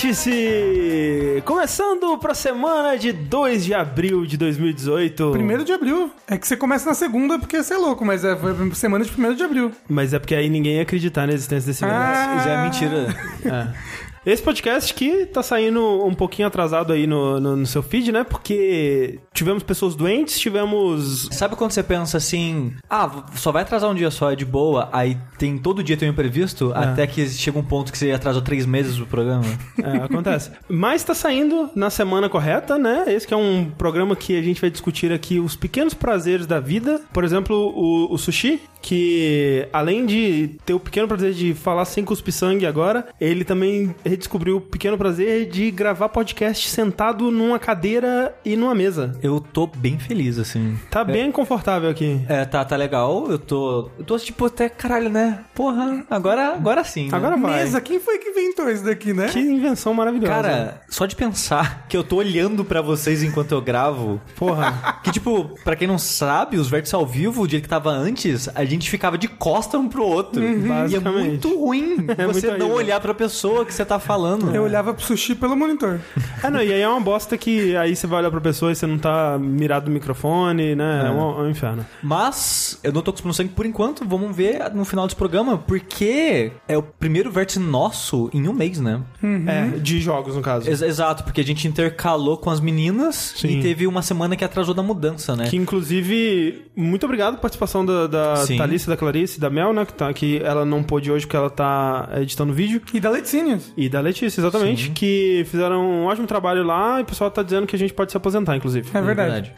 Vértice! Começando pra semana de 2 de abril de 2018. Primeiro de abril. É que você começa na segunda porque você é louco, mas é foi semana de primeiro de abril. Mas é porque aí ninguém ia acreditar na existência desse. Ah. Já é mentira. É. Esse podcast que tá saindo um pouquinho atrasado aí no, no, no seu feed, né? Porque tivemos pessoas doentes, tivemos. Sabe quando você pensa assim, ah, só vai atrasar um dia só, é de boa, aí tem todo dia tem um imprevisto, até que chega um ponto que você atrasou três meses o programa. É, acontece. Mas tá saindo na semana correta, né? Esse que é um programa que a gente vai discutir aqui os pequenos prazeres da vida. Por exemplo, o, o sushi, que além de ter o pequeno prazer de falar sem cuspir sangue agora, ele também redescobriu o pequeno prazer de gravar podcast sentado numa cadeira e numa mesa. Eu tô bem feliz, assim. Tá bem confortável aqui. É, tá, tá legal, eu tô. Eu tô tipo até caralho, né? Porra, agora, agora sim. né? Agora vai. Mesa, quem foi que inventou isso daqui, né? Que invenção maravilhosa. Cara, só de pensar que eu tô olhando pra vocês enquanto eu gravo. porra. Que, tipo, pra quem não sabe, os vértices ao vivo, o dia que tava antes, a gente ficava de costa um pro outro. E é muito ruim É você muito não horrível. olhar pra pessoa que você tá falando. Eu olhava pro sushi pelo monitor. Ah, não, e aí é uma bosta que aí você vai olhar pra pessoa e você não tá mirado no microfone, né? É, um, é um inferno. Mas eu não tô cuspindo sangue por enquanto. Vamos ver no final desse programa, porque é o primeiro vértice nosso em um mês, né? É, de jogos, no caso. Ex- exato, porque a gente intercalou com as meninas Sim. e teve uma semana que atrasou da mudança, né? Que inclusive, muito obrigado pela participação da, da Sim. Thalissa, da Clarice, da Mel, né? Que, tá, que ela não pôde hoje porque ela tá editando vídeo. E da Leticínios. E da Letícia, exatamente. Que fizeram um ótimo trabalho lá e o pessoal tá dizendo que a gente pode se aposentar, inclusive. É verdade.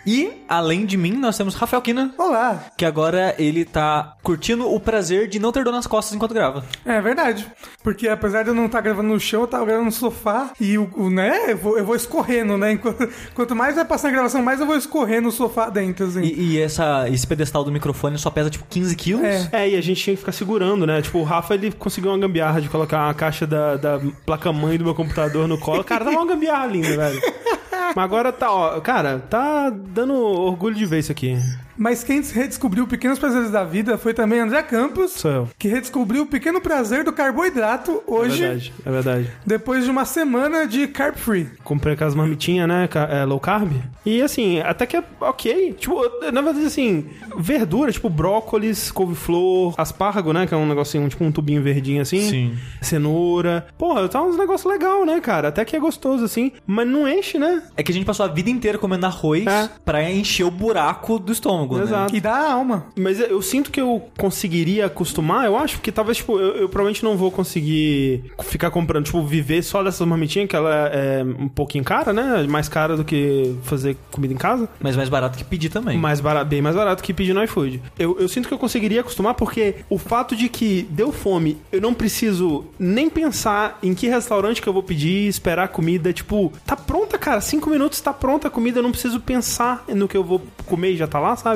E, além de mim, nós temos Rafael Kina, Olá. que agora ele tá curtindo o prazer de não ter dor nas costas enquanto grava. É verdade. Porque apesar de eu não estar gravando no chão, eu tava gravando no sofá e o, o- né, eu vou, eu vou escorrendo, né? Enquanto, quanto mais vai passar a gravação, mais eu vou escorrendo no sofá dentro, assim. E, e essa, esse pedestal do microfone só pesa tipo 15 quilos. É. É, e a gente tinha que ficar segurando, né? Tipo, o Rafa, ele conseguiu uma gambiarra de colocar a caixa da, da placa-mãe do meu computador no colo. Cara, tava uma gambiarra linda, velho. Mas agora tá, ó, cara, tá dando orgulho de ver isso aqui. Mas quem redescobriu Pequenos Prazeres da Vida foi também André Campos, Sou eu. que redescobriu o pequeno prazer do carboidrato É hoje, verdade, é verdade. depois de uma semana de carb free. Comprei aquelas marmitinhas, né? é, low carb. E assim, até que é ok. Tipo, na verdade, assim, verdura, tipo brócolis, couve-flor, aspargo, né? Que é um negocinho, tipo um tubinho verdinho assim. Sim. Cenoura. Porra, tá uns negócios legais, né, cara? Até que é gostoso, assim. Mas não enche, né? É que a gente passou a vida inteira comendo arroz É. pra encher o buraco do estômago, né? Exato. E dá alma. Mas eu sinto que eu conseguiria acostumar, eu acho, porque talvez, tipo, eu, eu provavelmente não vou conseguir ficar comprando, tipo, viver só dessas marmitinhas, que ela é um pouquinho cara, né? Mais cara do que fazer comida em casa. Mas mais barato que pedir também. Mais barato, bem mais barato que pedir no iFood. Eu, eu sinto que eu conseguiria acostumar porque o fato de que deu fome, eu não preciso nem pensar em que restaurante que eu vou pedir, esperar a comida. Tipo, tá pronta, cara. Cinco minutos tá pronta a comida, eu não preciso pensar no que eu vou comer e já tá lá, sabe?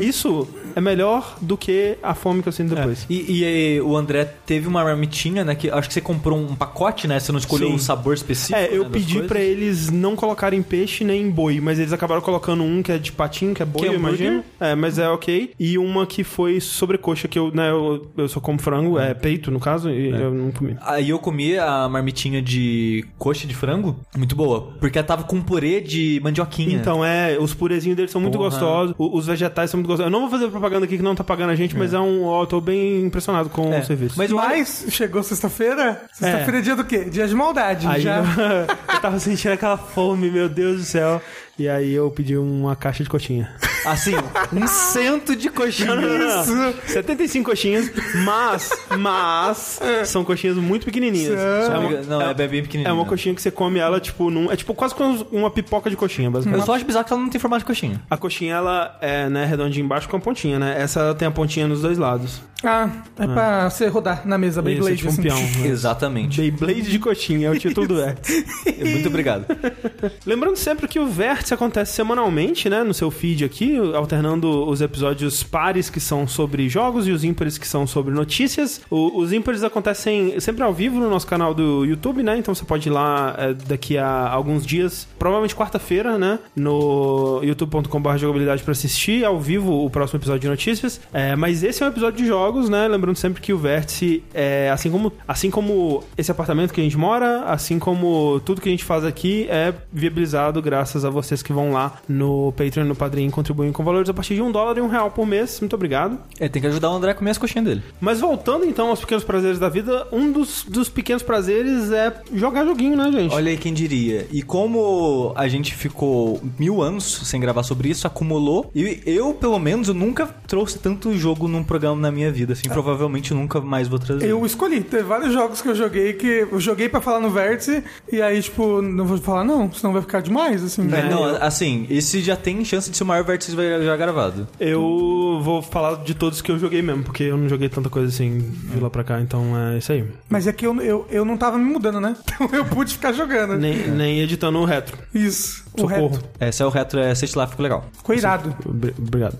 Isso é melhor do que a fome que eu sinto depois. E, e, eh, o André teve uma marmitinha, né? Que acho que você comprou um pacote, né? Você não escolheu Sim. um sabor específico. É, eu né, pedi pra eles não colocarem peixe nem boi, mas eles acabaram colocando um que é de patinho, que é boi, Que é eu imagino. É, mas é ok. E uma que foi sobrecoxa, que eu, né, eu, eu só como frango, é peito no caso, e eu não comi. Aí eu comi a marmitinha de coxa de frango, muito boa. Porque ela tava com purê de mandioquinha. Então, é, os purezinhos deles são muito Porra. gostosos, os vegetais são muito gostosos. Eu não vou fazer propaganda aqui que não tá pagando a gente, mas é um. Ó, eu tô bem impressionado com É. o serviço. Mas Mas chegou sexta-feira. Sexta-feira é. dia do quê? Dia de maldade. Aí já. eu, eu tava sentindo aquela fome, meu Deus do céu. E aí eu pedi uma caixa de coxinha. Assim, um cento de coxinha. Não, não, não. 75 coxinhas, mas, mas, são coxinhas muito pequenininhas. É uma, Não, é, bem pequenininha. é uma coxinha que você come ela, tipo, num, é tipo quase como uma pipoca de coxinha, Eu basicamente. só acho bizarro que ela não tem formato de coxinha. A coxinha, ela é, né, redondinha embaixo com a pontinha, né? Essa ela tem a pontinha nos dois lados. Ah, é pra você rodar na mesa, Isso, é Beyblade. tipo um assim. peão. né? Exatamente. Beyblade de coxinha é o título do Vértice. Muito obrigado. Lembrando sempre que o Vértice acontece semanalmente, né? No seu feed aqui, alternando os episódios pares que são sobre jogos e os ímpares que são sobre notícias. O- os ímpares acontecem sempre ao vivo no nosso canal do YouTube, né? Então você pode ir lá é, daqui a alguns dias, provavelmente quarta-feira, né? No youtube.com.br jogabilidade pra assistir ao vivo o próximo episódio de notícias. É, mas esse é um episódio de jogos né? Lembrando sempre que o Vértice é assim como, assim como esse apartamento que a gente mora, assim como tudo que a gente faz aqui é viabilizado graças a vocês que vão lá no Patreon, no Padrim, contribuem com valores a partir de um dólar e um real por mês. Muito obrigado. É, tem que ajudar o André a comer as coxinhas dele. Mas voltando então aos pequenos prazeres da vida, um dos, dos pequenos prazeres é jogar joguinho, né, gente? Olha aí quem diria. E como a gente ficou mil anos sem gravar sobre isso, acumulou. E eu, pelo menos, eu nunca trouxe tanto jogo num programa na minha vida. Assim, provavelmente nunca mais vou trazer. Eu escolhi. Teve vários jogos que eu joguei que eu joguei pra falar no Vértice e aí, tipo, não vou falar não, senão vai ficar demais, assim. É, não, assim, esse já tem chance de ser o maior vértice já gravado. Eu vou falar de todos que eu joguei mesmo, porque eu não joguei tanta coisa assim de lá pra cá, então é isso aí. Mas é que eu, eu, eu não tava me mudando, né? Então eu pude ficar jogando. Nem, nem editando o retro. Isso. O Socorro. reto. Esse é o retro, é sei lá, ficou legal. Ficou irado. Obri- Obrigado.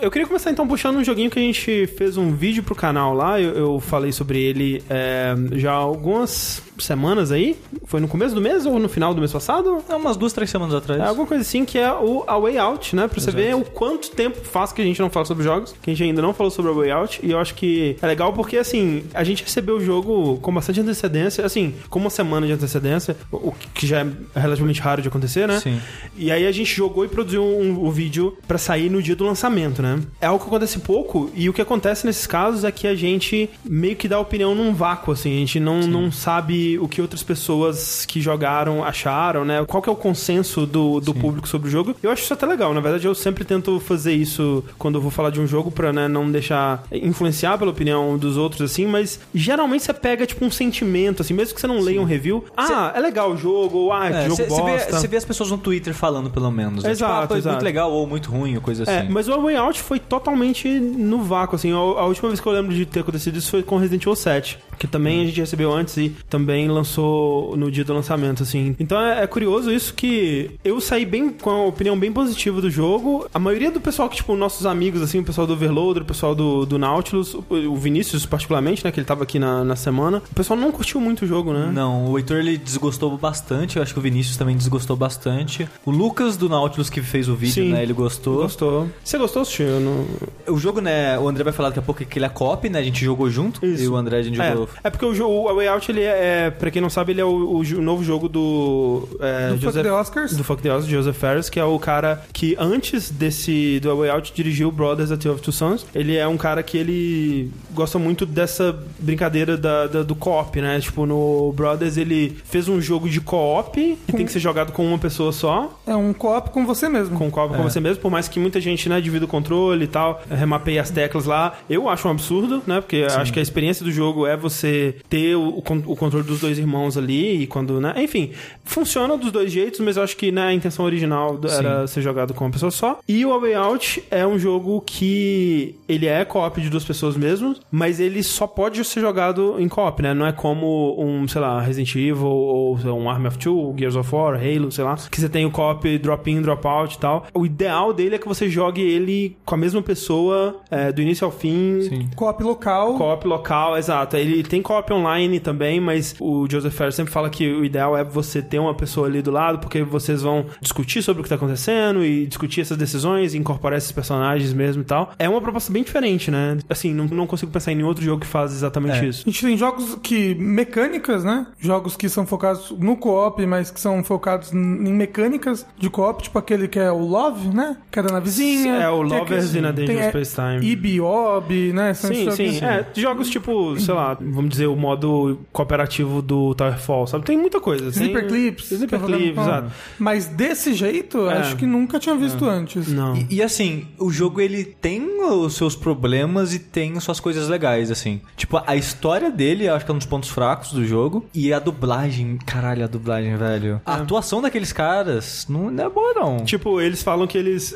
Eu queria começar então puxando um joguinho que a gente fez um vídeo pro canal lá. Eu, eu falei sobre ele é, já há algumas semanas aí. Foi no começo do mês ou no final do mês passado? É umas duas, três semanas atrás. É alguma coisa assim que é o A Way Out, né? Pra você Exato. ver o quanto tempo faz que a gente não fala sobre jogos, que a gente ainda não falou sobre a Way Out. E eu acho que é legal porque, assim, a gente recebeu o jogo com bastante antecedência, assim, com uma semana de antecedência, o que já é relativamente raro de acontecer, né? Sim. E aí a gente jogou e produziu um, um vídeo pra sair no dia do lançamento, né? É algo que acontece pouco e o que acontece nesses casos é que a gente meio que dá opinião num vácuo, assim. A gente não, não sabe o que outras pessoas que jogaram acharam, né? Qual que é o consenso do, do público sobre o jogo. Eu acho isso até legal. Na verdade, eu sempre tento fazer isso quando eu vou falar de um jogo pra né, não deixar influenciar pela opinião dos outros, assim. Mas geralmente você pega, tipo, um sentimento, assim. Mesmo que você não leia um review. Ah, é legal o jogo. Ou, ah, É, jogo Você vê, bosta. cê vê as pessoas no Twitter falando, pelo menos. né? Exato, tipo, ah, exato. muito legal ou muito ruim, ou coisa assim. É, mas o Way Out foi totalmente no vácuo, assim. A, a última vez que eu lembro de ter acontecido isso foi com Resident Evil 7. Que também a gente recebeu antes e também lançou no dia do lançamento, assim. Então é, é curioso isso que eu saí bem com a opinião bem positiva do jogo. A maioria do pessoal que, tipo, nossos amigos, assim, o pessoal do Overloader, o pessoal do, do Nautilus, o, o Vinícius particularmente, né, que ele tava aqui na, na semana, o pessoal não curtiu muito o jogo, né? Não, o Heitor ele desgostou bastante, eu acho que o Vinícius também desgostou bastante. O Lucas do Nautilus que fez o vídeo, Sim. né, ele gostou. Gostou. Você gostou, Sushi? Não... O jogo, né, o André vai falar daqui a pouco que ele é cop, né, a gente jogou junto. Isso. E o André a gente É, jogou... é porque o, jogo, o A Way Out, ele é, é, pra quem não sabe, ele é o, o novo jogo do... É, Do Fuck Joseph- the Oscars. do Fuck the Oscars, Joseph Ferris, que é o cara que antes desse do A Way Out dirigiu Brothers A Tale of Two Sons. Ele é um cara que ele gosta muito dessa brincadeira da, da- do co-op, né? Tipo, no Brothers ele fez um jogo de co-op que tem que ser jogado com uma pessoa só, É um co-op com você mesmo. com co-op com É. você mesmo, por mais que muita gente, né, divida o controle e tal, remapeie as teclas lá. Eu acho um absurdo, né? Porque eu acho que a experiência do jogo é você ter o, o con- o controle dos dois irmãos ali e quando, né? Enfim, funciona dos dois jeitos, mas eu acho que né, a intenção original era ser jogado com uma pessoa só. E o A Way Out é um jogo que ele é co-op de duas pessoas mesmo, mas ele só pode ser jogado em co-op, né? Não é como um, sei lá, Resident Evil ou um Army of Two, Gears of War, Halo, sei lá, que você tem o co-op drop-in, drop-out e tal. O ideal dele é que você jogue ele com a mesma pessoa é, do início ao fim, Sim. Co-op local. Co-op local, exato. Ele tem co-op online também, mas o Joseph Ferris sempre fala que o ideal é você ter uma pessoa ali do lado, porque vocês vão discutir sobre o que tá acontecendo e discutir essas decisões, incorporar esses personagens mesmo e tal. É uma proposta bem diferente, né? Assim, não, não consigo pensar em nenhum outro jogo que faz exatamente É. isso. A gente tem jogos que. mecânicas, né? Jogos que são focados no co-op, mas que são focados em mecânicas de co-op, tipo aquele que é o Love, né? Que é da navezinha. É, o Lovers aquele- in a tem, Dangerous é, Space Time. Ibi, Ob, né? São Sim, jogos sim. assim. É, jogos tipo, sei lá, vamos dizer, o modo cooperativo do Towerfall, sabe? Tem muita coisa. Tem- Zipper Clips. Zipper que eu tô Clips, falando. exato. Mas desse jeito, É. acho que nunca tinha visto antes. Não. E, e, assim, o jogo ele tem os seus problemas e tem suas coisas legais, assim. Tipo, a história dele eu acho que é um dos pontos fracos do jogo. E a dublagem, caralho, a dublagem, velho. A atuação daqueles caras não, não é boa, não. Tipo, eles falam que eles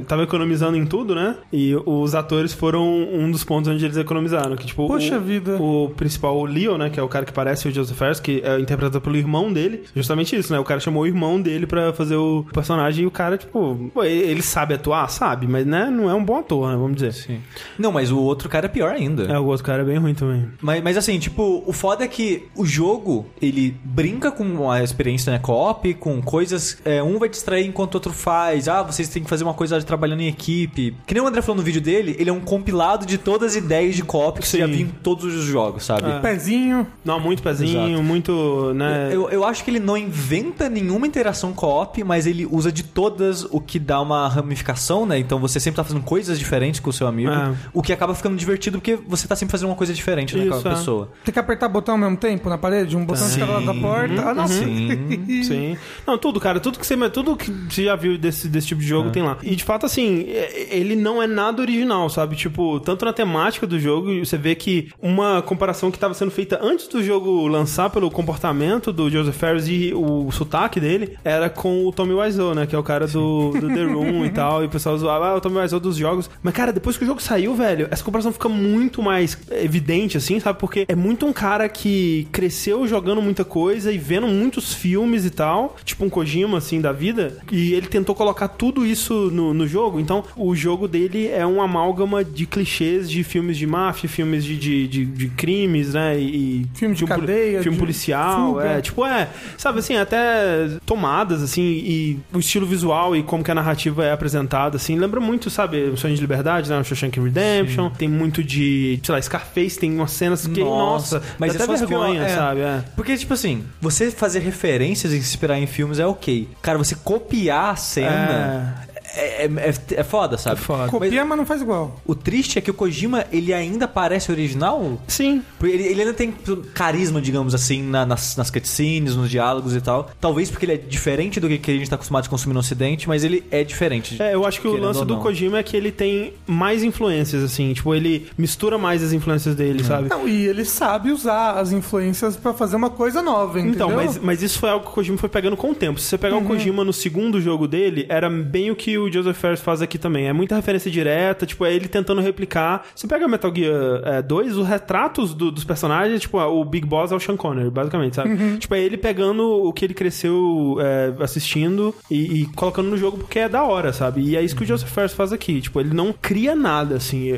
estavam economizando em tudo, né? E os atores foram um dos pontos onde eles economizaram. Que, tipo, Poxa o, vida. O principal, o Leo, né? Que é o cara que parece o Joseph Ferris, que é interpretado pelo irmão dele. Justamente isso, né? O cara chamou o irmão dele pra fazer o personagem e o cara, tipo, ele sabe atuar? Sabe, mas né, não é um bom ator, né? Vamos dizer. Sim. Não, mas o outro cara é pior ainda. É, o outro cara é bem ruim também. Mas, mas assim, tipo, o foda é que o jogo, ele brinca com a experiência, né, co-op, com coisas, é, um vai distrair enquanto o outro faz, ah, vocês têm que fazer uma coisa trabalhando em equipe. Que nem o André falou no vídeo dele, ele é um compilado de todas as ideias de co-op que você Sim. já viu em todos os jogos, sabe? É. Pezinho. Não, muito pezinho, Exato. muito, né? Eu, eu acho que ele não inventa nenhuma interação co-op, mas ele usa de todas o que dá uma ramificação, né? Então você sempre tá fazendo coisas diferentes com o seu amigo, É. o que acaba ficando divertido porque você tá sempre fazendo uma coisa diferente né, com a é. pessoa. Tem que apertar botão ao mesmo tempo na parede? Um botão de cada lado da porta. Ah, não. Sim. Sim. Não, tudo, cara. Tudo que você, tudo que você já viu desse, desse tipo de jogo tem lá. E de fato, assim, é- ele não é nada original, sabe? Tipo, tanto na temática do jogo, você vê que uma comparação que estava sendo feita antes do jogo lançar pelo comportamento do Joseph Ferris e o sotaque dele era com o Tommy Wiseau, né? Que é o cara do, do The Room e tal. E o pessoal zoava, ah, o Tommy Wiseau dos jogos. Mas, cara, depois que o jogo saiu, velho, essa comparação fica muito mais evidente, assim, sabe? Porque é muito um cara que cresceu jogando muita coisa e vendo muitos filmes e tal, tipo um Kojima, assim, da vida, e ele tentou colocar tudo isso no, no jogo. Então, o jogo dele é um amálgama de clichês de filmes de máfia, filmes de, de, de, de crimes, né? E, Filme de poli- cadeia, filme de policial, fuga. é, tipo, é, sabe assim, até tomadas, assim, e o estilo visual e como que a narrativa é apresentada, assim, lembra muito, sabe, o Sonho de Liberdade, né, o Shawshank Redemption, tem muito de, sei lá, Scarface, tem umas cenas que, nossa, mas dá é até vergonha, é. sabe, é. Porque, tipo assim, você fazer referências e se inspirar em filmes é ok. Cara, você copiar a cena é, é, é- é foda, sabe? É foda. Copia, mas não faz igual. O triste é que o Kojima, ele ainda parece original. Sim, Porque Ele, ele ainda tem carisma, digamos assim, na- nas, nas cutscenes, nos diálogos e tal. Talvez porque ele é diferente do que que a gente tá acostumado a consumir no ocidente, mas ele é diferente. É, eu acho que o lance do. Kojima é que ele tem mais influências, assim. Tipo, ele mistura mais as influências dele, sabe? Não, e ele sabe usar as influências pra fazer uma coisa nova, entendeu? Então, mas, mas isso foi algo que o Kojima foi pegando com o tempo. Se você pegar o Kojima no segundo jogo dele, era bem o que o Joseph Ferris faz aqui também. É muita referência direta, tipo, é ele tentando replicar. Você pega Metal Gear é, 2, os retratos do- dos personagens, tipo, o Big Boss é o Sean Connery, basicamente, sabe? Tipo, é ele pegando o que ele cresceu é, assistindo e, e colocando no jogo porque é da hora, sabe? E é isso que o Joseph Ferris faz aqui. Tipo, ele não cria nada, assim,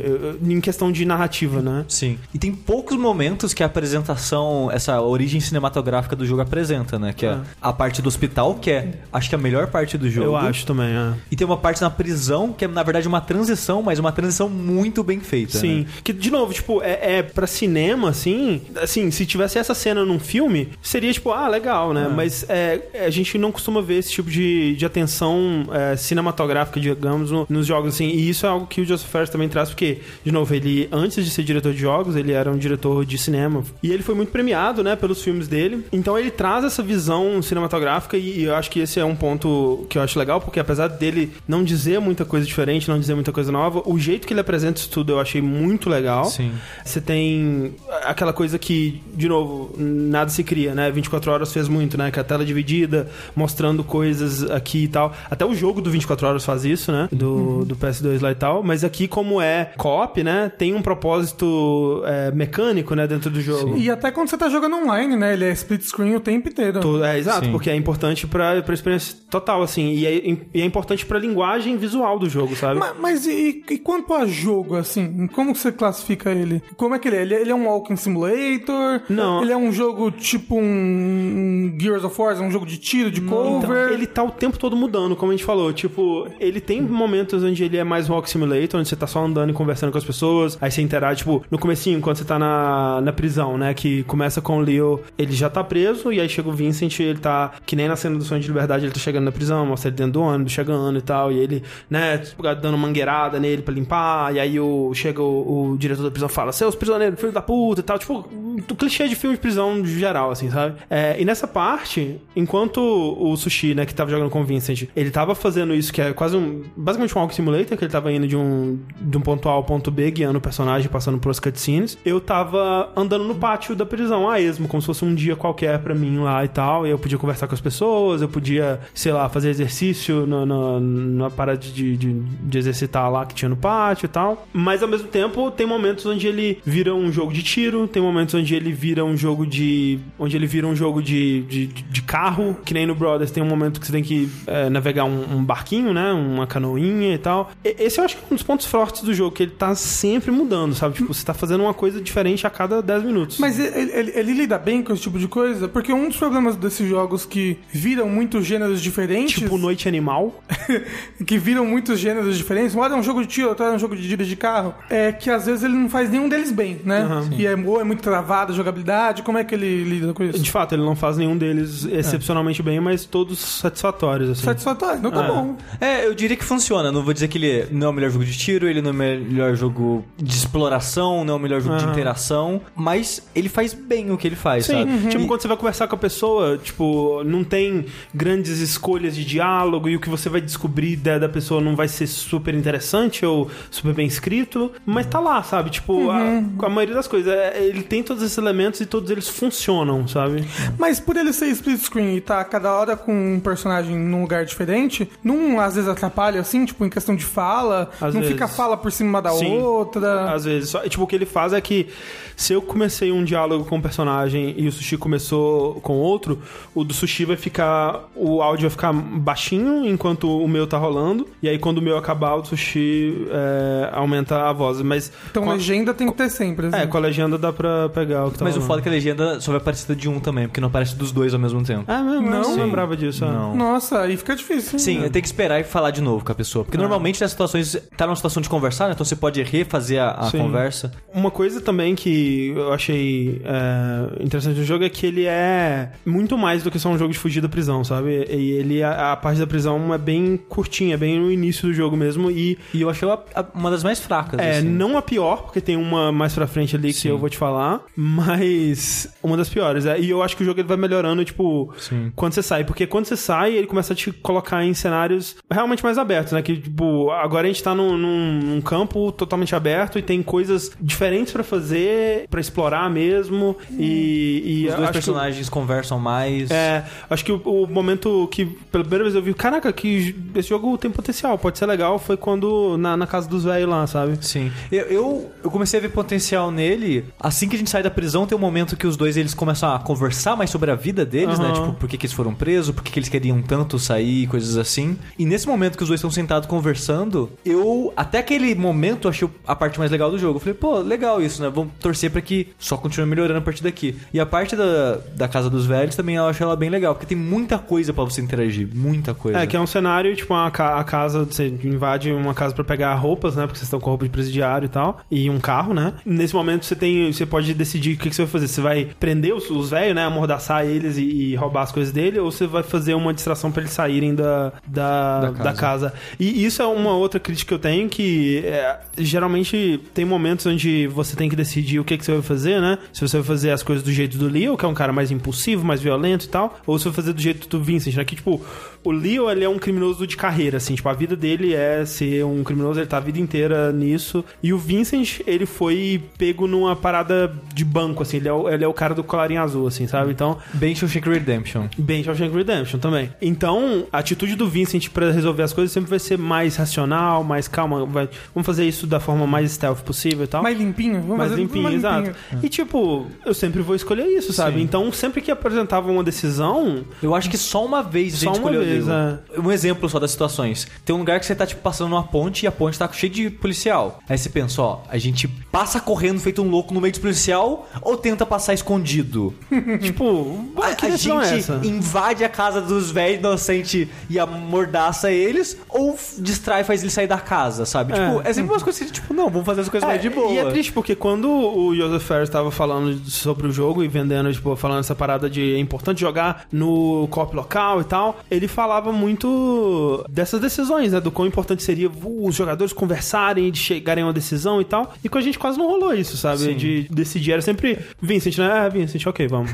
em questão de narrativa, né? Sim. E tem poucos momentos que a apresentação, essa origem cinematográfica do jogo apresenta, né? Que é, É. a parte do hospital, que é, acho que a melhor parte do jogo. Eu acho também, é. E tem uma parte na prisão, que é, na verdade, uma transição, mas uma transição muito bem feita. Sim. né? Que, de novo, tipo, é, é pra cinema, assim. Assim, se tivesse essa cena num filme, seria tipo, ah, legal, né? Mas é, a gente não costuma ver esse tipo de, de atenção é, cinematográfica, digamos, no- nos jogos, assim. E isso é algo que o Joseph Ferris também traz, porque, de novo, ele, antes de ser diretor de jogos, ele era um diretor de cinema. E ele foi muito premiado, né, pelos filmes dele. Então ele traz essa visão cinematográfica e, e eu acho que esse é um ponto que eu acho legal, porque apesar dele não dizer muita coisa diferente, não dizer muita coisa nova, o jeito que ele apresenta isso tudo eu achei muito legal. Sim. Você tem aquela coisa que, de novo, nada se cria, né? 24 horas fez muito, né? Que a tela dividida, mostrando coisas aqui e tal. Até o jogo do 24 horas faz isso, né? Do, do PS2 lá e tal. Mas aqui, como é co-op, né? Tem um propósito é, mecânico, né? Dentro do jogo. E até quando você tá jogando online, né? Ele é split screen o tempo inteiro. Todo- é, exato, Sim. porque é importante pra, pra experiência total, assim. E é, e é importante pra linguagem visual do jogo, sabe? Ma- Mas, e, e quanto a jogo, assim? Como você classifica ele? Como é que ele é? Ele, ele é um walking simulator? Não. Ele é um jogo tipo um, um Gears of War, um jogo de tiro, de Então, cover? ele tá o tempo todo mudando, como a gente falou. Tipo, ele tem momentos onde ele é mais Walk Simulator, onde você tá só andando e conversando com as pessoas. Aí você interage, tipo, no comecinho, quando você tá na, na prisão, né? Que começa com o Leo, ele já tá preso, e aí chega o Vincent, ele tá, que nem na cena do Sonho de Liberdade, ele tá chegando na prisão, mostra ele dentro do ônibus, chegando e tal, e ele, né, tipo, dando mangueirada nele pra limpar, e aí o, chega o, o diretor da prisão e fala, seus prisioneiros, filho da puta e tal, tipo, um clichê de filme de prisão geral, assim, sabe? É, e nessa parte, enquanto o Sushi, né, que tava jogando com o Vincent, ele tava fazendo isso, que é quase um, basicamente um Walk Simulator, que ele tava indo de um, de um ponto A ao ponto B, guiando o personagem, passando por as cutscenes, eu tava andando no pátio da prisão, a esmo, como se fosse um dia qualquer pra mim lá e tal, e eu podia conversar com as pessoas, eu podia, sei lá, fazer exercício na, na, na parada de, de, de exercitar lá que tinha no pátio e tal, mas ao mesmo tempo tem momentos onde ele vira um jogo de tiro, tem momentos onde onde ele vira um jogo de. onde ele vira um jogo de, de, de carro, que nem no Brothers tem um momento que você tem que é, navegar um, um barquinho, né? Uma canoinha e tal. E- esse eu acho que é um dos pontos fortes do jogo, que ele tá sempre mudando, sabe? Tipo, você tá fazendo uma coisa diferente a cada 10 minutos. Mas ele, ele- ele lida bem com esse tipo de coisa? Porque um dos problemas desses jogos que viram muitos gêneros diferentes. Tipo Noite Animal. que viram muitos gêneros diferentes. Um é um jogo de tiro, outro é um jogo de tiro de carro. É que às vezes ele não faz nenhum deles bem, né? e é, ou é muito travado a jogabilidade. Como é que ele lida com isso? De fato, ele não faz nenhum deles excepcionalmente bem, mas todos satisfatórios, assim. Satisfatório, não tá É. bom. É, eu diria que funciona. Não vou dizer que ele não é o melhor jogo de tiro, ele não é o melhor jogo de exploração, não é o melhor jogo de Aham. interação, mas ele faz bem o que ele faz, Sim, sabe? tipo, E- quando você vai conversar com a pessoa, tipo, não tem grandes escolhas de diálogo e o que você vai descobrir da, da pessoa não vai ser super interessante ou super bem escrito, mas tá lá, sabe? Tipo, a, a maioria das coisas, é, ele tem todos esses elementos e todos eles funcionam, sabe? Mas por ele ser split screen e tá cada hora com um personagem num lugar diferente, não às vezes atrapalha assim, tipo, em questão de fala, Às não vezes. fica fala por cima da Sim. outra. Às vezes. Só, tipo, o que ele faz é que se eu comecei um diálogo com um personagem e o Sushi começou com outro, o do Sushi vai ficar. O áudio vai ficar baixinho enquanto o meu tá rolando. E aí quando o meu acabar, o Sushi é, aumenta a voz. Mas. Então a, legenda tem que ter sempre. Assim. é, com a legenda dá pra pegar o que tá Mas o rolando. foda é que a legenda só vai aparecer de um também, porque não aparece dos dois ao mesmo tempo. É mesmo? Não? Não lembrava disso. é. Não. Nossa, aí fica difícil. Sim, tem que esperar e falar de novo com a pessoa. Porque normalmente nessas situações, tá numa situação de conversar, né? Então você pode refazer a, a conversa. Uma coisa também que eu achei é, interessante no jogo é que ele é muito mais do que só um jogo de fugir da prisão, sabe? E ele, a, a parte da prisão é bem curtinha, é bem no início do jogo mesmo. E E eu achei a- a- uma das mais fracas. é, assim. não a pior, porque tem uma mais pra frente ali que Sim. eu vou te falar, mas uma das piores. É, e eu acho que o jogo ele vai melhorando, tipo, Sim. quando você sai. Porque quando você sai, ele começa a te colocar em cenários realmente mais abertos, né? Que, tipo, agora a gente tá num, num- campo totalmente aberto e tem coisas diferentes pra fazer, pra explorar mesmo. E, e Os dois acho que- personagens conversam mais. é, acho que o, o momento que pela primeira vez eu vi, caraca, que esse jogo tem potencial, pode ser legal, foi quando na, na casa dos velhos lá, sabe? Sim. Eu, eu, eu comecei a ver potencial nele. Assim que a gente sai da prisão, tem um momento que os dois eles começam a conversar mais sobre a vida deles, né? Aham. Tipo, por que, que eles foram presos, por que, que eles queriam tanto sair, coisas assim. E nesse momento que os dois estão sentados conversando, eu, até aquele momento, achei a parte mais legal do jogo. Eu falei, pô, legal isso, né? Vamos torcer pra que só continue melhorando a partir daqui. E a parte da, da casa dos velhos também eu acho ela bem legal, porque tem muita coisa pra você interagir. Muita coisa. É, que é um cenário, tipo, uma ca- a casa, você invade uma casa pra pegar roupas, né? Porque vocês estão com roupa de presidiário e tal, e um carro, né? Nesse momento você tem, você pode decidir o que, que você vai fazer. Você vai prender os, os velhos, né? Amordaçar eles e, e roubar as coisas dele, ou você vai fazer uma distração pra eles saírem da, da, Da da, casa. casa. E isso é uma outra crítica que eu tenho, que é, geralmente tem momentos onde você tem que decidir o que, que você vai fazer, né? Se você vai fazer as coisas do jeito do Leo, que é um cara mais impulsivo, mais violento e tal, ou se você vai fazer do jeito do Vincent, né? Que, tipo, o Leo, ele é um criminoso de carreira, assim. Tipo, a vida dele é ser um criminoso, ele tá a vida inteira nisso. E o Vincent, ele foi pego numa parada de banco, assim. Ele é o, ele é o cara do colarinho azul, assim, sabe? Então, Bem Shawshank Redemption. Bem Shawshank Redemption também. Então, a atitude do Vincent pra resolver as coisas sempre vai ser mais racional, mais calma. vai- vamos fazer isso da forma mais stealth possível e tal. Mais limpinho? Vamos mais fazer limpinho, mais exato. E tipo, eu sempre vou escolher isso, sabe? Sim. Então, sempre que apresentava uma decisão, Eu acho que só uma vez a Só gente uma escolheu Um exemplo só das situações. Tem um lugar que você tá, tipo, passando numa ponte e a ponte tá cheia de policial. Aí você pensa, ó, a gente passa correndo feito um louco no meio de policial ou tenta passar escondido? tipo, A, que a gente é essa? invade a casa dos velhos inocentes e amordaça eles ou distrai e faz eles sair da casa, sabe? É. Tipo, é sempre umas coisas que, tipo, não, vamos fazer as coisas mais de boa. E é triste porque quando o Joseph Ferris tava falando sobre o jogo e vendendo, tipo, falando essa parada de é importante jogar no co-op local e tal, ele falava muito dessas decisões, né? Do quão importante seria os jogadores conversarem, de chegarem a uma decisão e tal. E com a gente quase não rolou isso, sabe? Sim. De decidir. Era sempre Vincent, né? Ah, Vincent, ok, vamos.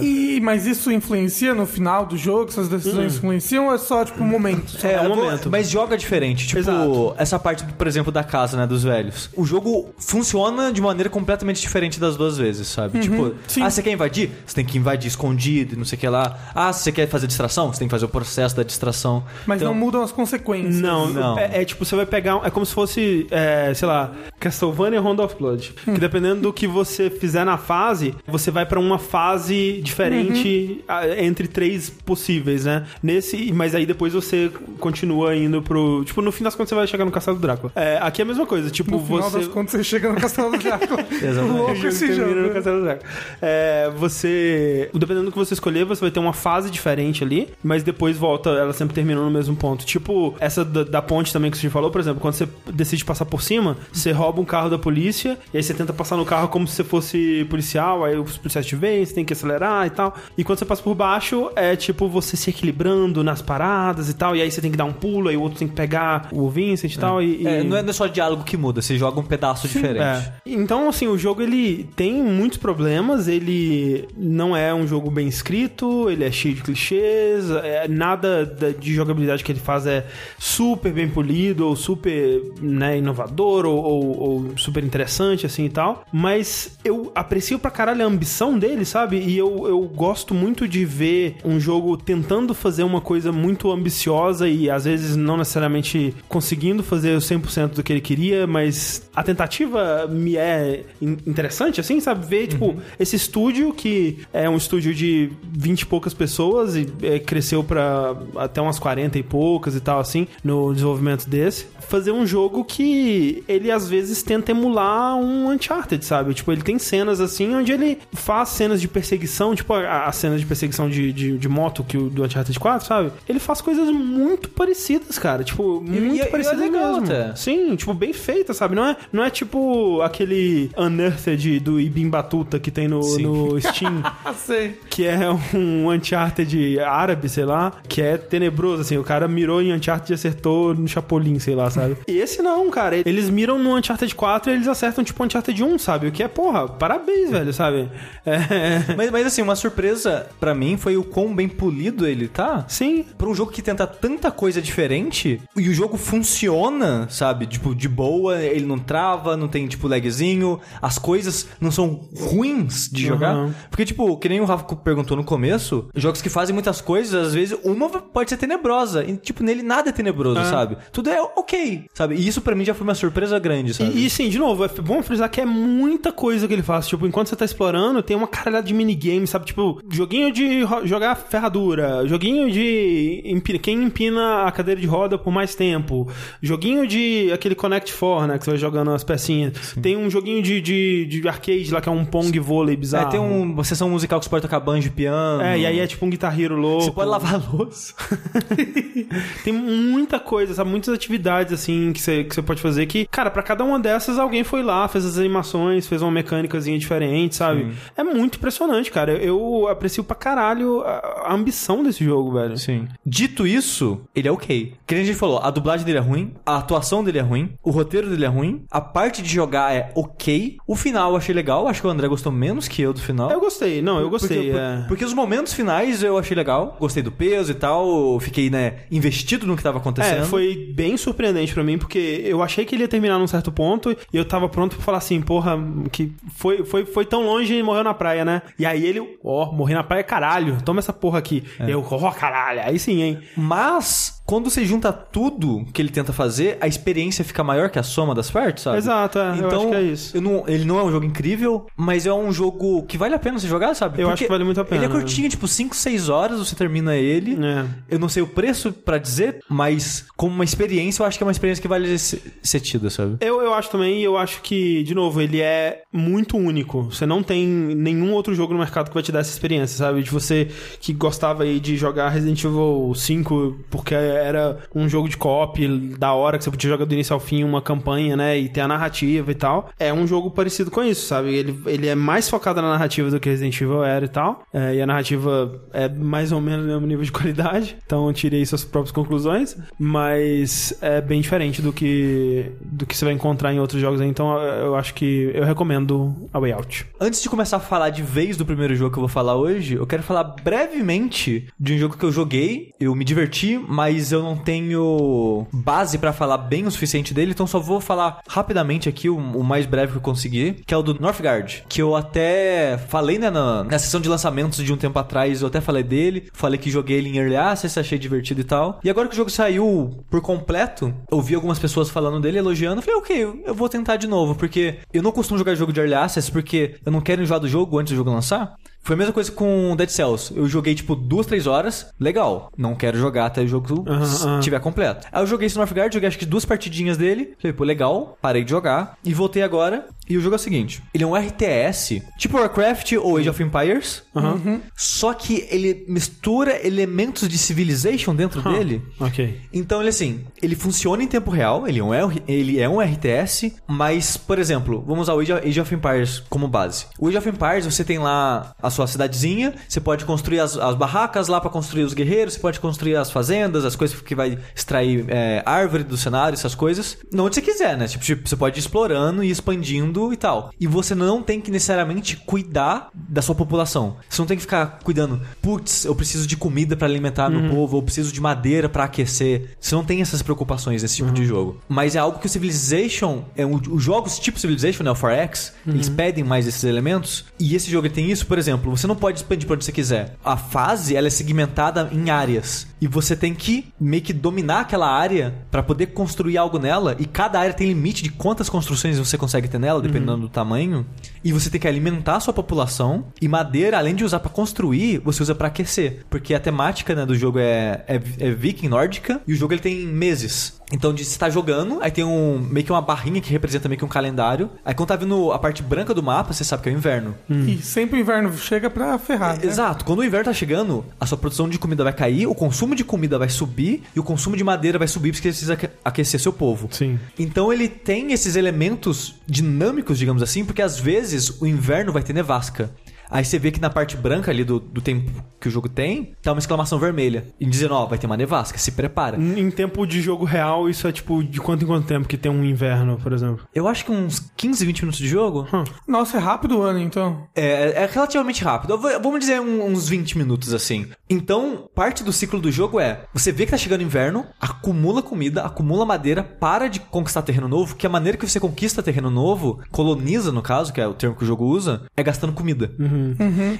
E, mas isso influencia no final do jogo? Essas decisões influenciam ou é só, tipo, um momento? É, É, um vou- momento. Mas joga diferente. Tipo, Exato. essa parte, por exemplo, da casa, né, dos velhos. O jogo funciona de maneira completamente diferente das duas vezes, sabe? Tipo, sim. ah, você quer invadir? Você tem que invadir escondido, e não sei o que lá. Ah, você quer fazer distração? Você tem que fazer o processo da distração. Mas Então, não mudam as consequências. Não, Não. É, é tipo, você vai pegar. É como se fosse, é, sei lá, Castlevania Round of Blood. Que dependendo do que você fizer na fase, você vai pra uma fase diferente a- entre três possíveis, né? Nesse, mas aí depois você continua indo pro. Tipo, no fim das contas você vai chegar no Castelo do Drácula. É, aqui é a mesma coisa, tipo, No final você. das contas, você chega no Castelo do Drácula. Exatamente. Louco esse jogo. no Castelo do Drácula. É, você. Dependendo do que você escolher, você vai ter uma fase diferente ali, mas depois volta, ela sempre termina no mesmo ponto. Tipo, essa da, da ponte também que você falou, por exemplo, quando você decide passar por cima, você rouba um carro da polícia, e aí você tenta passar no carro como se você fosse policial, aí os policiais te veem, você tem que acelerar e tal. E quando você passa por baixo, é tipo você se equilibrando nas paradas e tal, e aí você tem que dar um pulo, aí o outro tem que pegar o Vincent e tal. E, É, e- não é não é só diálogo que muda, você joga um pedaço diferente. é. Então, assim, o jogo ele tem muitos problemas, ele não é um jogo bem escrito, ele é cheio de clichês, é, nada da- de jogabilidade que ele faz é super bem polido, ou super né, inovador, ou, ou- ou super interessante, assim e tal. Mas eu aprecio pra caralho a ambição dele, sabe? E eu, eu gosto muito de ver um jogo tentando fazer uma coisa muito ambiciosa e às vezes não necessariamente conseguindo fazer o 100% do que ele queria, mas a tentativa me é in- interessante, assim, sabe? Ver, tipo, esse estúdio que é um estúdio de 20 e poucas pessoas e é, cresceu pra até umas 40 e poucas e tal, assim, no desenvolvimento desse. Fazer um jogo que ele às vezes tenta emular um Uncharted, sabe? Tipo, ele tem cenas assim onde ele faz cenas de perseguição, tipo a, cena de perseguição de, de, de moto que o do Uncharted 4, sabe? Ele faz coisas muito parecidas, cara. Tipo, muito e é- e é parecidas legal mesmo. até. Sim, tipo, bem feita, sabe? Não é, não é tipo aquele Unearthed do Ibim Batuta que tem no, Sim. no Steam. Que é um Uncharted árabe, sei lá, que é tenebroso, assim. O cara mirou em Uncharted e acertou no Chapolin, sei lá, sabe? E esse não, cara. Eles miram no Uncharted 4 e eles acertam tipo Uncharted 1, sabe? O que é, porra, parabéns, velho, sabe? É... Mas, mas assim, uma surpresa pra mim foi o quão bem polido ele tá. Sim, Pra um jogo que tenta tanta coisa diferente e o jogo funciona, sabe? Tipo, de boa, ele não trava, não tem, tipo, lagzinho, as coisas não são ruins de jogar. Uhum. Porque, tipo, que nem o Rafa perguntou no começo, jogos que fazem muitas coisas, às vezes pode ser tenebrosa. E, tipo, nele nada é tenebroso, sabe? Tudo é ok, sabe? E isso pra mim já foi uma surpresa grande, sabe? E, e sim, de novo, é bom frisar que é muita coisa que ele faz. Tipo, enquanto você tá explorando, tem uma caralhada de minigame, sabe? Tipo, joguinho de jogar ferradura, joguinho de empi- quem empina a cadeira de roda por mais tempo, joguinho de aquele Connect 4, né? Que você vai jogando as pecinhas. Tem um joguinho de, de, de arcade lá que é um Pong vôlei É, bizarro. tem um- uma sessão musical que você pode tocar banjo piano. É, e aí é tipo um Guitar Hero louco. Você pode lavar a Tem muita coisa, sabe? Muitas atividades, assim, que você, que pode fazer que, cara, pra cada uma dessas alguém foi lá, fez as animações, fez uma mecânicazinha diferente, sabe? É muito impressionante, cara. Eu aprecio pra caralho a, a ambição desse jogo, velho. Sim. Dito isso, ele é ok. Que nem a gente falou, a dublagem dele é ruim, a atuação dele é ruim, o roteiro dele é ruim, a parte de jogar é ok, o final eu achei legal, acho que o André gostou menos que eu do final. Eu gostei, não, eu gostei. Porque, é. porque os momentos finais eu achei legal, gostei do peso e tal, eu fiquei, né, investido no que tava acontecendo. É, foi bem surpreendente pra mim, porque eu achei que ele ia terminar num certo ponto e eu tava pronto pra falar assim, porra, que foi, foi, foi tão longe e morreu na praia, né? E aí ele, ó, morri na praia, caralho, toma essa porra aqui. É. Eu, ó, caralho, aí sim, hein? Mas, quando você junta tudo que ele tenta fazer, a experiência fica maior que a soma das partes, sabe? Exato, é, eu Então, acho que é isso. eu não- ele não é um jogo incrível, mas é um jogo que vale a pena você jogar, sabe? Eu acho que vale muito a pena, Ele é né? curtinho, tipo 5, 6 horas você termina ele. É. Eu não sei o preço pra dizer, mas como uma experiência, eu acho que é uma experiência que vale ser, ser tida, sabe? Eu, eu acho também, eu acho que, de novo, ele é muito único. Você não tem nenhum outro jogo no mercado que vai te dar essa experiência, sabe? De você que gostava aí de jogar Resident Evil 5 porque era um jogo de co-op da hora que você podia jogar do início ao fim uma campanha, né? E ter a narrativa e tal. É um jogo parecido com isso, sabe? Ele, ele é mais focado na narrativa do que Resident Evil era e tal. É, e a narrativa é mais ou menos no mesmo nível de qualidade. Então tirei suas próprias conclusões. Mas é bem diferente do que, do que você vai encontrar em outros jogos. Então eu eu acho que eu recomendo a Way Out. Antes de começar a falar de vez do primeiro jogo que eu vou falar hoje, eu quero falar brevemente de um jogo que eu joguei, eu me diverti, mas mas eu não tenho base pra falar bem o suficiente dele, então só vou falar rapidamente aqui o, o mais breve que eu consegui, que é o do Northgard, que eu até falei né, na, na sessão de lançamentos de um tempo atrás, eu até falei dele, falei que joguei ele em Early Access, achei divertido e tal. E agora que o jogo saiu por completo, eu vi algumas pessoas falando dele, elogiando, falei, ok, eu vou tentar de novo, porque eu não costumo jogar jogo de Early Access porque eu não quero enjoar do jogo antes do jogo lançar. Foi a mesma coisa com Dead Cells. Eu joguei, tipo, duas, três horas. Legal. Não quero jogar até o jogo estiver completo. Aí eu joguei esse Northgard, joguei acho que duas partidinhas dele. Falei, pô, legal. Parei de jogar. E voltei agora. E o jogo é o seguinte. Ele é um RTS, tipo Warcraft ou Age of Empires. Uhum. Só que ele mistura elementos de Civilization dentro dele. Ok. Então ele assim, ele funciona em tempo real, ele é um, ele é um RTS, mas, por exemplo, vamos usar o Age of- Age of Empires como base. O Age of Empires, você tem lá a sua cidadezinha, você pode construir as, as barracas lá pra construir os guerreiros, você pode construir as fazendas, as coisas que vai extrair é, árvore do cenário, essas coisas. Não onde você quiser, né? Tipo, tipo, você pode ir explorando e expandindo e tal. E você não tem que necessariamente cuidar da sua população. Você não tem que ficar cuidando, putz, eu preciso de comida pra alimentar meu povo, eu preciso de madeira pra aquecer. Você não tem essas preocupações nesse tipo de jogo. Mas é algo que o Civilization, é, o- os jogos tipo Civilization, né, o 4X, eles pedem mais esses elementos. E esse jogo tem isso, por exemplo, você não pode expandir pra onde você quiser. A fase, ela é segmentada em áreas. E você tem que meio que dominar aquela área pra poder construir algo nela. E cada área tem limite de quantas construções você consegue ter nela, dependendo do tamanho. E você tem que alimentar a sua população. E madeira, além de usar pra construir, você usa pra aquecer. Porque a temática né, do jogo é, é, é viking nórdica. E o jogo ele tem meses. Então, de você tá jogando, aí tem um meio que uma barrinha que representa meio que um calendário. Aí quando tá vindo a parte branca do mapa, você sabe que é o inverno. E sempre o inverno chega pra ferrar. né? Exato. Quando o inverno tá chegando, a sua produção de comida vai cair, o consumo de comida vai subir e o consumo de madeira vai subir porque você precisa aque- aquecer seu povo. Sim. Então ele tem esses elementos dinâmicos, digamos assim, porque às vezes o inverno vai ter nevasca. Aí você vê que na parte branca ali do, do tempo que o jogo tem, tá uma exclamação vermelha. E dizendo, ó, vai ter uma nevasca, se prepara. Em tempo de jogo real, isso é tipo de quanto em quanto tempo que tem um inverno, por exemplo? Eu acho que uns 15, 20 minutos de jogo Hum. Nossa, é rápido o ano, então. é, é relativamente rápido. Vou- Vamos dizer um- uns 20 minutos assim. Então, parte do ciclo do jogo é: você vê que tá chegando inverno, acumula comida, acumula madeira, para de conquistar terreno novo, que a maneira que você conquista terreno novo, coloniza no caso, que é o termo que o jogo usa, é gastando comida.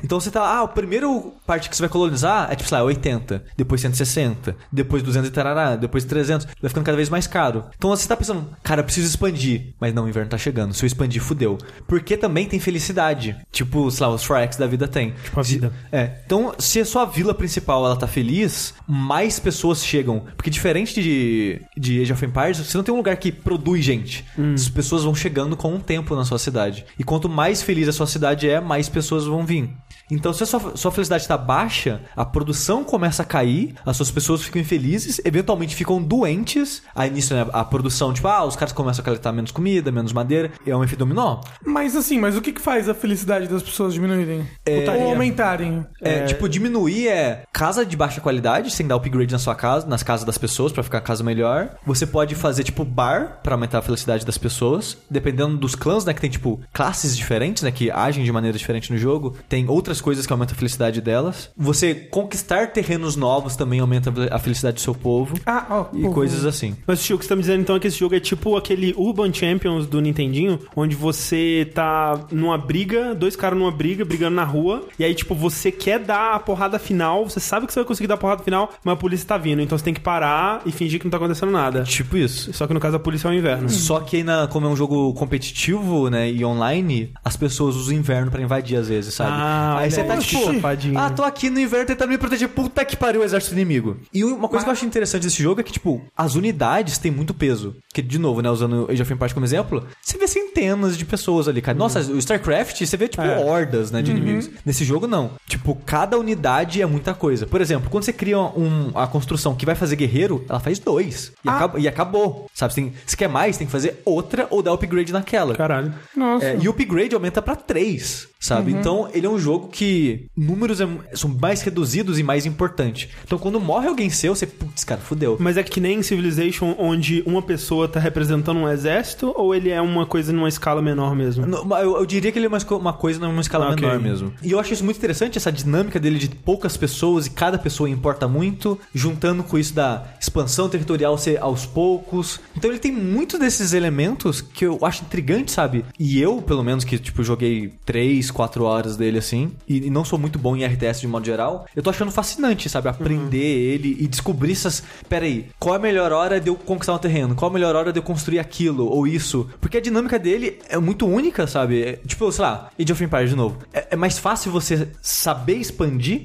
Então você tá, ah, a primeira parte que você vai colonizar é tipo, sei lá, 80, depois 160, depois 200 e tarará, depois 300, vai ficando cada vez mais caro. Então você tá pensando, cara, eu preciso expandir, mas não, o inverno tá chegando, se eu expandir, fudeu. Porque também tem felicidade, tipo, sei lá, os Forex da vida tem. Tipo a vida. É, então se a sua vila principal ela tá feliz, mais pessoas chegam. Porque diferente de, de Age of Empires, você não tem um lugar que produz gente. As pessoas vão chegando com um tempo na sua cidade. E quanto mais feliz a sua cidade é, mais pessoas vão vir. Então, se a sua, sua felicidade está baixa, a produção começa a cair, as suas pessoas ficam infelizes, eventualmente ficam doentes. Aí nisso, né, a produção, tipo, ah, os caras começam a coletar menos comida, menos madeira, é um efeito dominó. Mas assim, mas o que, que faz a felicidade das pessoas diminuírem? Ou aumentarem? É, tipo, diminuir é casa de baixa qualidade, sem dar upgrade na sua casa, nas casas das pessoas pra ficar a casa melhor. Você pode fazer, tipo, bar pra aumentar a felicidade das pessoas. Dependendo dos clãs, né, que tem, tipo, classes diferentes, né, que agem de maneira diferente no jogo. Tem outras coisas que aumentam a felicidade delas. Você conquistar terrenos novos também aumenta a felicidade do seu povo. Ah, ó. E pô, coisas assim. Mas o que você tá me dizendo então é que esse jogo é tipo aquele Urban Champions do Nintendinho, onde você tá numa briga, dois caras numa briga, brigando na rua, e aí, tipo, você quer dar a porrada final, você sabe que você vai conseguir dar a porrada final, mas a polícia tá vindo, então você tem que parar e fingir que não tá acontecendo nada. Tipo isso. Só que no caso a polícia é o inverno. Só que aí na, como é um jogo competitivo, né, e online, as pessoas usam o inverno pra invadir às vezes, sabe? Ah, aí olha você tá aí, tipo, safadinho. ah, tô aqui no inverno tentando me proteger, puta que pariu o exército inimigo. E uma coisa que eu acho interessante desse jogo é que, tipo, as unidades têm muito peso. Que, de novo, né, usando o Age of Empires como exemplo, você vê centenas de pessoas ali, cara. Nossa, o StarCraft, você vê, tipo, É. hordas, né, de inimigos. Nesse jogo, não. Tipo, cada unidade é muita coisa. Por exemplo, quando você cria um, a construção que vai fazer guerreiro, ela faz dois. E, Ah. acaba- e acabou. Sabe? Você tem- se quer mais, tem que fazer outra ou dar upgrade naquela. Caralho. Nossa. É, e o upgrade aumenta pra 3, sabe? Então, ele é um jogo que números é- são mais reduzidos e mais importante. Então, quando morre alguém seu, você, putz, cara, fudeu. Mas é que nem em Civilization, onde uma pessoa tá representando um exército ou ele é uma coisa numa escala menor mesmo? Eu, eu diria que ele é uma, uma coisa numa escala Ok. menor mesmo. E eu acho isso muito interessante, essa dinâmica dele de poucas pessoas e cada pessoa importa muito, juntando com isso da expansão territorial ser aos poucos. Então ele tem muito desses elementos que eu acho intrigante, sabe? E eu, pelo menos, que tipo, joguei 3, 4 horas dele assim, e, não sou muito bom em RTS de modo geral, eu tô achando fascinante, sabe? Aprender ele e descobrir essas. Pera aí, qual é a melhor hora de eu conquistar um terreno? Qual a melhor hora de eu construir aquilo ou isso? Porque a dinâmica dele é muito única, sabe? É, tipo, sei lá, Age of Empires de novo. É, é mais fácil você saber expandir,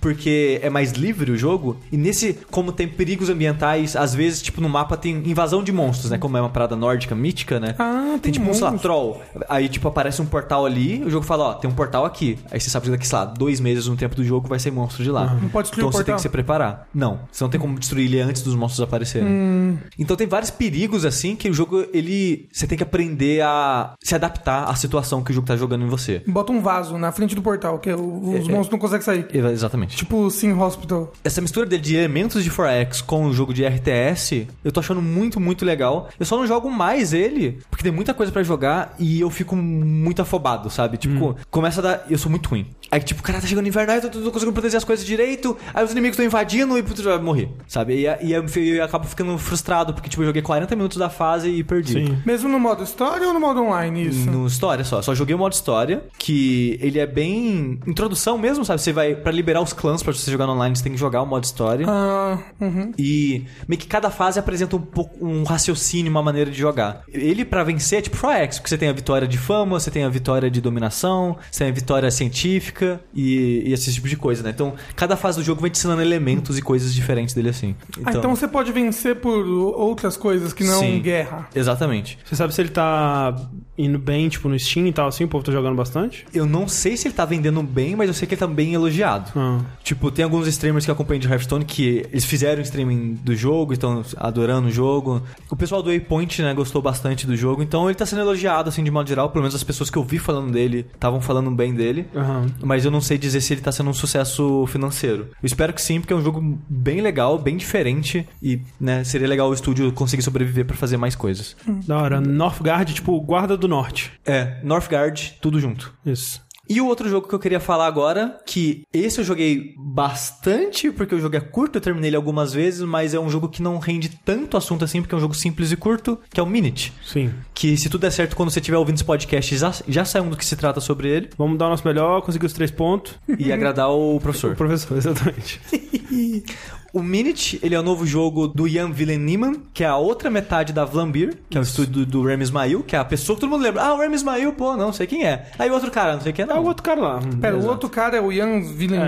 porque é mais livre o jogo. E nesse, como tem perigos ambientais, às vezes, tipo, no mapa tem invasão de monstros, né? Como é uma parada nórdica mítica, né? Ah, tem Tem tipo um sei lá, monstros. troll. Aí, tipo, aparece um portal ali, o jogo fala, ó, tem um portal aqui. Aí você sabe que daqui, sei lá, dois meses no tempo do jogo vai ser monstro de lá. Não pode destruir então o você tem portal? que se preparar. Não, você não tem como destruir ele antes dos monstros aparecerem. Hum. Então tem vários perigos, assim, que o jogo, ele... Você tem que aprender a se adaptar à situação que o jogo tá jogando em você. Bota um vaso na frente do portal, que o- os monstros não conseguem sair. Exa- Exatamente. Tipo Sim Hospital. Essa mistura de, de elementos de 4X com o jogo de RTS, eu tô achando muito, muito legal. Eu só não jogo mais ele, porque tem muita coisa pra jogar e eu fico muito afobado, sabe? Tipo, começa a dar. Eu sou muito ruim. Aí, tipo, cara, tá chegando no inverno, aí eu tô, tô conseguindo proteger as coisas direito, aí os inimigos estão invadindo e putz, eu vou morrer, sabe? E, e eu, eu acabo ficando frustrado, porque, tipo, eu joguei 40 minutos da fase e perdi. Sim. Mesmo no modo história ou no modo online, isso? No história só. Só joguei o modo história, que ele é bem introdução mesmo, sabe? Você vai pra liberar os clãs pra você jogar no online, você tem que jogar o modo história. Ah, uhum. E meio que cada fase apresenta um pouco um raciocínio, uma maneira de jogar. Ele pra vencer é tipo X, porque você tem a vitória de fama, você tem a vitória de dominação, você tem a vitória científica e, e esse tipo de coisa, né? Então, cada fase do jogo vai te ensinando elementos e coisas diferentes dele assim. Ah, então você pode vencer por outras coisas que não Sim. guerra. Exatamente. Você sabe se ele tá indo bem, tipo, no Steam e tal, assim? O povo tá jogando bastante? Eu não sei se ele tá vendendo bem, mas eu sei que ele tá bem elogiado. Ah. Tipo, tem alguns streamers que acompanham de Hearthstone que eles fizeram streaming do jogo, estão adorando o jogo. O pessoal do Waypoint, né, gostou bastante do jogo, então ele tá sendo elogiado, assim, de modo geral. Pelo menos as pessoas que eu vi falando dele estavam falando bem dele. Aham. Mas eu não sei dizer se ele tá sendo um sucesso financeiro. Eu espero que sim, porque é um jogo bem legal, bem diferente. E, né, seria legal o estúdio conseguir sobreviver pra fazer mais coisas. Da hora. Northgard, tipo, guarda do norte. É, Northgard, tudo junto. Isso. E o outro jogo que eu queria falar agora, que esse eu joguei bastante, porque o jogo é curto, eu terminei ele algumas vezes, mas é um jogo que não rende tanto assunto assim, porque é um jogo simples e curto, que é o Minute. Sim. Que se tudo der certo, quando você estiver ouvindo esse podcast, já, já saiu do que se trata sobre ele Vamos dar o nosso melhor, conseguir os três pontos. e agradar o O professor. professor, exatamente. O Minute, ele é o novo jogo do Ian Villen Niemann, que é a outra metade da Vlambeer, que é o estúdio do, do Remy Ismail, que é a pessoa que todo mundo lembra. Ah, o Remy Ismail, pô, não sei quem é. Aí o outro cara, não sei quem é, É não. o outro cara lá. Pera, o Exato. outro cara é o Jan Willem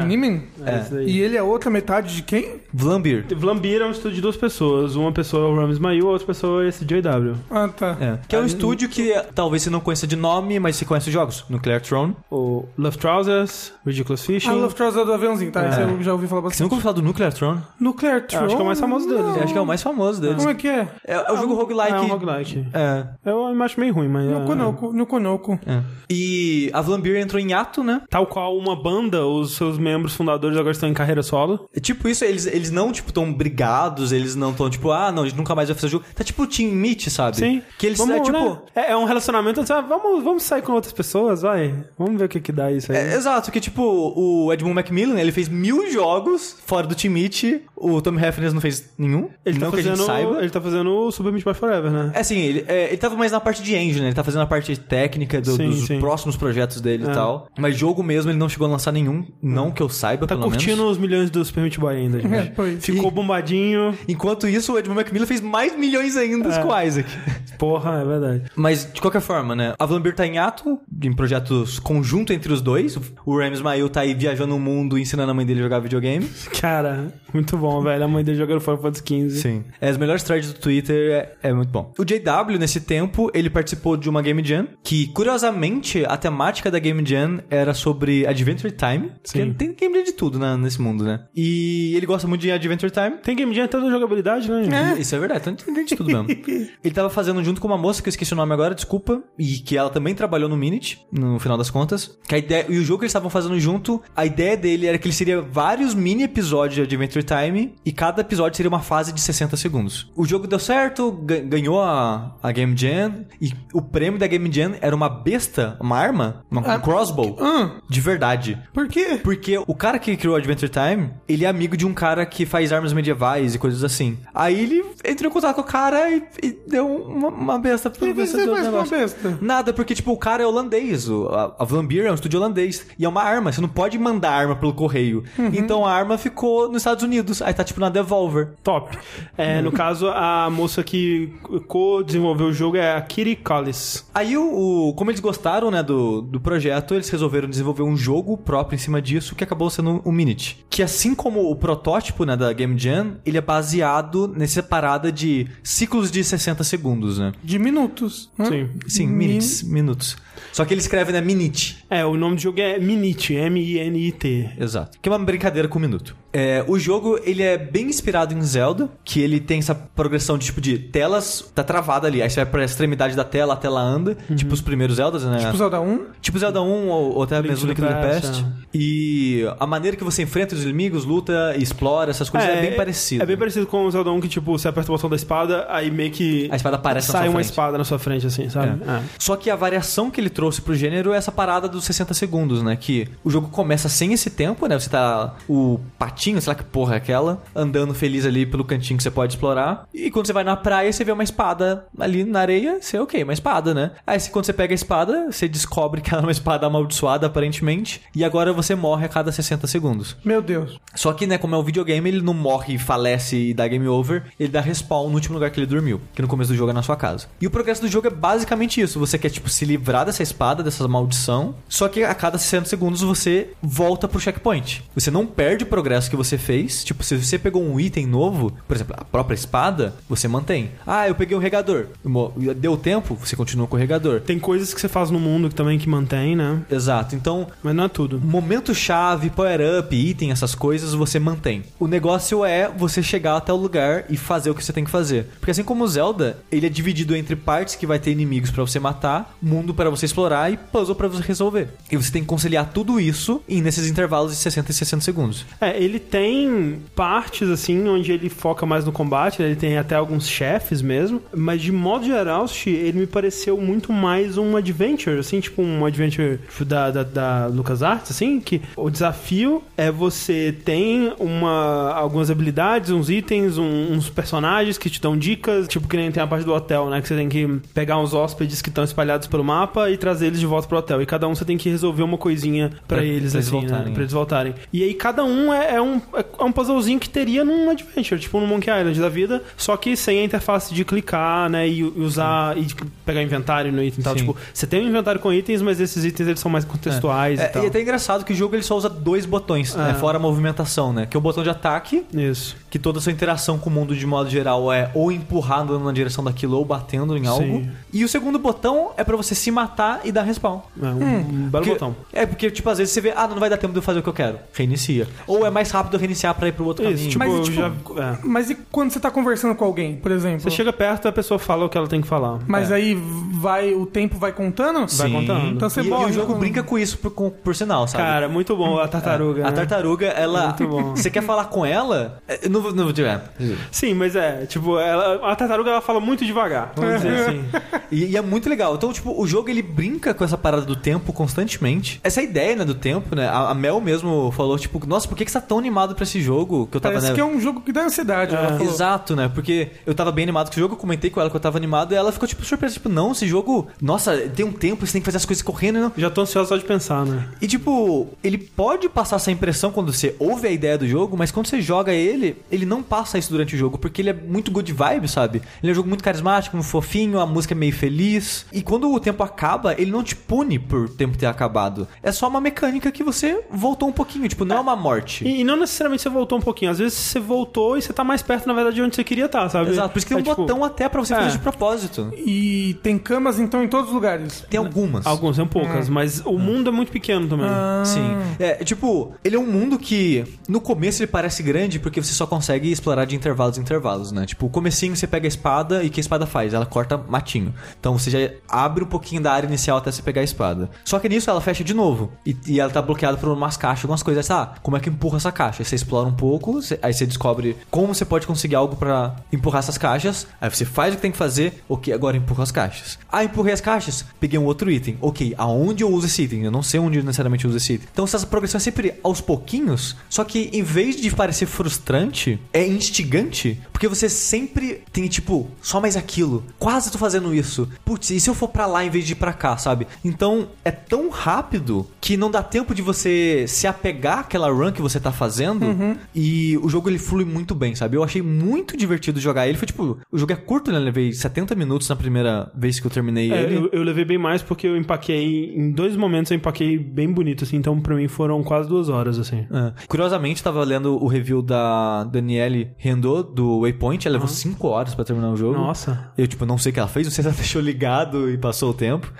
É. É, isso aí. E ele é outra metade de quem? Vlambeer. Vlambeer é um estúdio de duas pessoas. Uma pessoa é o Ram Ismail, a outra pessoa é esse JW. Ah, tá. É. Que é um estúdio que talvez você não conheça de nome, mas você conhece os jogos. Nuclear Throne. O Love Trousers, Ridiculous Fishing. Ah, Love Trouser do aviãozinho, tá? Esse eu já ouvi falar Você bastante. nunca ouviu falar do Nuclear Throne? Nuclear Throne? acho que é o mais famoso deles. Eu acho que é o mais famoso deles. Como é que é? É, é o jogo roguelike. É um roguelike. É. Eu acho meio ruim, mas... No é- Konoco, no Konoco. é. E a Vlambeer entrou em ato, né? Tal qual uma banda, os seus membros fundadores agora estão em carreira solo. É Tipo isso, eles, eles não, tipo, tão brigados, eles não tão, tipo, ah, não, a gente nunca mais vai fazer jogo. Tá tipo o Team Meet, sabe? Sim. Que eles, vamos, é tipo... né? é, é um relacionamento, assim, ah, vamos, vamos sair com outras pessoas, vai. Vamos ver o que que dá isso aí. É, exato, que tipo, o Edmund Macmillan, ele fez mil jogos fora do Team Meet, o Tommy Hefner não fez nenhum, ele, tá não que a gente fazendo, saiba. ele tá fazendo o Super Meat Boy Forever, né? É assim, ele, é, ele tava mais na parte de engine, né? Ele tá fazendo a parte técnica do- Sim, dos sim. próximos projetos dele É. e tal. Mas jogo mesmo ele não chegou a lançar nenhum, não que eu saiba, Tá curtindo menos. os milhões do Super Meat Boy ainda, É, gente. pois. Ficou bombadinho. Enquanto isso, o Edmund Macmillan fez mais milhões ainda É. com o Isaac. Porra, é verdade. Mas, de qualquer forma, né? A Vlambeer tá em ato, em projetos conjunto entre os dois. O Rams Ismail tá aí viajando o mundo, ensinando a mãe dele a jogar videogame. Cara, muito bom, velho. A mãe dele jogando Final Fantasy XV. Sim. É, as melhores threads do Twitter é, é muito bom. O JW, nesse tempo, ele participou de uma Game Jam, que, curiosamente, a temática da Game Jam era sobre Adventure Time. Sim. Tem Game Jam de tudo né, nesse mundo, né? E ele gosta muito de Adventure Time. Tem Game Jam até da jogabilidade, né? gente? Isso é verdade, então tem de tudo mesmo. ele tava fazendo junto com uma moça que eu esqueci o nome agora, desculpa, e que ela também trabalhou no Minute, no final das contas. Que a ideia, e o jogo que eles estavam fazendo junto, a ideia dele era que ele seria vários mini episódios de Adventure Time e cada episódio seria uma fase de 60 segundos. O jogo deu certo, ganhou a, a Game Jam e o prêmio da Game Jam era uma besta, uma arma, uma, um ah, crossbow uh, de verdade. Por quê? Porque o cara que criou Adventure Time, ele é amigo de um cara que faz armas medievais e coisas assim. Aí ele entrou em contato com o cara e, e deu uma, uma besta pra ver se uma besta? Nada, porque, tipo, o cara é holandês. O, a, a Vlambeer é um estúdio holandês. E é uma arma. Você não pode mandar arma pelo correio. Uhum. Então a arma ficou nos Estados Unidos. Aí tá, tipo, na Devolver. Top. É, no caso, a moça que co-desenvolveu o jogo é a Kitty Collis. Aí, o, o, como eles gostaram, né, do, do projeto, eles resolveram desenvolver um jogo próprio em cima disso, que acabou sendo o Minute. Que assim como o protótipo, né, da Game Jam, ele é baseado nessa parada de ciclos de 60 segundos, né? De minutos. Né? Sim. Sim, minutes, minutos. Só que ele escreve, né, Minute. É, o nome do jogo é Minute, M-I-N-I-T. Exato. Que é uma brincadeira com minuto. É, o jogo, ele é bem inspirado em Zelda, que ele tem essa progressão de, tipo, de telas, tá travada ali, aí você vai pra extremidade da tela, a tela anda, uhum. tipo os primeiros Zeldas, né? Tipo Zelda 1? Tipo Zelda 1, ou, ou até Link mesmo Link to the Past. É. E a maneira que você enfrenta os inimigos, luta, explora, essas coisas, é, é bem parecido. É bem parecido com o Zelda 1, que, tipo, você aperta o botão da espada, aí meio que... A espada aparece Sai uma espada na sua frente, assim, sabe? É. É. Só que a variação que ele trouxe pro gênero é essa parada dos 60 segundos, né? Que o jogo começa sem esse tempo, né? Você tá o patinho, sei lá que porra é aquela, andando feliz ali pelo cantinho que você pode explorar. E quando você vai na praia, você vê uma espada ali na areia, você é ok, uma espada, né? Aí quando você pega a espada, você descobre que ela é uma espada amaldiçoada, aparentemente, e agora você morre a cada 60 segundos. Meu Deus. Só que, né, como é um videogame, ele não morre, falece e dá game over, ele dá respawn no último lugar que ele dormiu, que no começo do jogo é na sua casa. E o progresso do jogo é basicamente isso, você quer, tipo, se livrar dessa espada, dessa maldição, só que a cada 60 segundos você volta pro checkpoint. Você não perde o progresso que você fez, tipo, se você pegou um item novo, por exemplo, a própria espada, você mantém. Ah, eu peguei um regador. Deu tempo, você continua com o regador. Tem coisas que você faz no mundo que também que mantém, né? Exato. Então, mas não é tudo. Momento chave, power up, item, essas coisas você mantém. O negócio é você chegar até o lugar e fazer o que você tem que fazer. Porque assim como o Zelda, ele é dividido entre partes que vai ter inimigos para você matar, mundo para você explorar e puzzle para você resolver. E você tem que conciliar tudo isso em nesses intervalos de 60 e 60 segundos. É, ele tem partes, assim, onde ele foca mais no combate, né? ele tem até alguns chefes mesmo, mas de modo geral, ele me pareceu muito mais um adventure, assim, tipo um adventure da, da, da LucasArts, assim, que o desafio é você tem uma, algumas habilidades, uns itens, um, uns personagens que te dão dicas, tipo que nem tem a parte do hotel, né, que você tem que pegar uns hóspedes que estão espalhados pelo mapa e trazer eles de volta pro hotel, e cada um você tem que resolver uma coisinha para eles, pra assim, eles né, pra eles voltarem. E aí cada um é, é um, é um puzzlezinho que teria num Adventure, tipo no Monkey Island da vida, só que sem a interface de clicar, né, e, usar Sim. e tipo, pegar inventário no item e tal. Tipo, você tem um inventário com itens, mas esses itens eles são mais contextuais é. e tal. É, e é até engraçado que o jogo ele só usa dois botões, né, é. fora a movimentação, né, que é o botão de ataque. Isso. Que toda a sua interação com o mundo de modo geral é ou empurrando na direção daquilo ou batendo em algo. Sim. E o segundo botão é para você se matar e dar respawn. É um, hum, um belo porque, botão. É, porque, tipo, às vezes você vê, ah, não vai dar tempo de eu fazer o que eu quero. Reinicia. Ou é mais rápido reiniciar pra ir pro outro Isso, caminho. Tipo, mas, tipo, já, é. mas e quando você tá conversando com alguém, por exemplo? Você chega perto a pessoa fala o que ela tem que falar. Mas é. aí vai, o tempo vai contando? Sim. Vai contando. Então você e, e o jogo brinca com isso por, com, por sinal, sabe? Cara, muito bom a tartaruga. É. Né? A tartaruga, ela. Muito bom. Você quer falar com ela? É, não, não vou dizer. Sim, mas é, tipo, ela, a tartaruga ela fala muito devagar. Vamos dizer assim. E, e, é muito legal. Então, tipo, o jogo ele brinca com essa parada do tempo constantemente. Essa ideia, né, do tempo, né? A, a Mel mesmo falou, tipo, nossa, por que, que você tá tão animado pra esse jogo? Que eu tava, Parece né? que é um jogo que dá ansiedade, é. Exato, né? Porque eu tava bem animado com esse jogo, eu comentei com ela que eu tava animado e ela ficou, tipo, surpresa. Tipo, não, esse jogo, nossa, tem um tempo, você tem que fazer as coisas correndo. Não. Já tô ansioso só de pensar, né? E, tipo, ele pode passar essa impressão quando você ouve a ideia do jogo, mas quando você joga ele, ele não passa isso durante o jogo, porque ele é muito good vibe, sabe? Ele é um jogo muito carismático, muito fofinho, a música é meio feliz. E quando o tempo acaba, ele não te pune por o tempo ter acabado. É só uma mecânica que você voltou um pouquinho, tipo, não é uma morte. E, e não necessariamente você voltou um pouquinho. Às vezes você voltou e você tá mais perto, na verdade, de onde você queria estar, sabe? Exato, por isso que tem É, um tipo, botão até pra você é. fazer de propósito. E tem camas, então, em todos os lugares. Tem algumas. Alguns, são poucas, mas o mundo é muito pequeno também. Ah, Sim. É, tipo, ele é um mundo que no começo ele parece grande porque você só consegue explorar de intervalos em intervalos, né? Tipo, o comecinho você pega a espada e o que a espada faz? Ela corta matinho. Então você já abre um pouquinho da área inicial até você pegar a espada. Só que nisso ela fecha de novo. E, e ela tá bloqueada por umas caixas, algumas coisas. Ah, como é que empurra essa caixa? Você explora um pouco, aí você descobre como você pode conseguir algo pra empurrar essas caixas. Aí você faz o que tem que fazer, ok, agora empurra as caixas. Ah, empurrei as caixas, peguei um outro item. Ok, aonde eu uso esse item? Eu não sei onde necessariamente eu uso esse item. Então essa progressão é sempre aos pouquinhos, só que em vez de parecer frustrante, é instigante, porque você sempre tem tipo, só mais aquilo. Quase tô fazendo isso. Putz, e se eu for pra lá em vez de ir pra cá, sabe? Então é tão rápido que não dá tempo de você se apegar àquela run que você tá fazendo e o jogo ele flui muito bem, sabe? Eu achei muito divertido jogar ele. Foi tipo, o jogo é curto, né? Eu levei 70 minutos na primeira vez que eu terminei É, ele. eu, eu levei bem mais porque eu empaquei. Em dois momentos eu empaquei bem bonito, assim. Então pra mim foram quase duas horas, assim. É. Curiosamente, tava lendo o review da Daniele Rendo, do Waypoint. Ela levou 5 horas pra terminar o jogo. Nossa. Eu, tipo, não sei o que ela fez, não sei se ela deixou ligado e passou o tempo.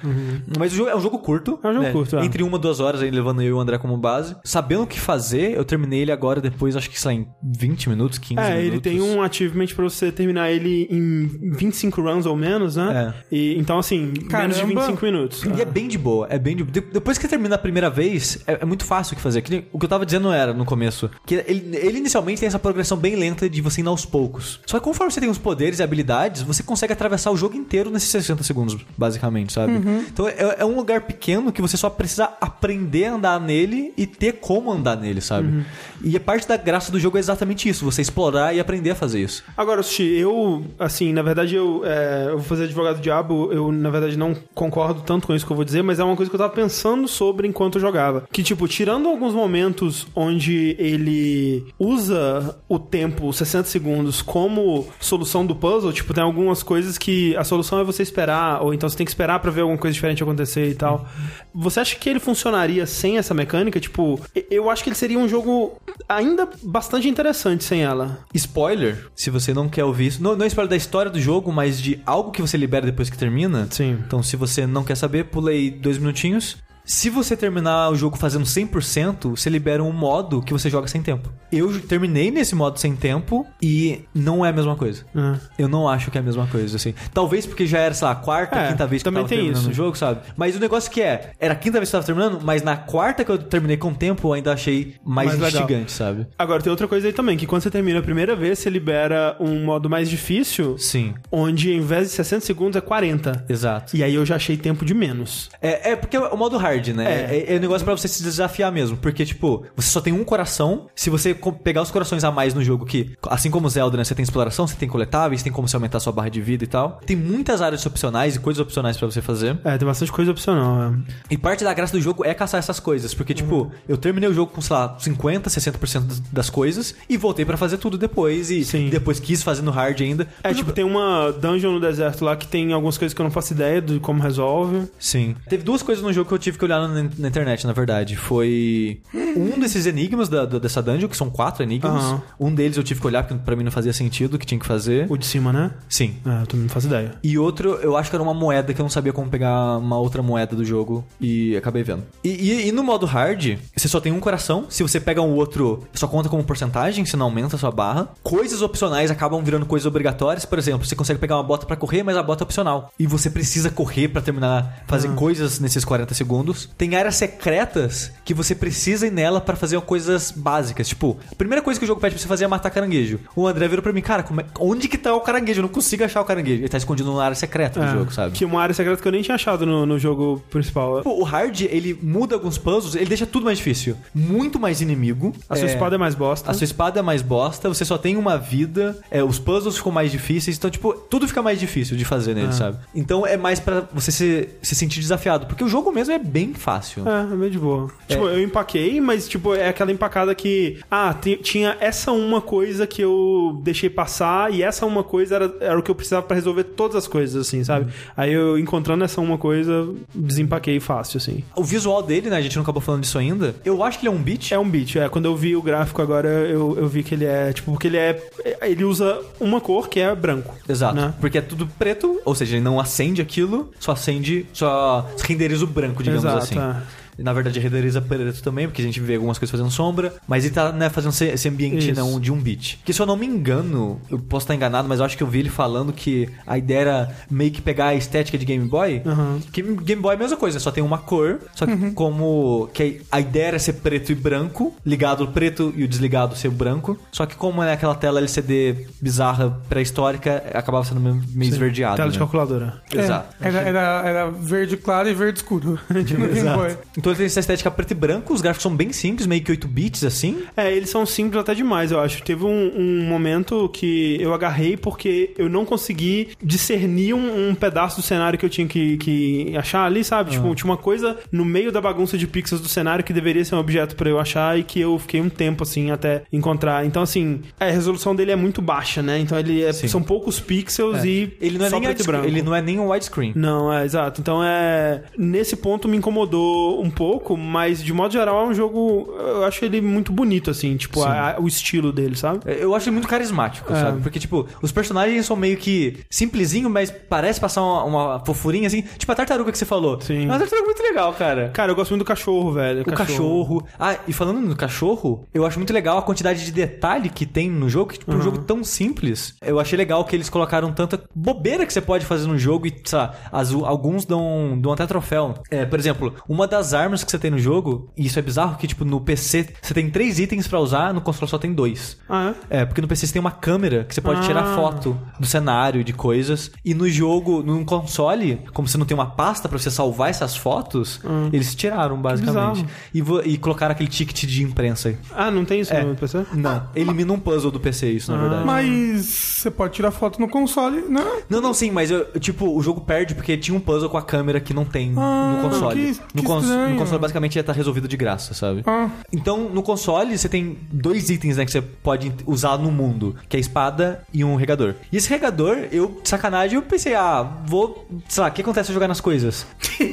Mas o jogo é um jogo curto. É um jogo né? curto, é. Entre uma e duas horas, aí levando eu e o André como base. Sabendo o que fazer, eu terminei ele agora depois, acho que, sei lá, em 20 minutos, 15 É, minutos. ele tem um achievement pra você terminar ele em 25 runs ou menos, né? E, então, assim, menos de Caramba. 25 minutos. E é bem de boa, é bem de de- Depois que termina a primeira vez, é, é muito fácil o que fazer. Que o que eu tava dizendo era no começo. Que ele, ele inicialmente tem essa progressão bem lenta de você indo aos poucos. Só que conforme você tem os poderes e habilidades, você consegue atravessar o jogo inteiro nesses 60 segundos, basicamente, sabe? Então é, é um lugar pequeno que você só precisa aprender a andar nele e ter como andar nele, sabe? E a parte da graça do jogo é exatamente isso: você explorar e aprender a fazer isso. Agora, Sushi, eu, assim, na verdade, eu, é, eu vou fazer advogado do diabo, eu, na verdade, não concordo tanto com isso que eu vou dizer, mas é uma coisa que eu tava pensando sobre enquanto eu jogava. Que, tipo, tirando alguns momentos onde ele usa o tempo, 60 segundos, como solução do puzzle, tipo, tem algumas coisas que a solução é você esperar, ou então você tem que esperar pra ver alguma coisa diferente acontecer e tal. Você acha que ele funcionaria sem essa mecânica? Tipo, eu acho que ele seria um jogo ainda bastante interessante sem ela. Spoiler, se você não quer ouvir isso, não, não é spoiler da história do jogo, mas de algo que você libera depois que termina. Sim. Então, se você não quer saber, pulei dois minutinhos. Se você terminar o jogo fazendo 100%, você libera um modo que você joga sem tempo. Eu terminei nesse modo sem tempo e não é a mesma coisa. É. Eu não acho que é a mesma coisa, assim. Talvez porque já era, sei lá, a quarta, É, quinta vez que eu tava terminando isso. o jogo, sabe? Mas o negócio que é, era a quinta vez que eu tava terminando, mas na quarta que eu terminei com o tempo, eu ainda achei mais, Mais legal. instigante, sabe? Agora, tem outra coisa aí também, que quando você termina a primeira vez, você libera um modo mais difícil, Sim, onde em vez de 60 segundos é 40. exato. E aí eu já achei tempo de menos. É, é porque é o modo hard, né? É. É, é um negócio pra você se desafiar mesmo. Porque, tipo, você só tem um coração. Se você pegar os corações a mais no jogo, que, assim como Zelda, né? Você tem exploração, você tem coletáveis, tem como você aumentar sua barra de vida e tal. Tem muitas áreas opcionais e coisas opcionais pra você fazer. É, tem bastante coisa opcional. é. E parte da graça do jogo é caçar essas coisas. Porque, tipo, Uhum. eu terminei o jogo com, sei lá, 50, 60% das- das coisas e voltei pra fazer tudo depois. E Sim. depois quis fazer no hard ainda. É, tipo, tem uma dungeon no deserto lá que tem algumas coisas que eu não faço ideia de como resolve. Sim. Teve duas coisas no jogo que eu tive que olhar na, na internet, na verdade. Foi um desses enigmas da, da- dessa dungeon, que são quatro enigmas. Aham. Um deles eu tive que olhar, porque pra mim não fazia sentido o que tinha que fazer. O de cima, né? Sim. É, eu também não faço ideia. E outro, eu acho que era uma moeda que eu não sabia como pegar uma outra moeda do jogo e acabei vendo. E, e- e no modo hard, você só tem um coração. Se você pega um outro, só conta como porcentagem, você não aumenta a sua barra. Coisas opcionais acabam virando coisas obrigatórias. Por exemplo, você consegue pegar uma bota pra correr, mas a bota é opcional. E você precisa correr pra terminar, fazer coisas nesses 40 segundos. Tem áreas secretas que você precisa ir nela pra fazer coisas básicas. Tipo, a primeira coisa que o jogo pede pra você fazer é matar caranguejo. O André virou pra mim, cara, é- onde que tá o caranguejo? Eu não consigo achar o caranguejo. Ele tá escondido numa área secreta do É, jogo, sabe? Que é uma área secreta que eu nem tinha achado no, no jogo principal. Tipo, o hard, ele muda alguns puzzles, ele deixa tudo mais difícil. Muito mais inimigo. A sua É, espada é mais bosta. A sua espada é mais bosta, você só tem uma vida, é, os puzzles ficam mais difíceis, então, tipo, tudo fica mais difícil de fazer nele, Ah. sabe? Então é mais pra você se, se sentir desafiado, porque o jogo mesmo é bem bem fácil. É, é meio de boa. Tipo, eu empaquei, mas, tipo, é aquela empacada que. Ah, ti- tinha essa uma coisa que eu deixei passar e essa uma coisa era, era o que eu precisava pra resolver todas as coisas, assim, sabe? Aí eu encontrando essa uma coisa, desempaquei fácil, assim. O visual dele, né? A gente não acabou falando disso ainda. Eu acho que ele é um beat. É um beat, é. Quando eu vi o gráfico agora, eu, eu vi que ele é, tipo, porque ele é. Ele usa uma cor que é branco. Exato. né? Porque é tudo preto, ou seja, ele não acende aquilo, só acende, só renderiza o branco, digamos Exato, assim. é. Na verdade, renderiza preto também, porque a gente vê algumas coisas fazendo sombra, mas ele tá né, fazendo esse- ambiente não, de um beat. Que se eu não me engano, eu posso estar enganado, mas eu acho que eu vi ele falando que a ideia era meio que pegar a estética de Game Boy. Uhum. Que Game Boy é a mesma coisa, só tem uma cor, só que como que a ideia era ser preto e branco, ligado o preto e o desligado ser branco, só que como é aquela tela LCD bizarra pré-histórica, acabava sendo meio, meio esverdeado. Tela né? de calculadora. É, Exato. era, era, era verde claro e verde escuro. no Game Boy. Então ele tem essa estética preto e branco, os gráficos são bem simples, meio que 8 bits assim. É, eles são simples até demais, eu acho. Teve um, um momento que eu agarrei porque eu não consegui discernir um, um pedaço do cenário que eu tinha que, que achar ali, sabe? Tipo, tinha uma coisa no meio da bagunça de pixels do cenário que deveria ser um objeto pra eu achar e que eu fiquei um tempo, assim, até encontrar. Então, assim, a resolução dele é muito baixa, né? Então, ele é- são poucos pixels e Ele não é nem preto e branco. ele não é nem um widescreen. Não, é exato. Então é. Nesse ponto me incomodou um pouco, mas de modo geral é um jogo. Eu acho ele muito bonito, assim, tipo, a- a- o estilo dele, sabe? Eu acho ele muito carismático, É. sabe? Porque, tipo, os personagens são meio que simplesinho, mas parece passar uma, uma fofurinha, assim. Tipo a tartaruga que você falou. Sim. É uma tartaruga muito legal, cara. Cara, eu gosto muito do cachorro, velho. O cachorro. Ah, e falando no cachorro, eu acho muito legal a quantidade de detalhe que tem no jogo, que tipo, um jogo tão simples. Eu achei legal que eles colocaram tanta bobeira que você pode fazer no jogo e, sei lá, as- alguns dão, dão até troféu. É, por exemplo, uma das armas que você tem no jogo, e isso é bizarro, que tipo, no PC você tem três itens pra usar, no console só tem dois. Ah, é? É, porque no PC você tem uma câmera que você pode Ah. tirar foto do cenário, de coisas. E no jogo, num console, como você não tem uma pasta pra você salvar essas fotos, eles tiraram, basicamente. E, e colocaram aquele ticket de imprensa aí. Ah, não tem isso É. no PC? Não, elimina um puzzle do PC, isso, na Ah. verdade. Mas você pode tirar foto no console, né? Não, não, sim, mas eu, eu, tipo, o jogo perde porque tinha um puzzle com a câmera que não tem Ah, no console. que- no, que cons- estranho. No console, basicamente, já tá resolvido de graça, sabe? Ah, Então, no console, você tem dois itens né, que você pode usar no mundo, que é a espada e um regador. E esse regador, eu, sacanagem, eu pensei, ah, vou. Sei lá, o que acontece se eu jogar nas coisas?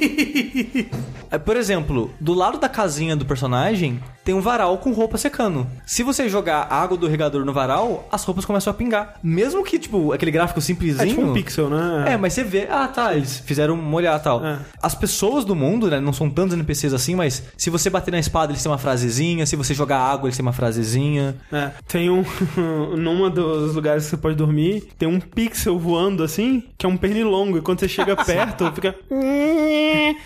É, Por exemplo, do lado da casinha do personagem tem um varal com roupa secando. Se você jogar água do regador no varal, as roupas começam a pingar. Mesmo que, tipo, aquele gráfico simplesinho. É tipo um pixel, né? É, mas você vê, ah tá, eles fizeram molhar e tal. É. As pessoas do mundo, né, não são tantos NPCs assim, mas se você bater na espada, eles têm uma frasezinha, se você jogar água, eles têm uma frasezinha. É, tem um. numa dos lugares que você pode dormir, tem um pixel voando assim, que é um pernilongo. E quando você chega perto, fica.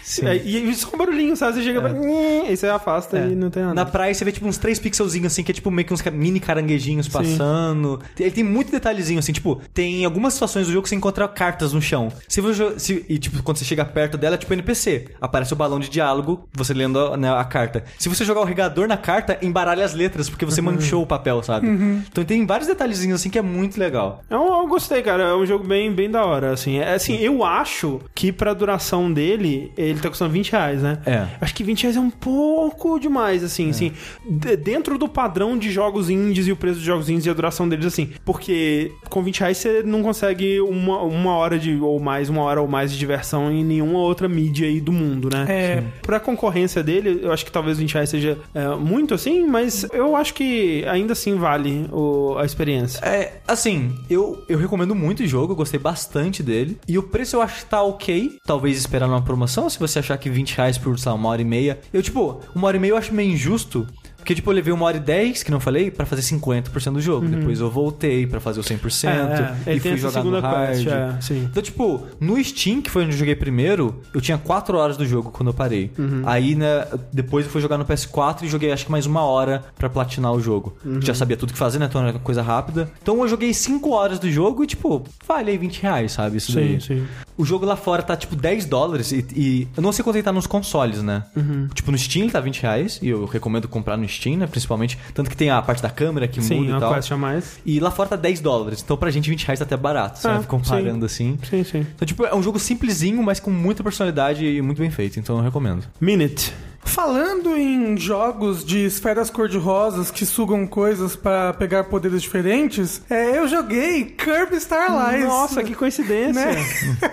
Sim. É, e isso com barulhinho, sabe? Você chega perto. Aí você afasta É. e não tem nada. Na praia você vê tipo uns três pixelzinhos assim, que é tipo meio que uns mini caranguejinhos passando. Ele tem muito detalhezinho assim, tipo, tem algumas situações do jogo que você encontra cartas no chão. Se você, se- e tipo, quando você chega perto dela, é tipo NPC. Aparece o balão de diálogo, você lendo a, né, a carta. Se você jogar o regador na carta, embaralha as letras, porque você manchou o papel, sabe? Então tem vários detalhezinhos assim que é muito legal. Eu, eu gostei, cara. É um jogo bem, bem da hora, assim. É, assim, eu acho que pra duração dele, ele tá custando 20 reais, né? É. Acho que 20 reais é um pouco demais, assim, assim. D- dentro do padrão de jogos indies e o preço de jogos indies e a duração deles, assim. Porque com 20 reais você não consegue uma, uma hora de, ou mais, uma hora ou mais de diversão em nenhuma outra mídia aí do mundo, né? É. Pra concorrência dele, eu acho que talvez 20 reais seja é, muito assim, mas eu acho que ainda assim vale o- a experiência. É, assim, eu, eu recomendo muito o jogo, eu gostei bastante dele. E o preço eu acho que tá ok. Talvez esperar numa promoção, se você achar que 20 reais por, sei lá, uma hora e meia. Eu, tipo, uma hora e meia eu acho meio injusto. Porque, tipo, eu levei uma hora e dez, que não falei, pra fazer 50% do jogo. Depois eu voltei pra fazer o 100% Uhum. É, é, e tem fui jogar no hard. quest, é. Então, tipo, no Steam, que foi onde eu joguei primeiro, eu tinha 4 horas do jogo quando eu parei. Uhum. Aí, né, depois eu fui jogar no PS4 e joguei acho que mais uma hora pra platinar o jogo. Uhum. Já sabia tudo que fazer, né? Então era coisa rápida. Então eu joguei 5 horas do jogo e, tipo, falei 20 reais, sabe? Isso Sim, daí. sim. O jogo lá fora tá tipo 10 dólares e, e eu não sei quanto ele tá nos consoles, né? Uhum. Tipo, no Steam ele tá 20 reais e eu recomendo comprar no, Steam, né? Principalmente. Tanto que tem a parte da câmera que Sim, muda uma e tal. quest a mais. E lá fora tá 10 dólares. Então pra gente 20 reais tá até barato, Ah, sabe? Comparando assim. Sim, sim. Então, tipo, é um jogo simplesinho, mas com muita personalidade e muito bem feito. Então eu recomendo. Minute. Falando em jogos de esferas cor-de-rosas que sugam coisas pra pegar poderes diferentes, é, eu joguei Kirby Star Allies. Nossa, que coincidência. Né?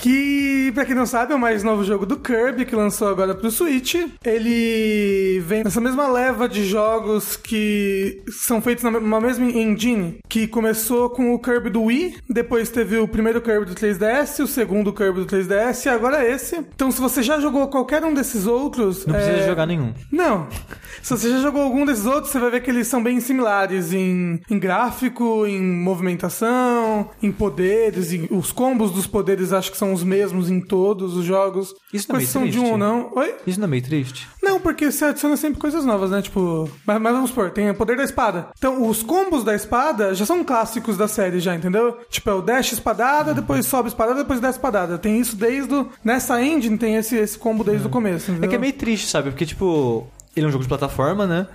Que, pra quem não sabe, é o mais novo jogo do Kirby, que lançou agora pro Switch. Ele vem nessa mesma leva de jogos que são feitos na na mesma engine, que começou com o Kirby do Wii, depois teve o primeiro Kirby do 3DS, o segundo Kirby do 3DS, e agora esse. Então, se você já jogou qualquer um desses outros... Não precisa é, jogar nenhum. não. Se você já jogou algum desses outros, você vai ver que eles são bem similares em, em gráfico, em movimentação, em poderes. em- os combos dos poderes acho que são os mesmos em todos os jogos. Isso não é meio Exceção de um triste? ou não. Oi? Isso não é meio triste? Não, porque você adiciona sempre coisas novas, né? Tipo, mas, mas vamos supor, tem o poder da espada. Então, os combos da espada já são clássicos da série, já, entendeu? Tipo, é o dash espadada, depois sobe espadada, depois desce espadada. Tem isso desde o... Nessa engine tem esse, esse combo desde o começo, É entendeu? que é meio triste, sabe? Porque, tipo, ele é um jogo de plataforma, né?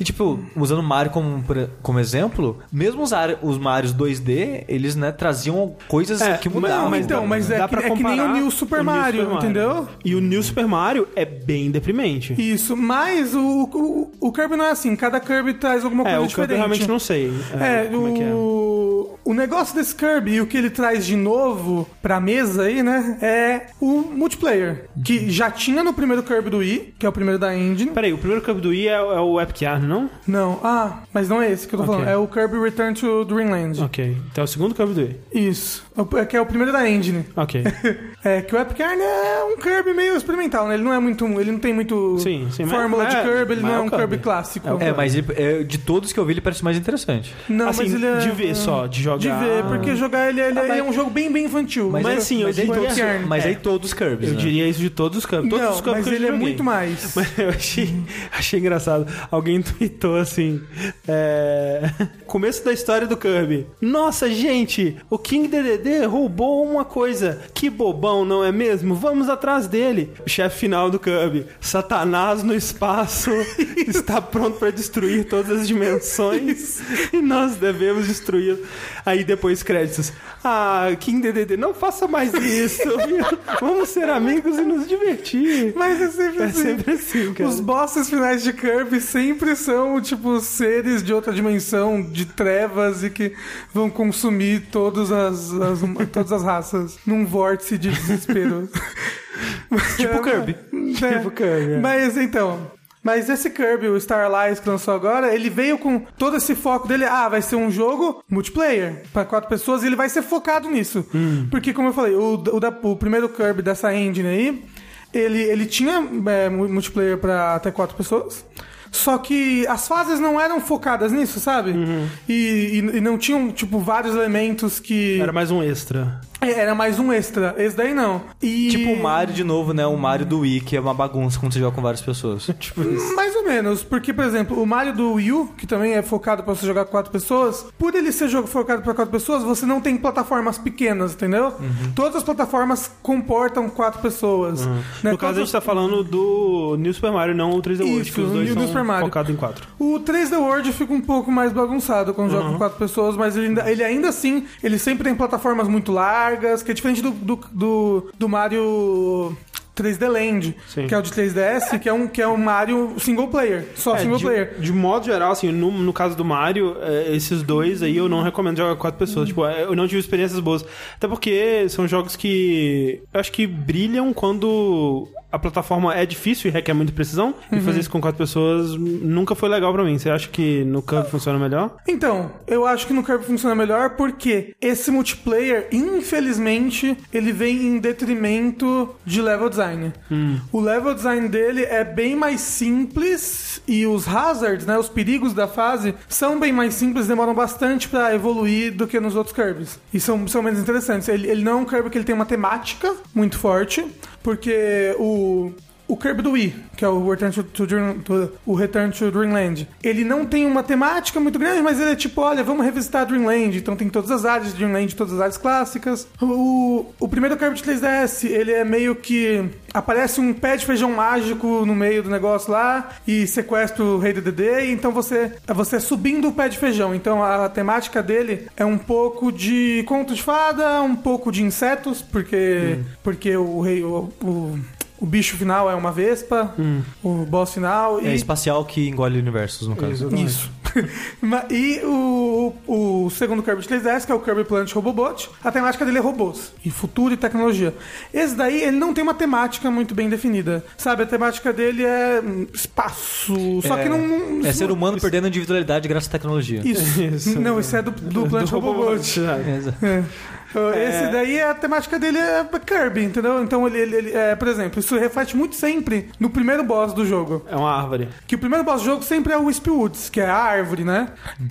E, tipo, usando o Mario como, como exemplo, mesmo os, Ar- os Marios 2D, eles, né, traziam coisas É, que mudavam. mas então, mas é dá que- pra é que nem o New Super Mario, entendeu? E o New Super Mario é bem deprimente. Isso, mas o, o, o Kirby não é assim. Cada Kirby traz alguma é, coisa o diferente. Kirby eu realmente não sei. É, como é que é. o, o negócio desse Kirby e o que ele traz de novo pra mesa aí, né? É o multiplayer. Que já tinha no primeiro Kirby do Wii, que é o primeiro da Engine. Peraí, o primeiro Kirby do Wii é, é o Epic Yarn, não? Não, ah, mas não é esse que eu tô Ok. falando. É o Kirby Return to Dreamland. Ok. Então é o segundo Kirby do Wii. Isso. É que é o primeiro da Engine. Ok. É que o Epic Yarn é um Kirby meio experimental, né? Ele não é muito. Ele não tem muito Sim, sim, mas- fórmula mas de é- Kirby, ele mas não é é um Kirby, Kirby. clássico. É É, mas ele- é, de todos que eu vi, ele parece mais interessante. Não, assim, mas ele é. de ver só, de jogar. De ver, porque jogar ele, ele, ele é um jogo bem, bem infantil. Mas Mas assim, eu mas, aí diria- todos, mas É. aí todos os Kirby's, Eu né? diria isso de todos os Kirby. Todos não, os Kirby mas que eu ele é muito mais. Mas eu achei, achei engraçado. Alguém tweetou assim: é, Começo da história do Kirby. Nossa, gente, o King DDD roubou uma coisa. Que bobão, não é mesmo? Vamos atrás dele. O chefe final do Kirby: Satanás no espaço está pronto para destruir todas as dimensões e nós devemos destruí-lo. Aí depois créditos. Ah, King DDD, não faça mais isso. Vamos ser amigos e nos divertir. Mas é sempre É assim. sempre assim, cara. Os bosses finais de Kirby sempre são, tipo, seres de outra dimensão, de trevas e que vão consumir todas as, as- todas as raças num vórtice de desespero. Tipo Kirby. É. Tipo Kirby, é. Mas então. Mas esse Kirby, o Star Allies que lançou agora, ele veio com todo esse foco dele. Ah, vai ser um jogo multiplayer para quatro pessoas e ele vai ser focado nisso. Hum. Porque, como eu falei, o, o, da- o primeiro Kirby dessa engine aí, ele, ele tinha é, mu- multiplayer para até quatro pessoas. Só que as fases não eram focadas nisso, sabe? Uhum. E, e, e não tinham, tipo, vários elementos que. Era mais um extra. É, Era mais um extra. Esse daí não. E... Tipo o Mario de novo, né? O Mario do Wii, que é uma bagunça quando você joga com várias pessoas. Tipo isso. Mais ou menos, porque, por exemplo, o Mario do Wii U, que também é focado pra você jogar com quatro pessoas, por ele ser jogo focado pra quatro pessoas, você não tem plataformas pequenas, entendeu? Uhum. Todas as plataformas comportam quatro pessoas. Né? No caso, a gente tá falando do New Super Mario, não o 3D World, Isso, que os dois New são Super Mario. focados em quatro. O 3D World fica um pouco mais bagunçado quando Uhum. joga com quatro pessoas, mas ele ainda, ele ainda assim, ele sempre tem plataformas muito largas, que é diferente do, do, do, do Mario 3D Land, Sim. que é o de 3DS, que é um, que é um Mario single player, só É, single de, player. de modo geral, assim, no, no caso do Mario, é, esses dois aí eu não recomendo jogar com quatro pessoas. Tipo, é, eu não tive experiências boas. Até porque são jogos que eu acho que brilham quando a plataforma é difícil e requer muita precisão. E fazer isso com quatro pessoas nunca foi legal pra mim. Você acha que no Kirby funciona melhor? Então, eu acho que no Kirby funciona melhor porque esse multiplayer, infelizmente, ele vem em detrimento de level design. O level design dele é bem mais simples e os hazards, né, os perigos da fase, são bem mais simples, demoram bastante pra evoluir do que nos outros Kirbys. E são, são menos interessantes. Ele, ele não é um Kirby que ele tem uma temática muito forte, porque o o Kirby do Wii, que é o Return to, to Dream- to- o Return to Dreamland, ele não tem uma temática muito grande, mas ele é tipo, olha, vamos revisitar Dreamland. Então tem todas as áreas de Dreamland, todas as áreas clássicas. O, o primeiro Kirby de 3DS, ele é meio que aparece um pé de feijão mágico no meio do negócio lá e sequestra o rei e então você você é subindo o pé de feijão. Então a temática dele é um pouco de conto de fada, um pouco de insetos, porque porque o rei o, o, o bicho final é uma vespa, o boss final É e espacial que engole universos, no caso. isso. Ma- e o, o segundo Kirby de 3DS, que é o Kirby Planet Robobot, a temática dele é robôs e futuro e tecnologia. Esse daí, ele não tem uma temática muito bem definida. Sabe, a temática dele é hum, espaço, só que não... É ser humano perdendo a individualidade graças à tecnologia. Isso. Isso. Não, esse é do, do Planet Do Robobot. É. Exato. É. Esse daí, a temática dele é Kirby, entendeu? Então, ele, ele, ele- é, por exemplo, isso reflete muito sempre no primeiro boss do jogo. É uma árvore. Que o primeiro boss do jogo sempre é o Spewoods, que é a árvore, né?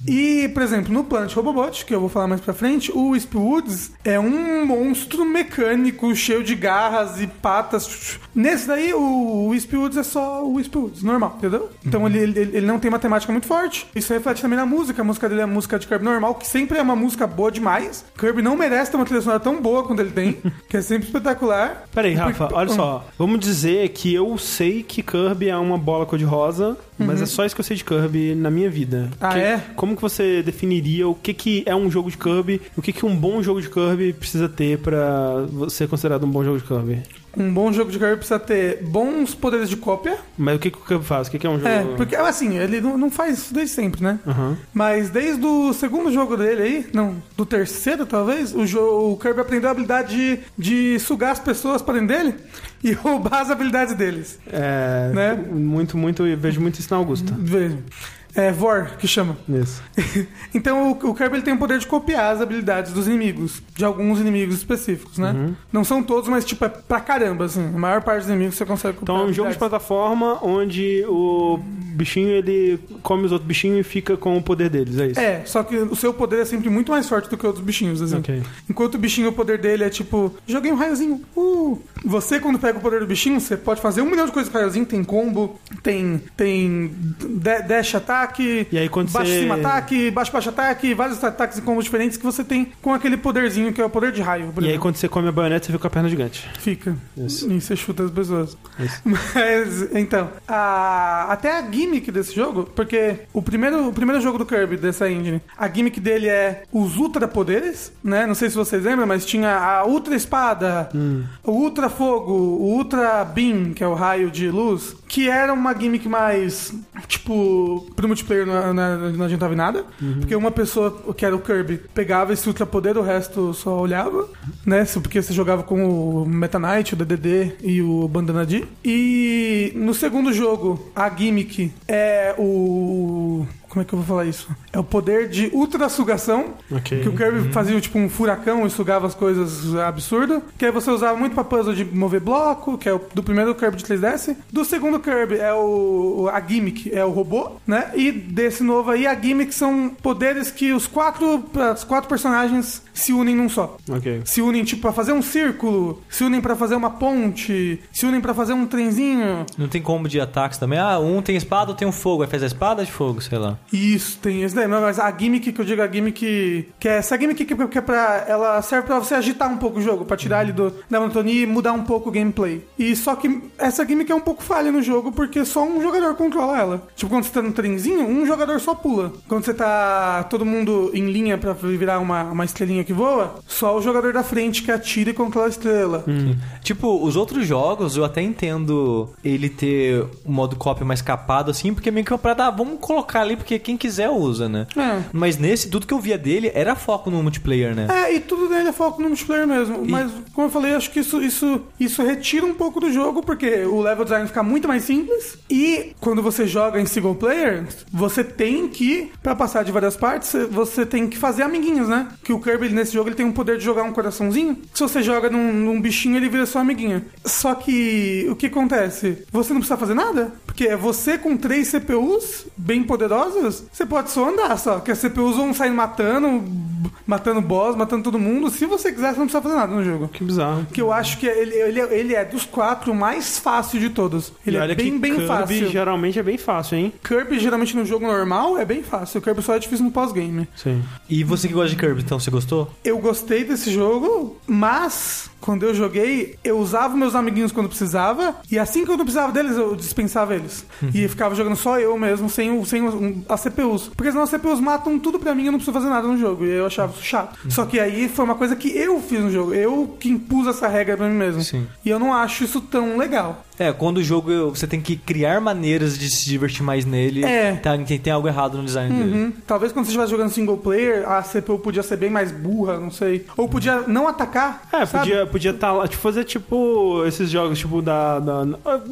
E, por exemplo, no Planet Robobot, que eu vou falar mais pra frente, o Spewoods é um monstro mecânico cheio de garras e patas. Nesse daí, o, o Spewoods é só o Spewoods, normal, entendeu? Então ele, ele, ele não tem uma temática muito forte. Isso reflete também na música. A música dele é a música de Kirby normal, que sempre é uma música boa demais. Kirby não merece ter uma trilha sonora tão boa quanto ele tem, que é sempre espetacular. Peraí, Rafa, olha só. Vamos dizer que eu sei que Kirby é uma bola cor-de-rosa, mas é só isso que eu sei de Kirby na minha vida. Ah, Que- é? Como que você definiria o que, que é um jogo de Kirby o que, que um bom jogo de Kirby precisa ter pra ser considerado um bom jogo de Kirby? Um bom jogo de Kirby precisa ter bons poderes de cópia. Mas o que, que o Kirby faz? O que, que é um jogo... É, porque assim, ele não, não faz isso desde sempre, né? Aham. Mas desde o segundo jogo dele aí, não, do terceiro talvez, o, jo- o Kirby aprendeu a habilidade de, de sugar as pessoas para dentro dele e roubar as habilidades deles. É, Né? muito, muito, vejo muito isso na Augusta. Veja. É Vor, que chama. Isso. então o, o Kirby ele tem o poder de copiar as habilidades dos inimigos, de alguns inimigos específicos, né? Não são todos, mas tipo, é pra caramba, assim. A maior parte dos inimigos você consegue copiar. Então é um jogo de plataforma onde o bichinho ele come os outros bichinhos e fica com o poder deles, é isso? É, só que o seu poder é sempre muito mais forte do que outros bichinhos, assim. Ok. Enquanto o bichinho, o poder dele é tipo, joguei um raiozinho. Uh! Você, quando pega o poder do bichinho, você pode fazer um milhão de coisas com o raiozinho. Tem combo, tem, tem da- dash ataque, E aí quando baixo você- cima ataque, baixo baixo ataque, vários ataques e combos diferentes que você tem com aquele poderzinho que é o poder de raio. E aí quando você come a baioneta, você fica com a perna gigante. Fica. Isso. E você chuta as pessoas. Isso. Mas, então, a- até a gimmick desse jogo, porque o primeiro, o primeiro jogo do Kirby dessa engine, a gimmick dele é os ultra poderes, né? Não sei se vocês lembram, mas tinha a ultra espada, o ultra fogo, o ultra beam, que é o raio de luz, que era uma gimmick mais, tipo, pro multiplayer não, não, não adiantava em nada, porque uma pessoa, que era o Kirby, pegava esse ultra poder, o resto só olhava, né? Porque você jogava com o Meta Knight, o DDD e o Bandana D. E no segundo jogo, a gimmick é o. Como é que eu vou falar isso? É o poder de ultra sugação. Ok. Que o Kirby fazia tipo um furacão e sugava as coisas absurdo. Que aí você usava muito pra puzzle de mover bloco, que é o do primeiro Kirby de 3DS. Do segundo Kirby é o a gimmick, é o robô, né? E desse novo aí, a gimmick são poderes que os quatro, os quatro personagens se unem num só. Ok. Se unem tipo pra fazer um círculo, se unem pra fazer uma ponte, se unem pra fazer um trenzinho. Não tem combo de ataques também? Ah, um tem espada, outro tem um fogo. Aí faz a espada de fogo, sei lá. Isso, tem esse daí. Mas a gimmick que eu digo, a gimmick. Que é essa gimmick que, é pra. Ela serve pra você agitar um pouco o jogo, pra tirar ele do, da monotonia e mudar um pouco o gameplay. E só que essa gimmick é um pouco falha no jogo, porque só um jogador controla ela. Tipo, quando você tá no trenzinho, um jogador só pula. Quando você tá todo mundo em linha pra virar uma, uma estrelinha que voa, só o jogador da frente que atira e controla a estrela. Tipo, os outros jogos eu até entendo ele ter um modo cópia mais capado assim, porque meio que pra dar, vamos colocar ali porque quem quiser usa, né? É. Mas nesse, tudo que eu via dele era foco no multiplayer, né? É, e tudo dele é foco no multiplayer mesmo. E- Mas, como eu falei, acho que isso, isso, isso retira um pouco do jogo, porque o level design fica muito mais simples. E quando você joga em single player, você tem que, pra passar de várias partes, você tem que fazer amiguinhos, né? Que o Kirby nesse jogo ele tem um poder de jogar um coraçãozinho. Se você joga num, num bichinho, ele vira sua amiguinha. Só que o que acontece? Você não precisa fazer nada, porque é você com três CPUs bem poderosas, você pode só andar só. Que as CPUs vão sair matando matando boss, matando todo mundo. Se você quiser, você não precisa fazer nada no jogo. Que bizarro. Que eu acho que ele, ele, ele é dos quatro o mais fácil de todos. Ele E é bem, que bem Kirby fácil. geralmente é bem fácil, hein? Kirby, geralmente no jogo normal, é bem fácil. O Kirby só é difícil no pós-game. Sim. E você que gosta de Kirby, então, você gostou? Eu gostei desse jogo, mas quando eu joguei, eu usava meus amiguinhos quando precisava, e assim que eu não precisava deles, eu dispensava eles. E ficava jogando só eu mesmo, sem, o- sem o- as CPUs. Porque senão as CPUs matam tudo pra mim e eu não preciso fazer nada no jogo. E eu achava isso chato. Só que aí foi uma coisa que eu fiz no jogo. Eu que impus essa regra pra mim mesmo. Sim. E eu não acho isso tão legal. É, quando o jogo você tem que criar maneiras de se divertir mais nele, É. tá- tem, tem algo errado no design dele. Uhum. Talvez quando você estivesse jogando single player, a CPU podia ser bem mais burra, não sei. Ou podia não atacar. É, sabe? podia podia tá lá, tipo, fazer tipo esses jogos, tipo da. da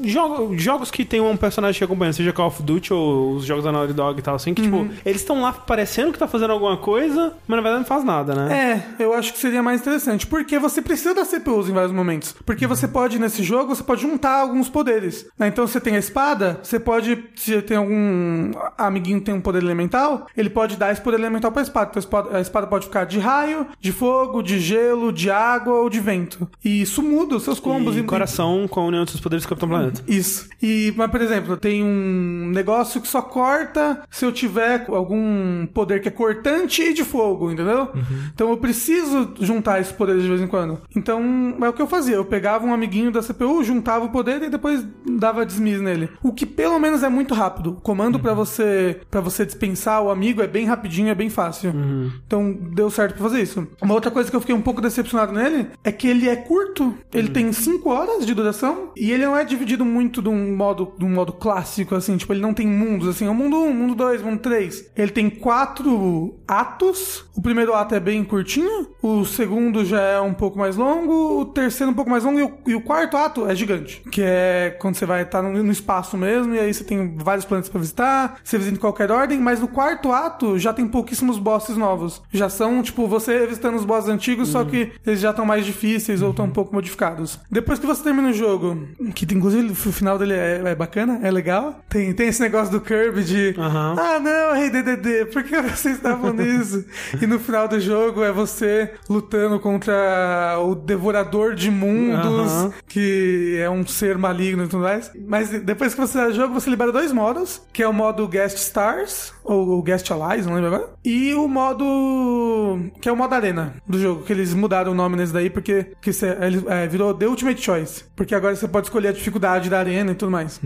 jogo- jogos que tem um personagem que acompanha, seja Call of Duty ou os jogos da Naughty Dog e tal, assim, que Uhum. tipo, eles estão lá parecendo que tá fazendo alguma coisa, mas na verdade não faz nada, né? É, eu acho que seria mais interessante. Porque você precisa das CPUs em vários momentos. Porque você pode, nesse jogo, você pode juntar alguns poderes. né? Então você tem a espada, você pode. Se tem algum amiguinho que tem um poder elemental, ele pode dar esse poder elemental pra espada. Então a espada, pode ficar de raio, de fogo, de gelo, de água ou de vento. E isso muda os seus combos. E coração com a união dos seus poderes do Capitão Planeta. Isso. E, mas, por exemplo, tem um negócio que só corta se eu tiver algum poder que é cortante e de fogo, entendeu? Então eu preciso juntar esses poderes de vez em quando. Então é o que eu fazia. Eu pegava um amiguinho da CPU, juntava o poder e depois dava dismiss nele. O que pelo menos é muito rápido. O comando pra você para você dispensar o amigo é bem rapidinho, é bem fácil. Então deu certo pra fazer isso. Uma outra coisa que eu fiquei um pouco decepcionado nele é que ele é curto. Ele tem 5 horas de duração e ele não é dividido muito de um modo, de um modo clássico, assim. Tipo, ele não tem mundos, assim. É o mundo 1, mundo 2, mundo 3. Ele tem quatro atos. O primeiro ato é bem curtinho. O segundo já é um pouco mais longo. O terceiro um pouco mais longo. E o, e o quarto ato é gigante. Que é quando você vai estar no, no espaço mesmo. E aí você tem vários planetas pra visitar. Você visita em qualquer ordem. Mas no quarto ato já tem pouquíssimos bosses novos. Já são, tipo, você visitando os bosses antigos, só que eles já estão mais difíceis ou estão um pouco modificados. Depois que você termina o jogo, que inclusive o final dele é, é bacana, é legal. Tem, tem esse negócio do Kirby de Aham. ah, não, Rei DDD, por que vocês estavam nisso? e no final do jogo é você lutando contra o Devorador de Mundos, que é um ser maligno e tudo mais. Mas depois que você sai do jogo, você libera dois modos, que é o modo Guest Stars, ou o Guest Allies, não lembro agora, e o modo... que é o modo Arena do jogo, que eles mudaram o nome nesse daí, porque que cê- ele, é, virou The Ultimate Choice, porque agora você pode escolher a dificuldade da arena e tudo mais.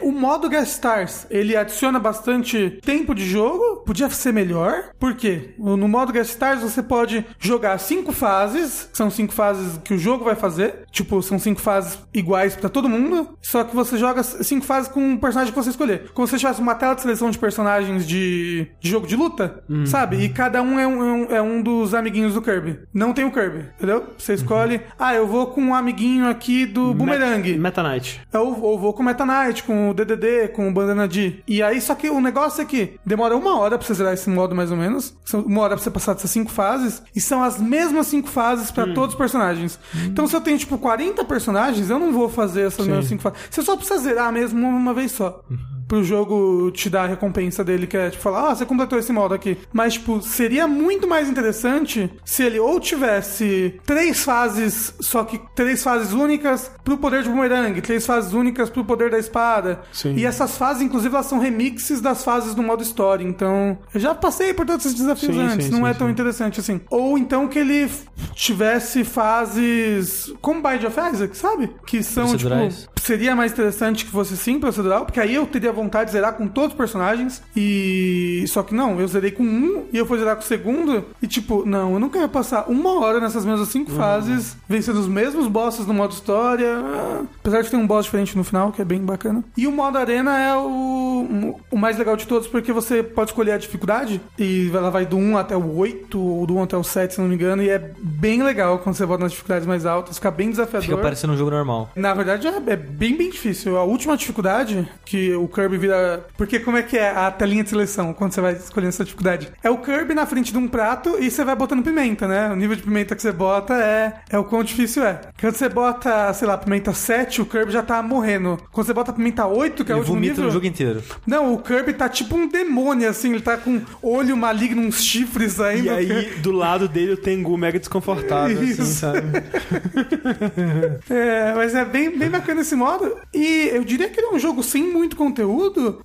O modo Guest Stars, ele adiciona bastante tempo de jogo, podia ser melhor, por quê? No modo Guest Stars você pode jogar cinco fases, são cinco fases que o jogo vai fazer, tipo, são cinco fases iguais pra todo mundo, só que você joga cinco fases com um personagem que você escolher. Como se você tivesse uma tela de seleção de personagens de, de jogo de luta, sabe? E cada um é um, é um é dos amiguinhos do Kirby. Não tem o Kirby, entendeu? Você escolhe, ah, eu vou com um amiguinho aqui do Boomerang. Meta Knight. Eu, eu vou com o Meta Knight, com o DDD, com o Bandana D. E aí, só que o negócio é que demora uma hora pra você zerar esse modo, mais ou menos. Uma hora pra você passar dessas cinco fases. E são as mesmas cinco fases pra todos os personagens. Então, se eu tenho, tipo, 40 personagens, eu não vou fazer essas mesmas cinco fases. Você só precisa zerar mesmo uma vez só. Pro jogo te dar a recompensa dele, que é, tipo, falar, ah, você completou esse modo aqui. Mas, tipo, seria muito mais interessante se ele ou tivesse três fases, só que três fases únicas pro poder de boomerang, três fases únicas pro poder da espada. Sim. E essas fases, inclusive, elas são remixes das fases do modo história. Então, eu já passei por todos esses desafios Sim, antes, sim, não sim, é tão interessante assim. Ou então que ele tivesse fases como Bind of Isaac, sabe? Que são, Procedurais. tipo, seria mais interessante que fosse sim procedural, porque aí eu teria vontade de zerar com todos os personagens. E só que não, eu zerei com um e eu fui zerar com o segundo. E tipo, não, eu nunca ia passar uma hora nessas mesmas cinco fases, vencendo os mesmos bosses no modo história. Apesar de ter um boss diferente no final, que é bem bacana. E o modo arena é o, o mais legal de todos, porque você pode escolher a dificuldade. E ela vai do 1 até o 8, ou do 1 até o 7, se não me engano. E é bem legal quando você bota nas dificuldades mais altas, fica bem desafiador. Fica parecendo um jogo normal. Na verdade, é, é bem, bem difícil. A última dificuldade que o Kirby vira. Porque como é que é a telinha de seleção quando você vai escolhendo essa dificuldade? É o Kirby na frente de um prato e você vai botando pimenta, né? O nível de pimenta que você bota é, é o quão difícil é. Quando você bota, sei lá, pimenta 7, o Kirby já tá morrendo. Quando você bota pimenta 8, que é o Ele último vomita nível. no jogo inteiro. Não, o, Kirby tá tipo um demônio, assim, ele tá com olho maligno, uns chifres saindo. E aí, do lado dele, o Tengu mega desconfortável, assim, Isso. sabe? É, mas é bem, bem bacana esse modo. E eu diria que ele é um jogo sem muito conteúdo,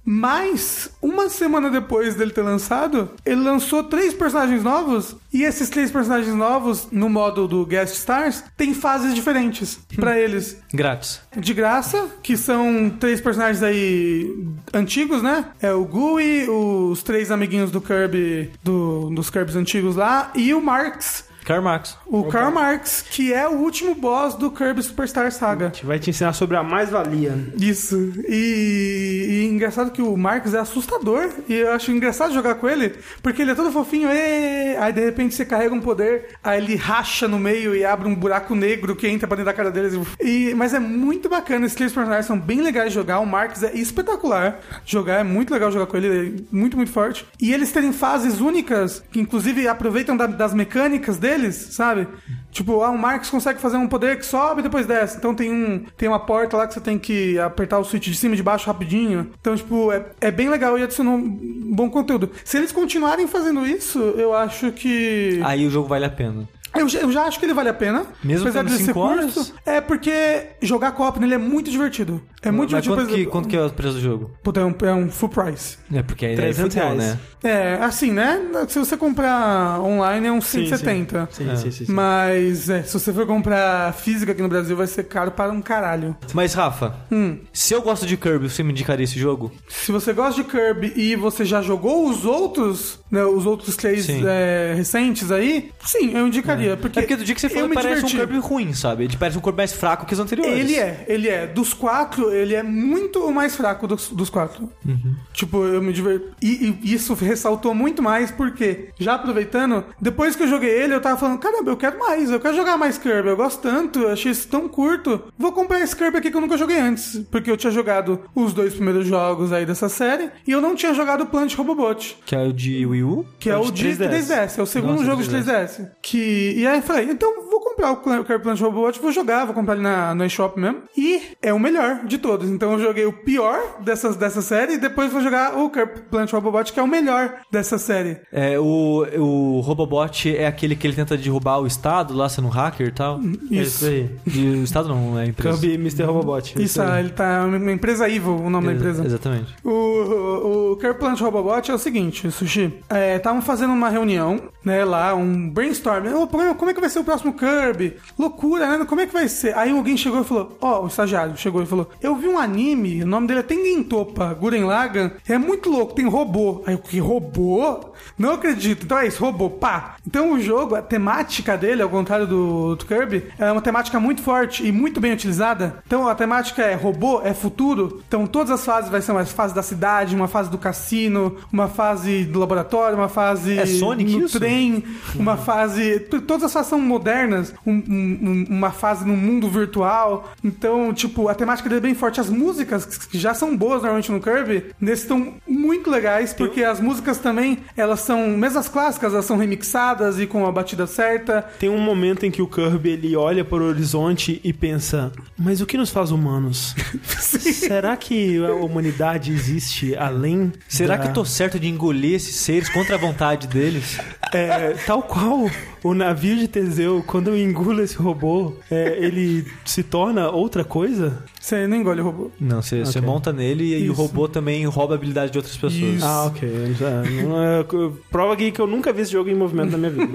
mas uma semana depois dele ter lançado, ele lançou três personagens novos. E esses três personagens novos, no modo do Guest Stars, tem fases diferentes pra eles. Grátis. De graça, que são três personagens aí antigos, né? É o Gooey, os três amiguinhos do Kirby, do- dos Kirbys antigos lá, e o Marx, Carmax. o Karl Marx, que é o último boss do Kirby Superstar Saga. A gente vai te ensinar sobre a mais-valia. Isso. E, e engraçado que o Marcos é assustador. E eu acho engraçado jogar com ele, porque ele é todo fofinho. "Ê!" Aí de repente você carrega um poder, aí ele racha no meio e abre um buraco negro que entra pra dentro da cara deles. E, mas é muito bacana. Esses três personagens são bem legais de jogar. O Marcos é espetacular jogar. É muito legal jogar com ele. Ele é muito, muito forte. E eles terem fases únicas, que inclusive aproveitam da- das mecânicas deles, sabe? Tipo, ah, o Marcos consegue fazer um poder que sobe e depois desce. Então tem um tem uma porta lá que você tem que apertar o switch de cima e de baixo rapidinho. Então, tipo, é, é bem legal e adicionou um bom conteúdo. Se eles continuarem fazendo isso, eu acho que. Aí o jogo vale a pena. Eu, já- eu já acho que ele vale a pena. Mesmo apesar tendo de ser cinco horas? curto. É porque jogar co-op nele é muito divertido. É muito Mas divertido. quanto que, quanto que é o preço do jogo? Puta, é um, é um full price. É porque aí é 300 futebol, reais. né? É, assim, né? Se você comprar online é uns Sim, 170. Sim, É. sim, sim. sim. Mas é, se você for comprar física aqui no Brasil, vai ser caro para um caralho. Mas, Rafa, Hum. se eu gosto de Kirby, você me indicaria esse jogo? Se você gosta de Kirby e você já jogou os outros, né, os outros três Sim. é, recentes aí, sim, eu indicaria. Porque, É porque do dia que você falou, parece diverti. um Kirby ruim, sabe? Ele parece um Kirby mais fraco que os anteriores. Ele é, ele é. Dos quatro, ele é muito o mais fraco dos, dos quatro. Uhum. Tipo, eu me diverti. E, e isso ressaltou muito mais, porque, já aproveitando, depois que eu joguei ele, eu tava falando: caramba, eu quero mais, eu quero jogar mais Kirby, eu gosto tanto, eu achei isso tão curto. Vou comprar esse Kirby aqui que eu nunca joguei antes. Porque eu tinha jogado os dois primeiros jogos aí dessa série, e eu não tinha jogado o Plant Robobot. Que é o de Wii U? Que é, É o de de 3DS. 3DS, é o segundo Nossa, jogo de 3DS. Que, e aí eu falei, então vou comprar o Kirby Plant Robot, vou jogar, vou comprar ele na, no eShop mesmo. E é o melhor de todos. Então eu joguei o pior dessas, dessa série e depois vou jogar o Kirby Plant Robot, que é o melhor dessa série. É, o, o Robobot é aquele que ele tenta derrubar o Estado, lá sendo um hacker e tal. É isso aí. E o Estado não, é a empresa. Kirby Mr. Robobot. Isso, ah, ele tá uma empresa Evil, o nome da Ex- empresa. Exatamente. O, o, o Kirby Plant Robobot é o seguinte, Sushi. Estavam fazendo uma reunião, né, lá, um brainstorm. Problema, como é que vai ser o próximo Kirby? Loucura, né? Como é que vai ser? Aí alguém chegou e falou, ó, o estagiário chegou e falou, eu vi um anime, o nome dele é Tengentopa, Guren Lagan, é muito louco, tem robô. Aí eu, que robô? Não acredito. Então é isso, robô, pá. Então o jogo, a temática dele, ao contrário do, do Kirby, é uma temática muito forte e muito bem utilizada. Então a temática é robô, é futuro. Então todas as fases vai ser uma fase da cidade, uma fase do cassino, uma fase do laboratório, uma fase É Sonic no isso? trem, uma fase. t- Todas as fases são modernas, um- um- um- uma fase no mundo virtual. Então, tipo, a temática dele é bem forte. As músicas, que já são boas normalmente no Kirby, nesse estão muito legais, porque as músicas também, elas são, mesmo as clássicas, elas são remixadas e com a batida certa. Tem um momento em que o Kirby ele olha para o horizonte e pensa: Mas o que nos faz humanos? Será que a humanidade existe além? Será da- que eu tô certo de engolir esses seres contra a vontade deles? É, tal qual o navio de Teseu, quando eu engulo esse robô, é, ele se torna outra coisa? Você não engole o robô. Não, você você Ok. monta nele e, e o robô também rouba a habilidade de outras pessoas. Isso. Ah, ok. É- prova aqui que eu nunca vi esse jogo em movimento na minha vida.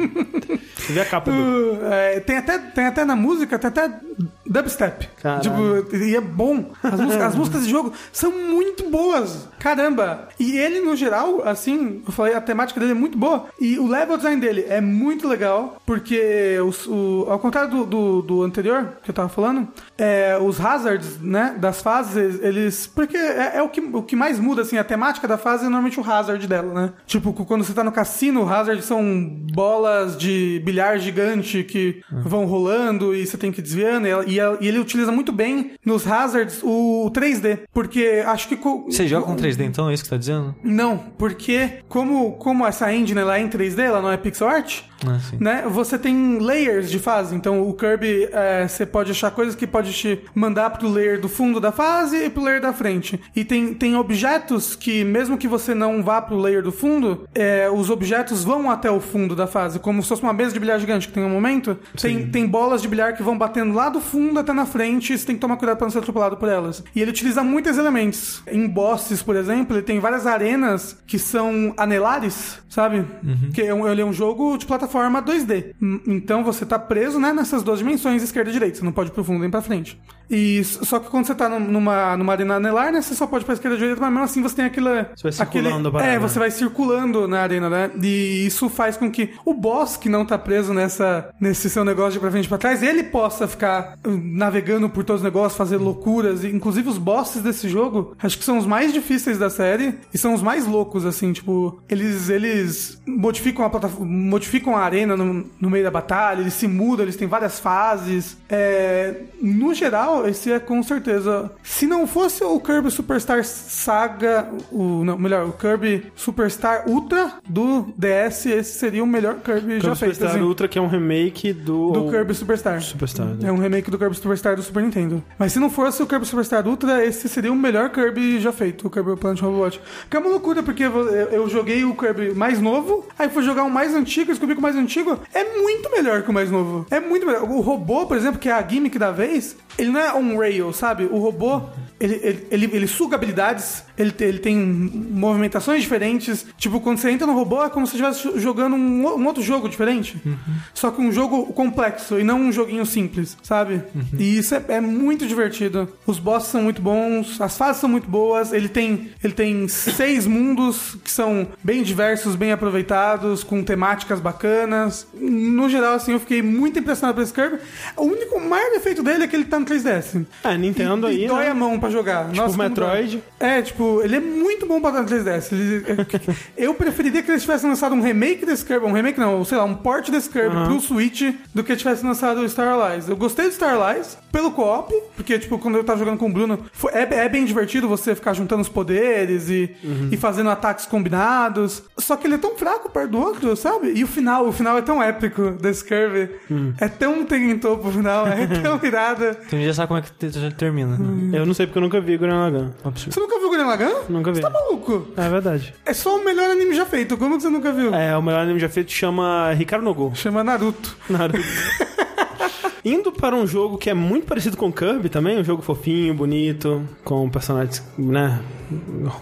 Você vê a capa dele. Uh, é, tem, até, tem até na música, tem até dubstep. Caralho. Tipo, e é bom. As músicas, as músicas de jogo são muito boas. Caramba. E ele, no geral, assim, eu falei, a temática dele é muito boa. E o level design dele é muito legal, porque os- o, ao contrário do, do, do anterior, que eu tava falando, é, os hazards, né, das fases, eles... Porque é, é o, que, o que mais muda, assim, a temática da fase é normalmente o hazard dela, né? Tipo, quando você tá no cassino, o hazard são bolas de bilhar gigante que vão rolando e você tem que ir desviando. E, ela- e e ele utiliza muito bem nos hazards o 3D. Porque acho que. Você joga com 3D então, é isso que você tá dizendo? Não, porque como, como essa engine ela é em 3D, ela não é pixel art, Ah, né? Você tem layers de fase. Então o Kirby, é, você pode achar coisas que pode te mandar pro layer do fundo da fase e pro layer da frente. E tem, tem objetos que, mesmo que você não vá pro layer do fundo, é, os objetos vão até o fundo da fase, como se fosse uma mesa de bilhar gigante que tem um momento. Tem, tem bolas de bilhar que vão batendo lá do fundo até na frente, e você tem que tomar cuidado pra não ser atropelado por elas. E ele utiliza muitos elementos. Em bosses, por exemplo, ele tem várias arenas que são anelares, sabe? Que é ele é um jogo de plataforma 2D. Hum, Então você tá preso, né, nessas duas dimensões, esquerda e direita. Você não pode ir pro fundo nem pra frente. E só que quando você tá num- numa, numa arena anelar, né, você só pode pra esquerda e direita, mas mesmo assim você tem aquela... Você vai aquele- circulando a parada. É, você vai circulando na arena, né? E isso faz com que o boss que não tá preso nessa, nesse seu negócio de pra frente e pra trás, ele possa ficar uh, navegando por todos os negócios, fazer loucuras. E, inclusive os bosses desse jogo, acho que são os mais difíceis da série e são os mais loucos, assim, tipo, eles, eles modificam a plataforma, modificam a arena no, no meio da batalha, eles se mudam, eles têm várias fases. É, no geral, esse é com certeza. Se não fosse o Kirby Superstar Saga, o não, melhor, o Kirby Superstar Ultra do DS, esse seria o melhor Kirby, já Kirby feito. Superstar assim, Ultra, que é um remake do... do Kirby Superstar. Superstar, né? É um remake do Kirby Superstar do Super Nintendo. Mas se não fosse o Kirby Superstar Ultra, esse seria o melhor Kirby já feito, o Kirby Planet Robot. Que é uma loucura, porque eu joguei o Kirby mais novo, aí fui jogar o mais antigo, descobri que o mais antigo é muito melhor que o mais novo. É muito melhor. O robô, por exemplo, que é a gimmick da vez, ele não é um rail, sabe? O robô, ele, ele, ele, ele suga habilidades, ele, ele tem movimentações diferentes. Tipo, quando você entra no robô, é como se você estivesse jogando um, um outro jogo diferente. Só que um jogo complexo e não um joguinho simples, sabe? E isso é, é muito divertido. Os bosses são muito bons, as fases são muito boas. Ele tem, ele tem seis mundos que são bem diversos, bem aproveitados, com temáticas bacanas. No geral, assim, eu fiquei muito impressionado por esse Kirby. O único maior defeito dele é que ele tá no 3DS. É, Nintendo E, aí, e dói né? a mão pra jogar. Tipo Nossa, Metroid. É, tipo, ele é muito bom pra dar no 3DS. Ele- é- eu preferiria que eles tivessem lançado um remake desse Kirby, um remake não, sei lá, um port desse Kirby pro Switch do que tivesse lançado o Star Allies. Eu gostei do Star Allies pelo co-op, porque, tipo, quando eu tava jogando com o Bruno, foi- é, é bem divertido você ficar juntando os poderes e, e fazendo ataques combinados. Só que ele é tão fraco perto do outro, sabe? E o final, o final é tão épico desse Kirby. É tão tem em topo o final, é tão irado. Então já sabe como é que te- te- termina. Eu não sei porque eu nunca vi Gurren Lagann. Absurdo. Você nunca viu Gurren Lagann? Nunca vi. Você tá maluco? É verdade. É só o melhor anime já feito. Como que você nunca viu? É, o melhor anime já feito chama Ricardo Nogu. Chama Naruto. Naruto. Indo para um jogo que é muito parecido com Kirby também, um jogo fofinho, bonito, com personagens, né,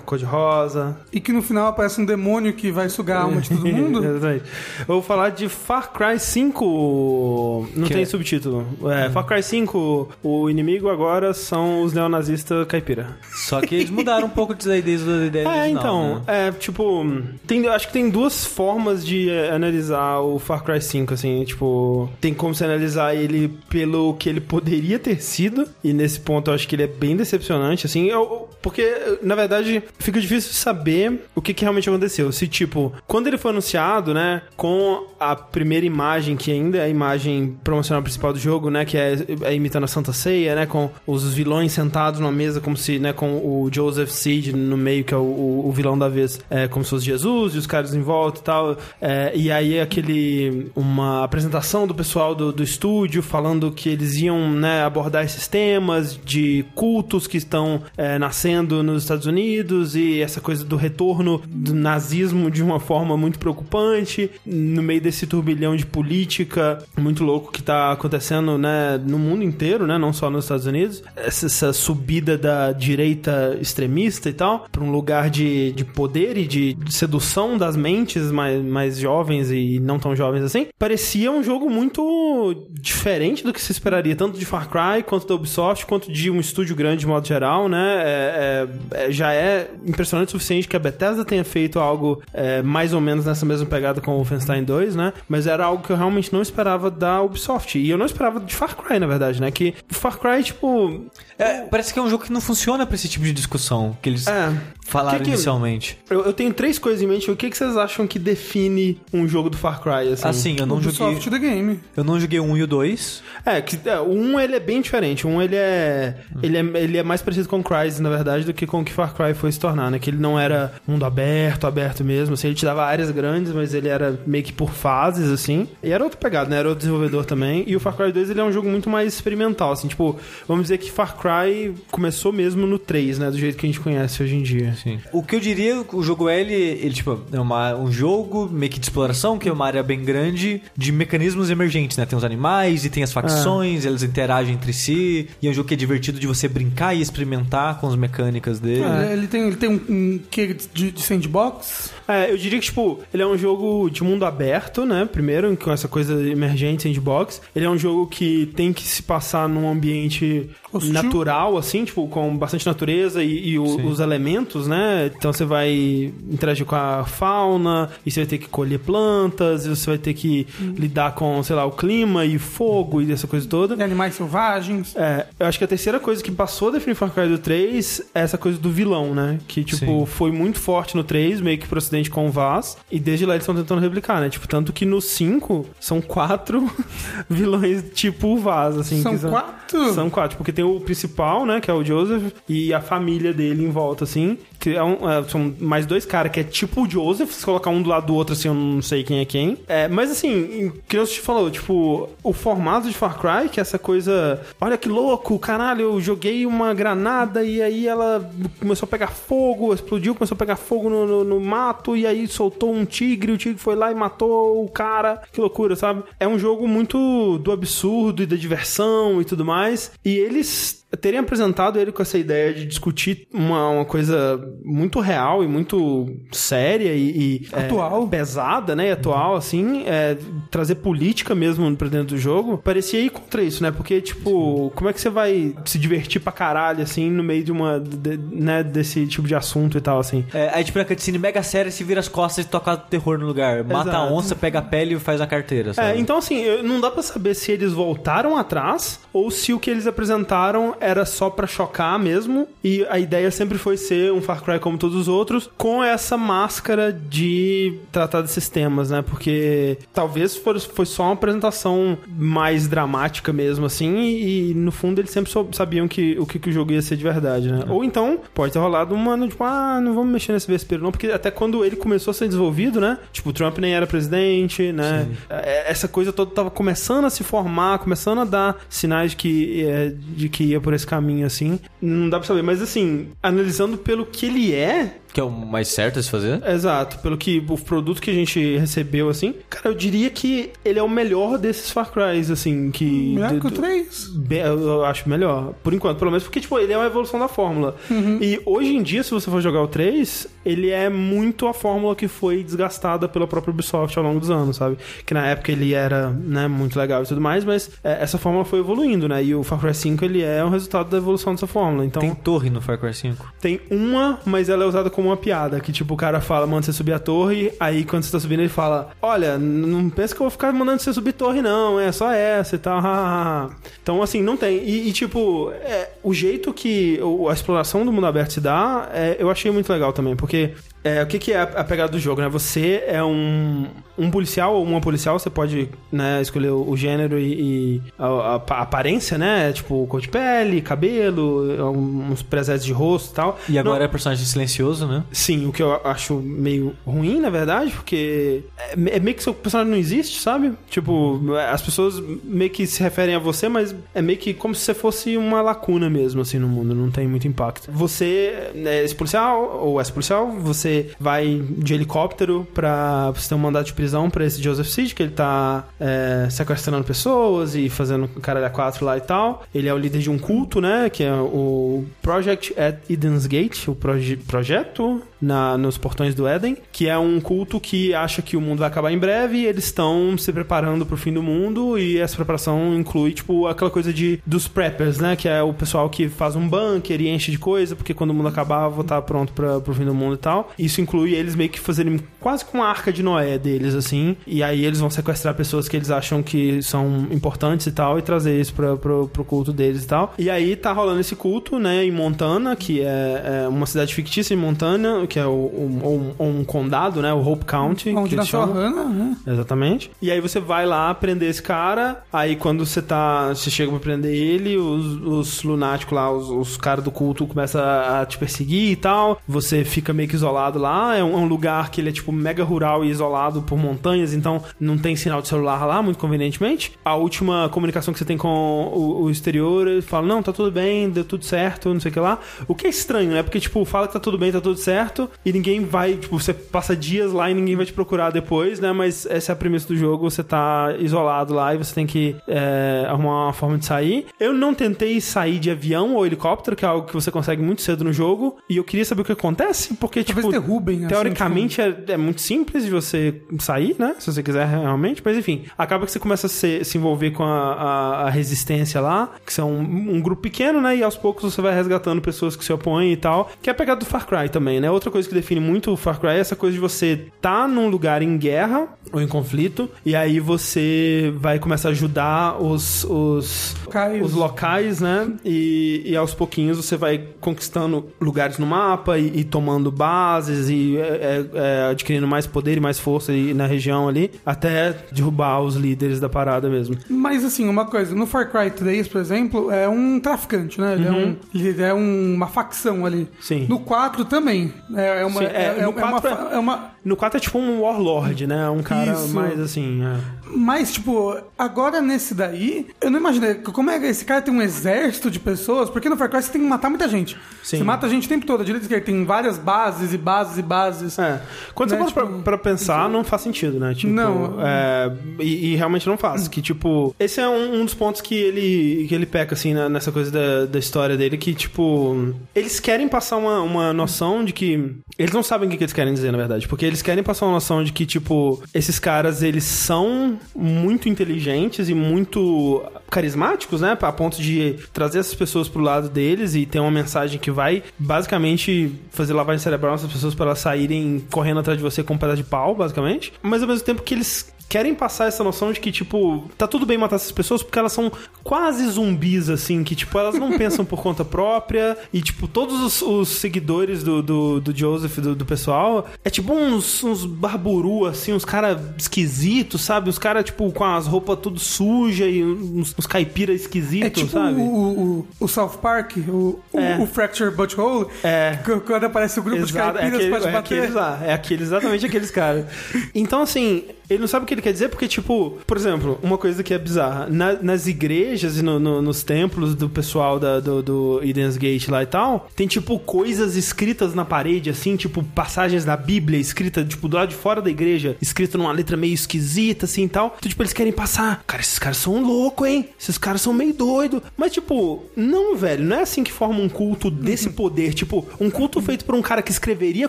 cor de rosa. E que no final aparece um demônio que vai sugar a alma de todo mundo. Exatamente. Eu vou falar de Far Cry 5. Não Que tem é- subtítulo. É, Far Cry 5, o inimigo agora são os neonazistas caipira. Só que eles mudaram um pouco disso aí desde a ideia É, original, então, né? é, tipo, tem, eu acho que tem duas formas de eh, analisar o Far Cry 5, assim, tipo, tem como se analisar ele pelo que ele poderia ter sido, e nesse ponto eu acho que ele é bem decepcionante, assim, eu- porque, na verdade, fica difícil saber o que, que realmente aconteceu. Se, tipo, quando ele foi anunciado, né, com a primeira imagem, que ainda é a imagem promocional principal do jogo, né, que é, é imitando a Santa Ceia, né, com os vilões sentados numa mesa, como se, né, com o Joseph Seed no meio, que é o, o- o vilão da vez, é, como se fosse Jesus, e os caras em volta e tal. É, e aí aquele. uma apresentação do pessoal do, do estúdio falando que eles iam né, abordar esses temas de cultos que estão é, nascendo nos Estados Unidos e essa coisa do retorno do nazismo de uma forma muito preocupante no meio desse turbilhão de política muito louco que tá acontecendo né, no mundo inteiro, né, não só nos Estados Unidos. Essa, essa subida da direita extremista e tal, para um lugar de, de poder e de, sedução das mentes mais, mais jovens e não tão jovens assim, parecia um jogo muito diferente do que se esperaria, tanto de Far Cry, quanto da Ubisoft, quanto de um estúdio grande de modo geral, né? É- é- é- já é impressionante o suficiente que a Bethesda tenha feito algo é, mais ou menos nessa mesma pegada com o Wolfenstein 2, né? Mas era algo que eu realmente não esperava da Ubisoft. E eu não esperava de Far Cry, na verdade, né? Que Far Cry, tipo. É, parece que é um jogo que não funciona pra esse tipo de discussão que eles É. falaram Que que- inicialmente. Eu, eu tenho três coisas em mente. O que, que vocês acham que define um jogo do Far Cry? Assim, Assim, eu não joguei. Ubisoft The Game. Eu não joguei o 1 e o 2. isso. É, que, é, o 1 ele é bem diferente. O 1 ele é, ele é. Ele é mais parecido com o Crysis, na verdade, do que com o que Far Cry foi se tornar, né? Que ele não era mundo aberto, aberto mesmo. Assim, ele te dava áreas grandes, mas ele era meio que por fases, assim. E era outro pegado, né? Era outro desenvolvedor também. E o Far Cry 2 ele é um jogo muito mais experimental, assim. Tipo, vamos dizer que Far Cry começou mesmo no 3, né? Do jeito que a gente conhece hoje em dia. Sim. O que eu diria, o jogo é ele, ele tipo, é uma, um jogo meio que de exploração, que é uma área bem grande de mecanismos emergentes, né? Tem os animais e tem as facções, eles interagem entre si. E é um jogo que é divertido de você brincar e experimentar com as mecânicas dele. É, Ele tem, ele tem um, um quê de, de sandbox. É, eu diria que, tipo, ele é um jogo de mundo aberto, né? Primeiro, com essa coisa emergente, sandbox. Ele é um jogo que tem que se passar num ambiente Hostil. natural, assim, tipo, com bastante natureza e, e o- os elementos, né? Então você vai interagir com a fauna, e você vai ter que colher plantas, e você vai ter que lidar com, sei lá, o clima e fogo e essa coisa toda. de animais selvagens. É, eu acho que a terceira coisa que passou a definir Far Cry do 3 é essa coisa do vilão, né? Que, tipo, Sim. foi muito forte no 3, meio que pro acidente com o Vaz. E desde lá eles estão tentando replicar, né? Tipo, tanto que no 5 são quatro vilões tipo o Vaz, assim. São que quatro? São quatro, porque tem o principal, né? Que é o Joseph, e a família dele em volta, assim. Que é um- é, são mais dois caras que é tipo o Joseph, se colocar um do lado do outro, assim, eu não sei quem é quem. É, mas assim, que eu te falou, tipo, o formato de Far Cry, que é essa coisa. Olha que louco, caralho, eu joguei uma granada e aí ela começou a pegar fogo, explodiu, começou a pegar fogo no, no- no mato, e aí soltou um tigre, o tigre foi lá e matou o cara. Que loucura, sabe? É um jogo muito do absurdo e da diversão e tudo mais. E eles terem apresentado ele com essa ideia de discutir uma, uma coisa muito real e muito séria e, e, é, Atual. pesada, né, e atual, assim, é, trazer política mesmo pra dentro do jogo, parecia ir contra isso, né, porque, tipo, como é que você vai se divertir pra caralho, assim, no meio de uma, de- né, desse tipo de assunto e tal, assim. É, aí tipo na cutscene mega séria, se vira as costas e toca terror no lugar. Mata a Exato. onça, pega a pele e faz a carteira, É, sabe? então assim, não dá pra saber se eles voltaram atrás ou se o que eles apresentaram era só pra chocar mesmo e a ideia sempre foi ser um Far Cry como todos os outros com essa máscara de tratar desses temas, né? Porque talvez for- foi só uma apresentação mais dramática mesmo assim e, e, no fundo eles sempre sabiam que o que, que o jogo ia ser de verdade, né? Ou então pode ter rolado uma, no, tipo, ah, não vamos mexer nesse vespeiro não, porque até quando ele começou a ser desenvolvido, né? Tipo, o Trump nem era presidente, né? É, Essa coisa toda tava começando a se formar, começando a dar sinais de que, é, de que ia por esse caminho, assim. Não dá pra saber, mas assim, analisando pelo que ele é, Que é o mais certo a se fazer? Exato, pelo que o produto que a gente recebeu, assim, cara, eu diria que ele é o melhor desses Far Crys, assim, que. Melhor do- que o do- 3. Bem, Eu acho melhor, por enquanto, pelo menos porque, tipo, ele é uma evolução da fórmula. E hoje em dia, se você for jogar o 3, ele é muito a fórmula que foi desgastada pela própria Ubisoft ao longo dos anos, sabe? Que na época ele era, né, muito legal e tudo mais, mas é, essa fórmula foi evoluindo, né? E o Far Cry 5, ele é um resultado da evolução dessa fórmula. Então, Tem torre no Far Cry 5. tem uma, mas ela é usada como uma piada. Que tipo, o cara fala, manda você subir a torre. Aí quando você tá subindo, ele fala: Olha, não pensa que eu vou ficar mandando você subir torre, não. É só essa e tal. hahaha." então, assim, não tem. E, e, tipo, é, o jeito que a exploração do mundo aberto se dá, é, eu achei muito legal também. Porque é, o que, que é a, pegada do jogo, né? Você é um, um policial ou uma policial, você pode né, escolher o, o gênero e, e a, a- a aparência, né? Tipo, cor de pele, cabelo, uns presets de rosto e tal. E agora Não- é personagem silencioso, né? Sim, o que eu acho meio ruim, na verdade, porque é, é meio que seu personagem não existe, sabe? Tipo, as pessoas meio que se referem a você, mas é meio que como se você fosse uma lacuna mesmo, assim, no mundo, não tem muito impacto. Você é esse policial, ou essa policial, você vai de helicóptero pra você ter um mandato de prisão pra esse Joseph Seed, que ele tá é, sequestrando pessoas e fazendo caralho quatro lá e tal. Ele é o líder de um culto, né? Que é o Project at Eden's Gate, o proje projeto na, nos portões do Éden, que é um culto que acha que o mundo vai acabar em breve e eles estão se preparando pro fim do mundo e essa preparação inclui, tipo, aquela coisa de dos preppers, né? Que é o pessoal que faz um bunker e enche de coisa, porque quando o mundo acabar, vou estar pronto pra, pro fim do mundo e tal. Isso inclui eles meio que fazerem quase com a arca de Noé deles, assim, e aí eles vão sequestrar pessoas que eles acham que são importantes e tal, e trazer isso pra, pro, pro culto deles e tal. E aí tá rolando esse culto, né, em Montana, que é, é uma cidade fictícia em Montana, que é o, o- um, um condado, né? O Hope County. Onde nasceu a. Hannah, né? Exatamente. E aí você vai lá prender esse cara. Aí quando você tá. Você chega pra prender ele, os, os lunáticos lá, os, os caras do culto começam a te perseguir e tal. Você fica meio que isolado lá. É um, é um lugar que ele é tipo mega rural e isolado por montanhas, então não tem sinal de celular lá, muito convenientemente. A última comunicação que você tem com o, o exterior, ele fala: Não, tá tudo bem, deu tudo certo, não sei o que lá. O que é estranho, né? Porque, tipo, fala que tá tudo bem, tá tudo certo, e ninguém vai, tipo, você passa dias lá e ninguém vai te procurar depois, né? Mas essa é a premissa do jogo, você tá isolado lá e você tem que é, arrumar uma forma de sair. Eu não tentei sair de avião ou helicóptero, que é algo que você consegue muito cedo no jogo, e eu queria saber o que acontece, porque, Talvez tipo, derrubem, assim, teoricamente é, é muito simples de você sair, né? Se você quiser realmente, mas enfim, acaba que você começa a se, se envolver com a, a- a resistência lá, que são um, um grupo pequeno, né? E aos poucos você vai resgatando pessoas que se opõem e tal, que é a pegada do Far Cry também, né? Outra coisa que define muito o Far Cry é essa coisa de você tá num lugar em guerra ou em conflito, e aí você vai começar a ajudar os, os, Locais. os locais, né? E, e aos pouquinhos você vai conquistando lugares no mapa e, e tomando bases e é, é, é, adquirindo mais poder e mais força aí na região ali, até derrubar os líderes da parada mesmo. Mas assim, uma coisa, no Far Cry 3, por exemplo, é um traficante, né? Ele é, um, ele é um- uma facção ali. Uhum. Sim. No 4 também. É, é uma. Sim, é, é, é- é uma, 4 fa- é uma- No 4 é tipo um warlord, né? Um cara Isso. mais assim. é. Mas, tipo, agora nesse daí, eu não imaginei. Como é que esse cara tem um exército de pessoas? Porque no Far Cry você tem que matar muita gente. Sim. Você mata a gente o tempo todo. A direita esquerda tem várias bases e bases e bases. É. Quando Né, você para tipo, pra, pra pensar, não faz sentido, né? Tipo, Não. é, e, e realmente não faz. Que, tipo, esse é um, um dos pontos que ele, que ele peca, assim, na- nessa coisa da, da história dele, que, tipo, eles querem passar uma, uma noção de que. Eles não sabem o que, que eles querem dizer, na verdade. Porque eles querem passar uma noção de que, tipo, esses caras, eles são muito inteligentes e muito carismáticos, né? A ponto de trazer essas pessoas pro lado deles e ter uma mensagem que vai basicamente fazer lavagem cerebral nessas pessoas para elas saírem correndo atrás de você com um pedaço de pau, basicamente. Mas ao mesmo tempo que eles querem passar essa noção de que, tipo, tá tudo bem matar essas pessoas porque elas são quase zumbis, assim, que, tipo, elas não pensam por conta própria e, tipo, todos os, os seguidores do, do, do Joseph, do, do pessoal, é tipo uns, uns barburu, assim, uns caras esquisitos, sabe? Uns caras, tipo, com as roupas tudo suja e uns, uns caipira esquisitos, É tipo sabe? o, o, o South Park, o, o- É. o Fracture Butthole, É. que- quando aparece o grupo de Exato, caipiras aquele- pra te é bater. aqueles lá, é aqueles, exatamente aqueles caras. Então, assim, ele não sabe o que ele quer dizer, porque, tipo, por exemplo, uma coisa que é bizarra, na- nas igrejas e no- no- nos templos do pessoal da- do, do Eden's Gate lá e tal, tem, tipo, coisas escritas na parede, assim, tipo, passagens da Bíblia escrita, tipo, do lado de fora da igreja, escrita numa letra meio esquisita, assim e tal. Então, tipo, eles querem passar. Cara, esses caras são loucos, hein? Esses caras são meio doidos. Mas, tipo, não, velho, não é assim que forma um culto desse poder. Tipo, um culto feito por um cara que escreveria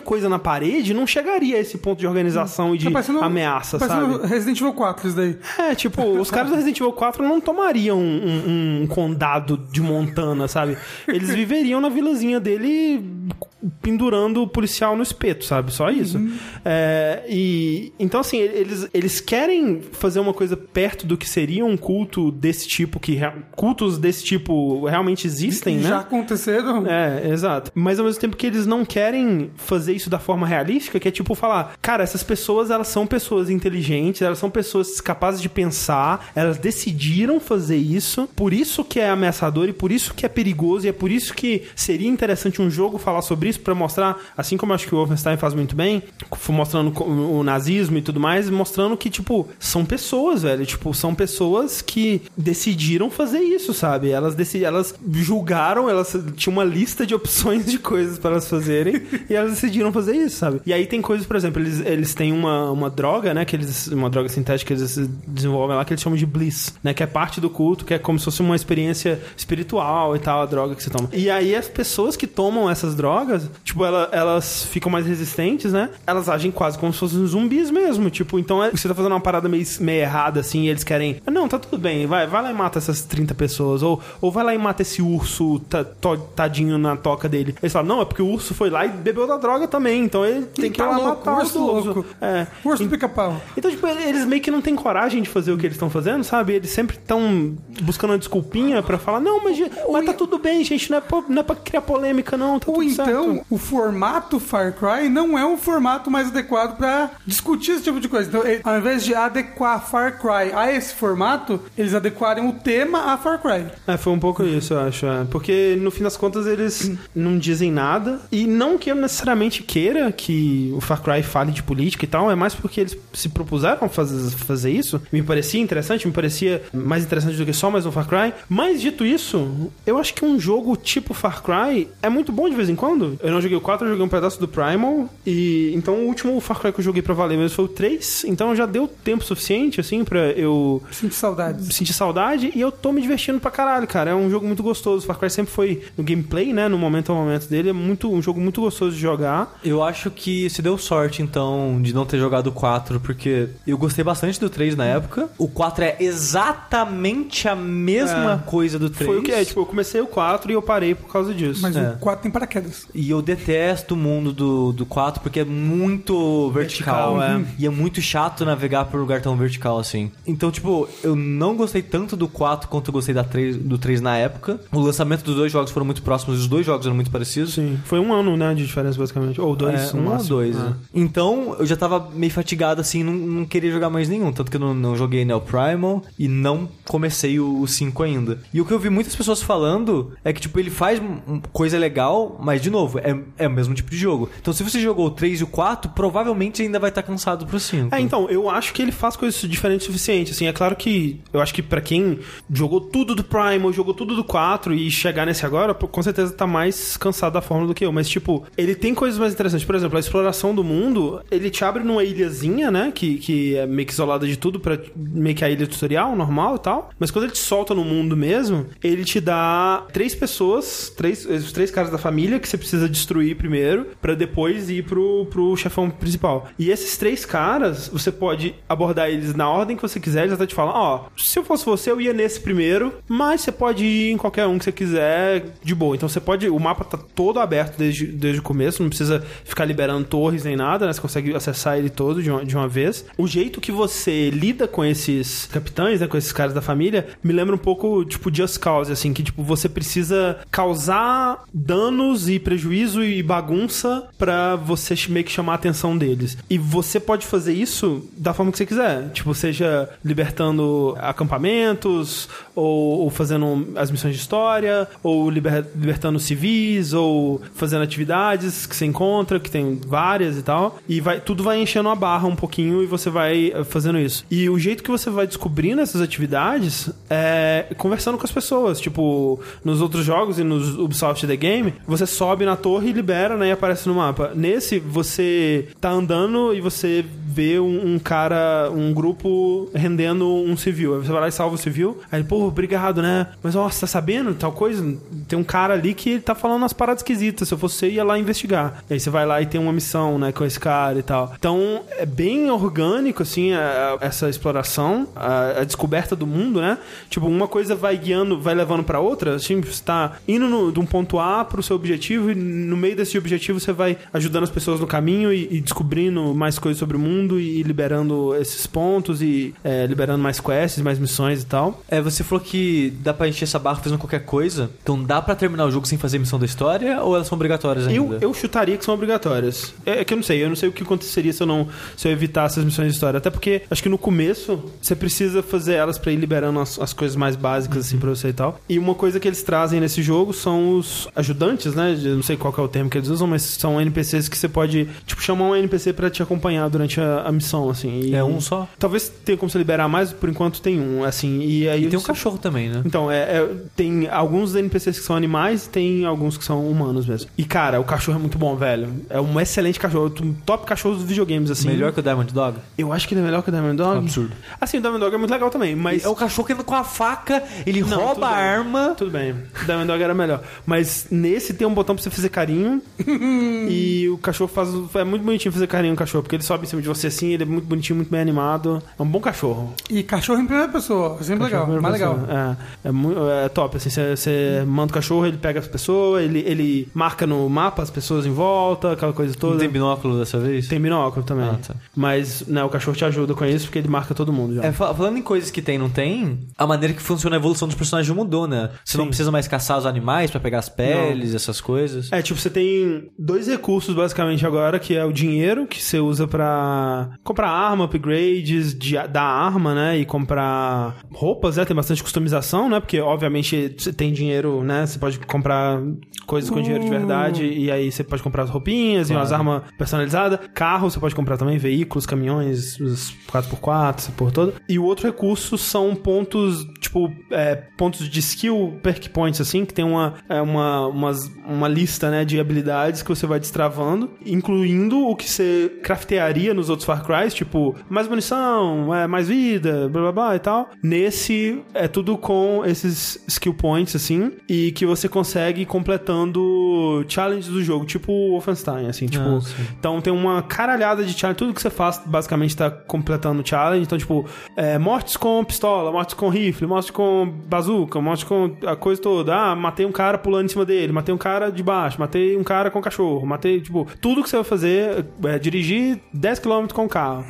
coisa na parede não chegaria a esse ponto de organização e de Tá parecendo- ameaça, parecendo sabe? Resident Evil 4, isso daí. É, tipo, os caras do Resident Evil 4 não tomariam um, um- um condado de Montana, sabe? Eles viveriam na vilazinha dele pendurando o policial no espeto, sabe? Só isso. É, e então assim, eles, eles querem fazer uma coisa perto do que seria um culto desse tipo que cultos desse tipo realmente existem, né? Já aconteceram. É, exato. Mas ao mesmo tempo que eles não querem fazer isso da forma realística, que é tipo falar, cara, essas pessoas, elas são pessoas inteligentes, elas são pessoas capazes de pensar, elas decidiram fazer isso, por isso que é ameaçador e por isso que é perigoso e é por isso que seria interessante um jogo falar sobre isso pra mostrar, assim como acho que o Wolfenstein faz muito bem, mostrando o nazismo e tudo mais, mostrando que, tipo, são pessoas, velho, tipo, são pessoas que decidiram fazer isso, sabe? Elas, decidi elas julgaram, elas tinham uma lista de opções de coisas para elas fazerem e elas decidiram fazer isso, sabe? E aí tem coisas, por exemplo, eles, eles têm uma, uma droga, né? Que eles, uma droga sintética que eles desenvolvem lá que eles chamam de bliss, né? Que é parte do culto, que é como se fosse uma experiência espiritual e tal, a droga que você toma. E aí as pessoas que tomam essas drogas, tipo, ela- elas ficam mais resistentes, né? Elas agem quase como se fossem zumbis mesmo. Tipo, então é- você tá fazendo uma parada meio, meio errada, assim, e eles querem. "Ah, Não, tá tudo bem, vai, vai lá e mata essas 30 pessoas. Ou, ou vai lá e mata esse urso ta- to- tadinho na toca dele. Eles falam, não, é porque o urso foi lá e bebeu da droga também, então ele tem que ir tá lá louco, matar o urso louco. É. Urso do pica-pau. Então, tipo, eles meio que não têm coragem de fazer o que eles estão fazendo, sabe? Eles sempre estão buscando uma desculpinha pra falar, não, mas, mas tá tudo bem, gente, não é, pra, não é pra criar polêmica, não, tá O tudo intuito Então, o formato Far Cry não é um formato mais adequado pra discutir esse tipo de coisa. Então, ao invés de adequar Far Cry a esse formato, eles adequarem o tema a Far Cry. É, foi um pouco isso, eu acho. é. Porque no fim das contas eles não dizem nada. E não que eu necessariamente queira que o Far Cry fale de política e tal, é mais porque eles se propuseram fazer, fazer isso. Me parecia interessante, me parecia mais interessante do que só mais um Far Cry. Mas dito isso, eu acho que um jogo tipo Far Cry é muito bom de vez em quando. Eu não joguei o 4, eu joguei um pedaço do Primal. E então o último Far Cry que eu joguei pra valer mesmo foi o 3. Então já deu tempo suficiente, assim, pra eu Sinto saudades. senti saudade e eu tô me divertindo pra caralho, cara. É um jogo muito gostoso. Far Cry sempre foi no gameplay, né? No momento a momento dele. É muito, um jogo muito gostoso de jogar. Eu acho que se deu sorte, então, de não ter jogado o 4, porque eu gostei bastante do 3 na época. O 4 é exatamente a mesma É. coisa do 3. Foi o que é. Tipo, eu comecei o 4 e eu parei por causa disso. Mas É. o 4 tem paraquedas. E eu detesto o mundo do, do 4 porque é muito vertical. Vertical, é. E é muito chato navegar por um lugar tão vertical assim. Então, tipo, eu não gostei tanto do 4 quanto eu gostei da 3, do 3 na época. O lançamento dos dois jogos foram muito próximos e os dois jogos eram muito parecidos. Sim. Foi um ano, né? De diferença, basicamente. Ou dois. É, um ou dois. Ah. né? Então, eu já tava meio fatigado assim, não, não queria jogar mais nenhum. Tanto que eu não, não joguei Neo Primal e não comecei o 5 ainda. E o que eu vi muitas pessoas falando é que, tipo, ele faz coisa legal, mas, de novo, é, é o mesmo tipo de jogo. Então, se você jogou o 3 e o 4, provavelmente ainda vai estar cansado pro 5. É, então, eu acho que ele faz coisas diferentes o suficiente. Assim, é claro que eu acho que pra quem jogou tudo do Primal, jogou tudo do 4 e chegar nesse agora, com certeza tá mais cansado da fórmula do que eu. Mas, tipo, ele tem coisas mais interessantes. Por exemplo, a exploração do mundo, ele te abre numa ilhazinha, né? Que, que é meio que isolada de tudo pra meio que a ilha tutorial, normal e tal. Mas quando ele te solta no mundo mesmo, ele te dá três pessoas, três, os três caras da família que você precisa destruir primeiro, pra depois ir pro, pro chefão principal. E esses três caras, você pode abordar eles na ordem que você quiser, eles até te falam, ó, se eu fosse você, eu ia nesse primeiro, mas você pode ir em qualquer um que você quiser de boa. Então você pode, o mapa tá todo aberto desde, desde o começo, não precisa ficar liberando torres nem nada, né? Você consegue acessar ele todo de uma, de uma vez. O jeito que você lida com esses capitães, né, com esses caras da família, me lembra um pouco, tipo, Just Cause, assim, que, tipo, você precisa causar danos e prejuízo e bagunça pra você meio que chamar a atenção deles. E você pode fazer isso da forma que você quiser. Tipo, seja libertando acampamentos, ou, ou fazendo as missões de história, ou liber- libertando civis, ou fazendo atividades que você encontra, que tem várias e tal. E vai, tudo vai enchendo a barra um pouquinho e você vai eh, fazendo isso. E o jeito que você vai descobrindo essas atividades é conversando com as pessoas. Tipo, nos outros jogos e nos Ubisoft The Game, você sobe na torre e libera, né? E aparece no mapa. Nesse, você tá andando e você vê um, um cara, um grupo rendendo um civil. Aí você vai lá e salva o civil. Aí, pô, obrigado, né? Mas, ó, você tá sabendo tal coisa? Tem um cara ali que tá falando umas paradas esquisitas. Se eu fosse você, ia lá investigar. E aí você vai lá e tem uma missão, né, com esse cara e tal. Então, é bem orgânico, assim, a- a- essa exploração, a, a descoberta do mundo, né? Tipo, uma coisa vai guiando, vai levando pra outra. Assim, você tá indo no- de um ponto A pro seu objetivo e no meio desse objetivo você vai ajudando as pessoas no caminho e, e descobrindo mais coisas sobre o mundo e, liberando esses pontos e é, liberando mais quests, mais missões e tal. É, você falou que dá pra encher essa barra fazendo qualquer coisa. Então dá pra terminar o jogo sem fazer missão da história ou elas são obrigatórias ainda? Eu, eu chutaria que são obrigatórias. É, é que eu não sei, eu não sei o que aconteceria se eu não se eu evitasse as missões de história. Até porque acho que no começo você precisa fazer elas pra ir liberando as, as coisas mais básicas assim pra você e tal. E uma coisa que eles trazem nesse jogo são os ajudantes, né? Eu não sei qual que é o termo que eles usam, mas são NPCs que você pode, tipo, chamar um NPC pra te acompanhar durante a, a missão, assim. É um só? Talvez tenha como você liberar mais, por enquanto tem um, assim. E aí E tem um você- cachorro também, né? então, é, é- tem alguns NPCs que são animais e tem alguns que são humanos mesmo. E, cara, o cachorro é muito bom, velho. É um excelente cachorro. Um top cachorro dos videogames, assim. Melhor que o Diamond Dog? Eu acho que ele é melhor que o Diamond Dog. Absurdo. Assim, o Diamond Dog é muito legal também, mas... É o cachorro que anda com a faca, ele Não, rouba a bem. arma. Tudo bem. O Diamond Dog era melhor. Mas nesse tem um botão pra você fazer carinho. e o cachorro faz. É muito bonitinho fazer carinho no cachorro, porque ele sobe em cima de você assim, ele é muito bonitinho, muito bem animado. É um bom cachorro. E cachorro em primeira pessoa, é sempre legal, Cachorro mais legal. É, é, mu- é top, assim, você- manda o cachorro, ele pega as pessoas, ele, ele marca no mapa as pessoas em volta, aquela coisa toda. Não tem binóculo dessa vez? Tem binóculo também. Ah, tá. Mas, né, o cachorro te ajuda com isso porque ele marca todo mundo já. É, fa- falando em coisas que tem e não tem, a maneira que funciona a evolução dos personagens já mudou, né? Você não Sim. precisa mais caçar os animais pra pegar as peles, essas coisas. É, tipo, você tem dois recursos basicamente agora, que é o dinheiro, que você usa pra comprar arma, upgrades de, da arma, né? E comprar roupas, né? Tem bastante customização, né? Porque, obviamente, você tem dinheiro, né? Você pode comprar coisas com dinheiro de verdade, e aí você pode comprar as roupinhas e umas armas personalizadas. Carro, você pode comprar também, veículos, caminhões, os 4x4, essa porra toda. E o outro recurso são pontos, tipo, é, pontos de skill, perk points, assim, que tem uma, é, uma, umas- uma lista, né, de habilidades que você vai destravando, incluindo o que você craftearia nos outros Far Cry, tipo, mais munição, é, mais vida, blá blá blá e tal. Nesse, é tudo com esses skill points, assim, e que você consegue completando challenges do jogo, tipo Wolfenstein, assim, tipo... Ah. Então tem uma caralhada de challenge. Tudo que você faz basicamente tá completando challenge. Então, tipo, é, mortes com pistola, mortes com rifle, mortes com bazuca, mortes com a coisa toda. Ah, matei um cara pulando em cima dele, matei um cara de baixo, matei um cara com cachorro, matei, tipo, tudo que você vai fazer é dirigir 10km com o carro.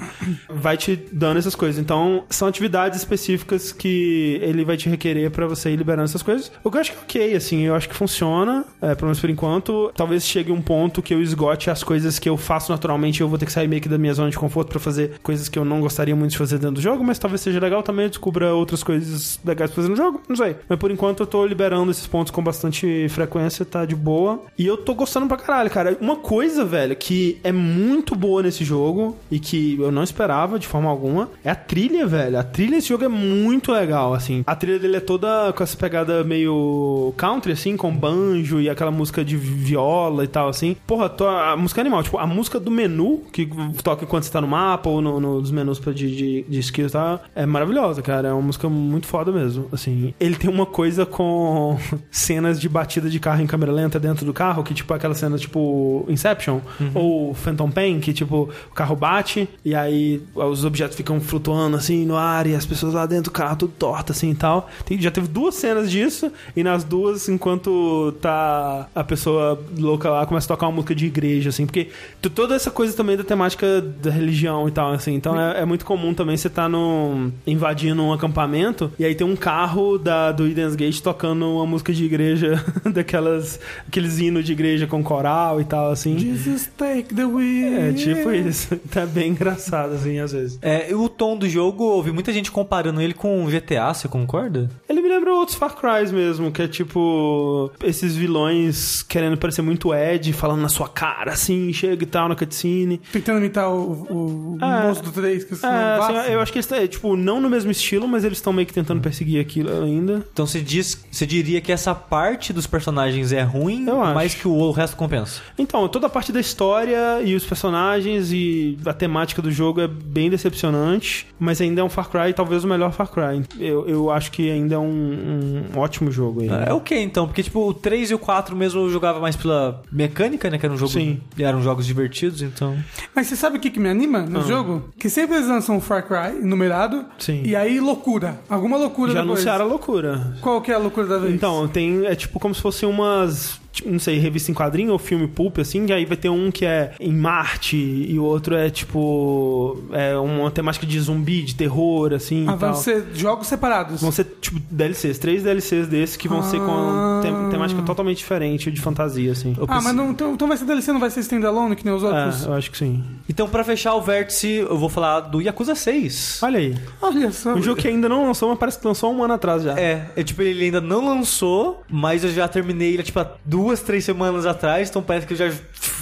Vai te dando essas coisas. Então, são atividades específicas que ele vai te requerer pra você ir liberando essas coisas. O que eu acho que é ok, assim, eu acho que funciona, é, pelo menos por enquanto. Talvez chegue um ponto que eu esgote as coisas que eu faço naturalmente, eu vou ter que sair meio que da minha zona de conforto pra fazer coisas que eu não gostaria muito de fazer dentro do jogo, mas talvez seja legal também, eu descubra outras coisas legais pra fazer no jogo, não sei. Mas por enquanto eu tô liberando esses pontos com bastante frequência, tá de boa. E eu tô gostando pra caralho, cara. Uma coisa, velho, que é muito boa nesse jogo e que eu não esperava de forma alguma é a trilha, velho. A trilha desse jogo é muito legal, assim. A trilha dele é toda com essa pegada meio country, assim, com banjo e aquela música de viola e tal, assim. Porra, tô- a música é animal. Tipo, a música do menu, que toca enquanto você tá no mapa ou no- nos menus de, de, de skills, tá? É maravilhosa, cara. É uma música muito foda mesmo, assim. Ele tem uma coisa com cenas de batida de carro em câmera lenta dentro do carro, que tipo, aquela cena tipo Inception ou Phantom Pain, que tipo, o carro bate e aí os objetos ficam flutuando assim no ar e as pessoas lá dentro do carro tudo torta assim e tal. Tem- já teve duas cenas disso e nas duas, enquanto tá a pessoa louca lá, começa a tocar uma música de igreja, assim, porque toda essa coisa também da temática da religião e tal, assim. Então é, é muito comum também você tá no, invadindo um acampamento e aí tem um carro da, do Eden's Gate tocando uma música de igreja, daquelas, aqueles hinos de igreja com coral e tal, assim. Jesus take the wheel. É tipo isso. Tá bem engraçado, assim, às vezes. É, o tom do jogo, ouvi muita gente comparando ele com GTA, você concorda? Ele me lembra outros Far Cry mesmo, que é tipo esses vilões querendo parecer muito Ed, falando na sua cara, assim, chega e tal, na cutscene. Tentando imitar o, o É. moço do 3, que É, assim, eu acho que eles estão, tipo, não no mesmo estilo, mas eles estão meio que tentando perseguir aquilo ainda. Então você diz, você diria que essa parte dos personagens é ruim, mas que o, o resto compensa. Então, toda a parte da história e os personagens e a temática do jogo é bem decepcionante, mas ainda é um Far Cry, talvez o melhor Far Cry. Eu, eu acho que ainda é um, um ótimo jogo aí. É ok, então, porque tipo, o 3 e o 4 mesmo eu jogava mais pela mecânica, né? Que era um jogo. Sim. Eram jogos divertidos, então. Mas você sabe o que, que me anima no Ah. jogo? Que sempre eles lançam um Far Cry numerado. Sim. E aí loucura. Alguma loucura Já depois. anunciaram a loucura. Qual que é a loucura da vez? Então, tem. É tipo como se fosse umas. Tipo, Não sei, revista em quadrinho ou filme pulp, assim, e aí vai ter um que é em Marte e o outro é tipo. É uma temática de zumbi, de terror, assim. Ah, e vão tal. ser jogos separados. Vão ser, tipo, DLCs, três DLCs desses que vão ser com Ah. tem- temática totalmente diferente de fantasia, assim. Eu Ah, preciso- mas não, então, então vai ser DLC, não vai ser standalone que nem os outros? É, eu acho que sim. Então, pra fechar o vértice, eu vou falar do Yakuza 6. Olha aí. Olha só. Um jogo que ainda não lançou, mas parece que lançou um ano atrás já. É, é tipo, ele ainda não lançou, mas eu já terminei ele, tipo, há duas, três semanas atrás, então parece que eu já.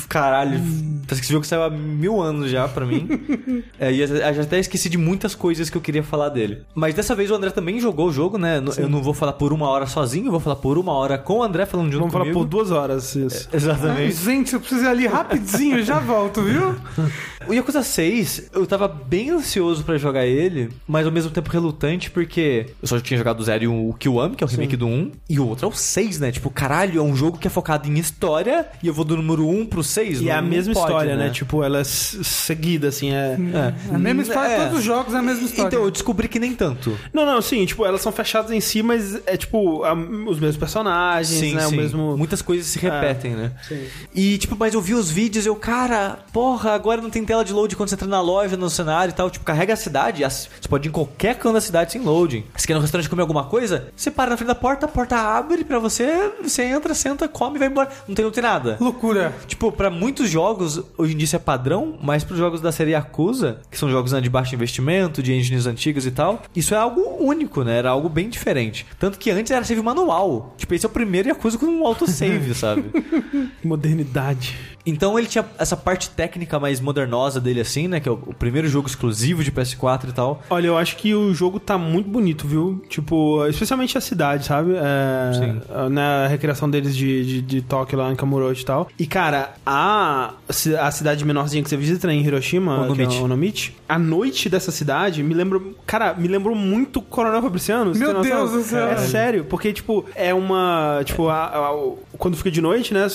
Caralho, parece que esse jogo saiu há mil anos já pra mim. é, e eu já até esqueci de muitas coisas que eu queria falar dele. Mas dessa vez o André também jogou o jogo, né? Eu não vou falar por uma hora sozinho, eu vou falar por uma hora com o André falando junto Vamos falar comigo. por duas horas isso. Ai, Exatamente. gente, eu preciso ir ali rapidinho, eu já volto, viu? O Yakuza 6, eu tava bem ansioso pra jogar ele, mas ao mesmo tempo relutante, porque eu só tinha jogado o 0 e o Kiwami, que é o remake do 1, e o outro é o 6, né? Tipo, caralho, é um jogo que é focado em história, e eu vou do número 1 pro 6. E é não- a mesma pode, história, né? Tipo, ela é seguida, assim, é... É a mesma história, É. todos os jogos é a mesma história. Então, eu descobri que nem tanto. Não, não, sim, tipo, elas são fechadas em si, mas é tipo a- os mesmos personagens, né? O mesmo. Muitas coisas se repetem, né? Sim. E, tipo, mas eu vi os vídeos e eu, cara, porra, agora não tem tela de load quando você entra na loja, no cenário e tal. Tipo, carrega a cidade, as- você pode ir em qualquer canto da cidade sem loading. Você quer ir no restaurante comer alguma coisa? Você para na frente da porta, a porta abre pra você, você entra, senta, come e vai embora. Não tem, não tem nada. Loucura. Tipo, pra muitos jogos, hoje em dia isso é padrão, mas pros jogos da série Yakuza, que são jogos né, de baixo investimento, de engines antigas e tal, isso é algo único, né? Era algo bem diferente. Tanto que antes era save manual. Tipo, esse é o primeiro Yakuza com um autosave, sabe? Modernidade. Então ele tinha essa parte técnica mais modernosa dele, assim, né? Que é o, o primeiro jogo exclusivo de PS4 e tal. Olha, eu acho que o jogo tá muito bonito, viu? Tipo, especialmente a cidade, sabe? É, Sim. Na recriação deles de, de, de Tóquio lá em Kamurocho e tal. E, cara, a, a cidade menorzinha que você visita em Hiroshima, Onomichi. que é Onomichi, a noite dessa cidade me lembrou... Cara, me lembrou muito Coronel Fabriciano. Meu? Deus do céu. É sério, porque, tipo, é uma... Tipo, a- a- quando fica de noite, né?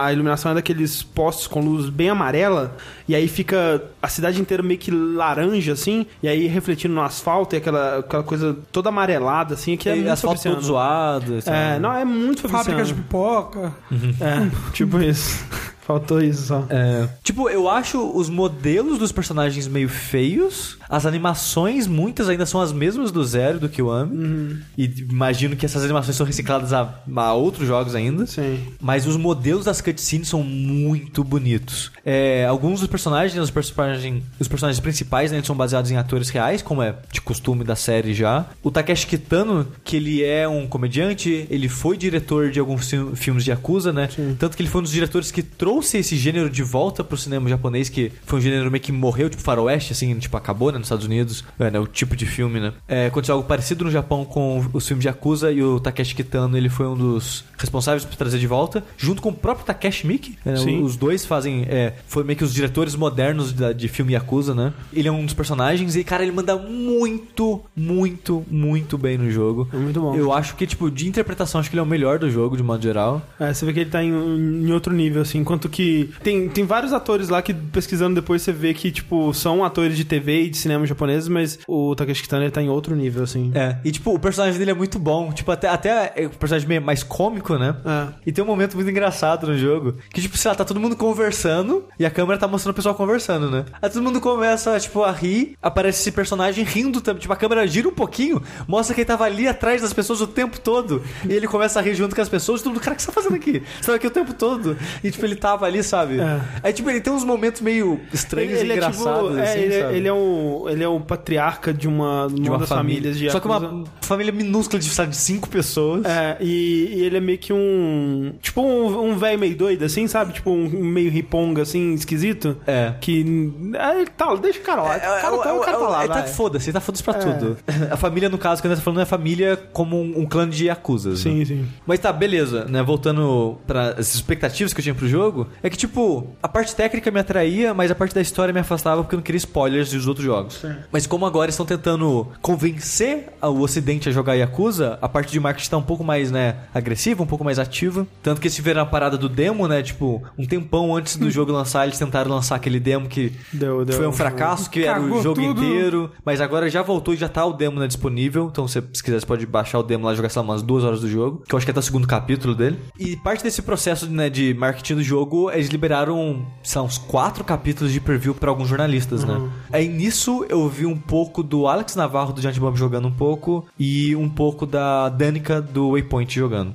A iluminação é daqueles postes com luz bem amarela. E aí fica a cidade inteira meio que laranja, assim. E aí refletindo no asfalto e aquela, aquela coisa toda amarelada, assim. Que é e muito asfalto todo zoado. e tal. É, não, é muito Fábrica de pipoca. É, tipo isso. Faltou isso só. É. Tipo, eu acho os modelos dos personagens meio feios. As animações, muitas ainda são as mesmas do Zero, do Kiwami. E imagino que essas animações são recicladas a, a outros jogos ainda. Sim. Mas os modelos das cutscenes são muito bonitos. É, alguns dos personagens, os personagens, os personagens principais, né, eles são baseados em atores reais, como é de costume da série já. O Takeshi Kitano, que ele é um comediante, ele foi diretor de alguns fi- filmes de Yakuza, né? Tanto que ele foi um dos diretores que trouxe esse gênero de volta pro cinema japonês, que foi um gênero meio que morreu, tipo faroeste, assim, tipo, acabou, né, nos Estados Unidos. É, né, o tipo de filme, né? É, aconteceu algo parecido no Japão com os filmes de Yakuza e o Takeshi Kitano, ele foi um dos responsáveis por trazer de volta, junto com o próprio Takeshi Miike. né. Os dois fazem, é, foi meio que os diretores modernos da- de filme Yakuza, né? Ele é um dos personagens e, cara, ele manda muito, muito, muito bem no jogo. É muito bom. Eu acho que, tipo, de interpretação, acho que ele é o melhor do jogo, de modo geral. É, você vê que ele tá em, em outro nível, assim. Enquanto que tem, tem vários atores lá que, pesquisando depois, você vê que, tipo, são atores de TV e de cinema japoneses, mas o Takeshi Kitano, ele tá em outro nível, assim. É, e tipo, o personagem dele é muito bom. Tipo, até, até é um personagem meio mais cômico, né? É. E tem um momento muito engraçado no jogo. Que, tipo, sei lá, tá todo mundo conversando e a câmera tá mostrando o pessoal conversando, né? Aí todo mundo começa, tipo, a rir. Aparece esse personagem rindo também. Tipo, a câmera gira um pouquinho, mostra que ele tava ali atrás das pessoas o tempo todo. E ele começa a rir junto com as pessoas. Todo mundo, cara, o que você tá fazendo aqui? Você tava aqui o tempo todo. E, tipo, ele tava ali, sabe? É. Aí, tipo, ele tem uns momentos meio estranhos e é engraçados, tipo, é, assim, ele, é- ele é o, ele é o patriarca de uma, de uma, das famílias de Só que Yakuza. uma família minúscula de, sabe, de cinco pessoas. É, e, e ele é meio que um. Tipo um, um velho meio doido, assim, sabe? Tipo um, um meio riponga, assim, esquisito. É. Que. É, tá, deixa o cara lá. o cara, tá, o cara tá lá, ele tá foda-se, ele tá foda-se pra tudo. A família, no caso, que a gente tá falando, é a família como um, um clã de Yakuzas. né? Sim, sim. Mas tá, beleza, né? Voltando para as expectativas que eu tinha pro jogo, é que, tipo, a parte técnica me atraía, mas a parte da história me afastava porque eu não queria spoilers dos outros jogos. Mas como agora estão tentando convencer o ocidente a jogar Yakuza, a parte de marketing tá um pouco mais, né, agressiva, um pouco mais ativa. Tanto que se viram a parada do demo, né, tipo, um tempão antes do jogo lançar, eles tentaram lançar aquele demo que Deu, deu. foi um fracasso, que era o jogo tudo. inteiro. Mas agora já voltou e já tá o demo né, disponível. Então, se você quiser, você pode baixar o demo lá e jogar, sei lá, umas duas horas do jogo. Que eu acho que é até o segundo capítulo dele. E parte desse processo né, de marketing do jogo, eles liberaram, lá, uns quatro capítulos de preview pra alguns jornalistas, né? Aí nisso eu vi um pouco do Alex Navarro do Giant Bomb jogando um pouco. E um pouco da Danica do Waypoint jogando.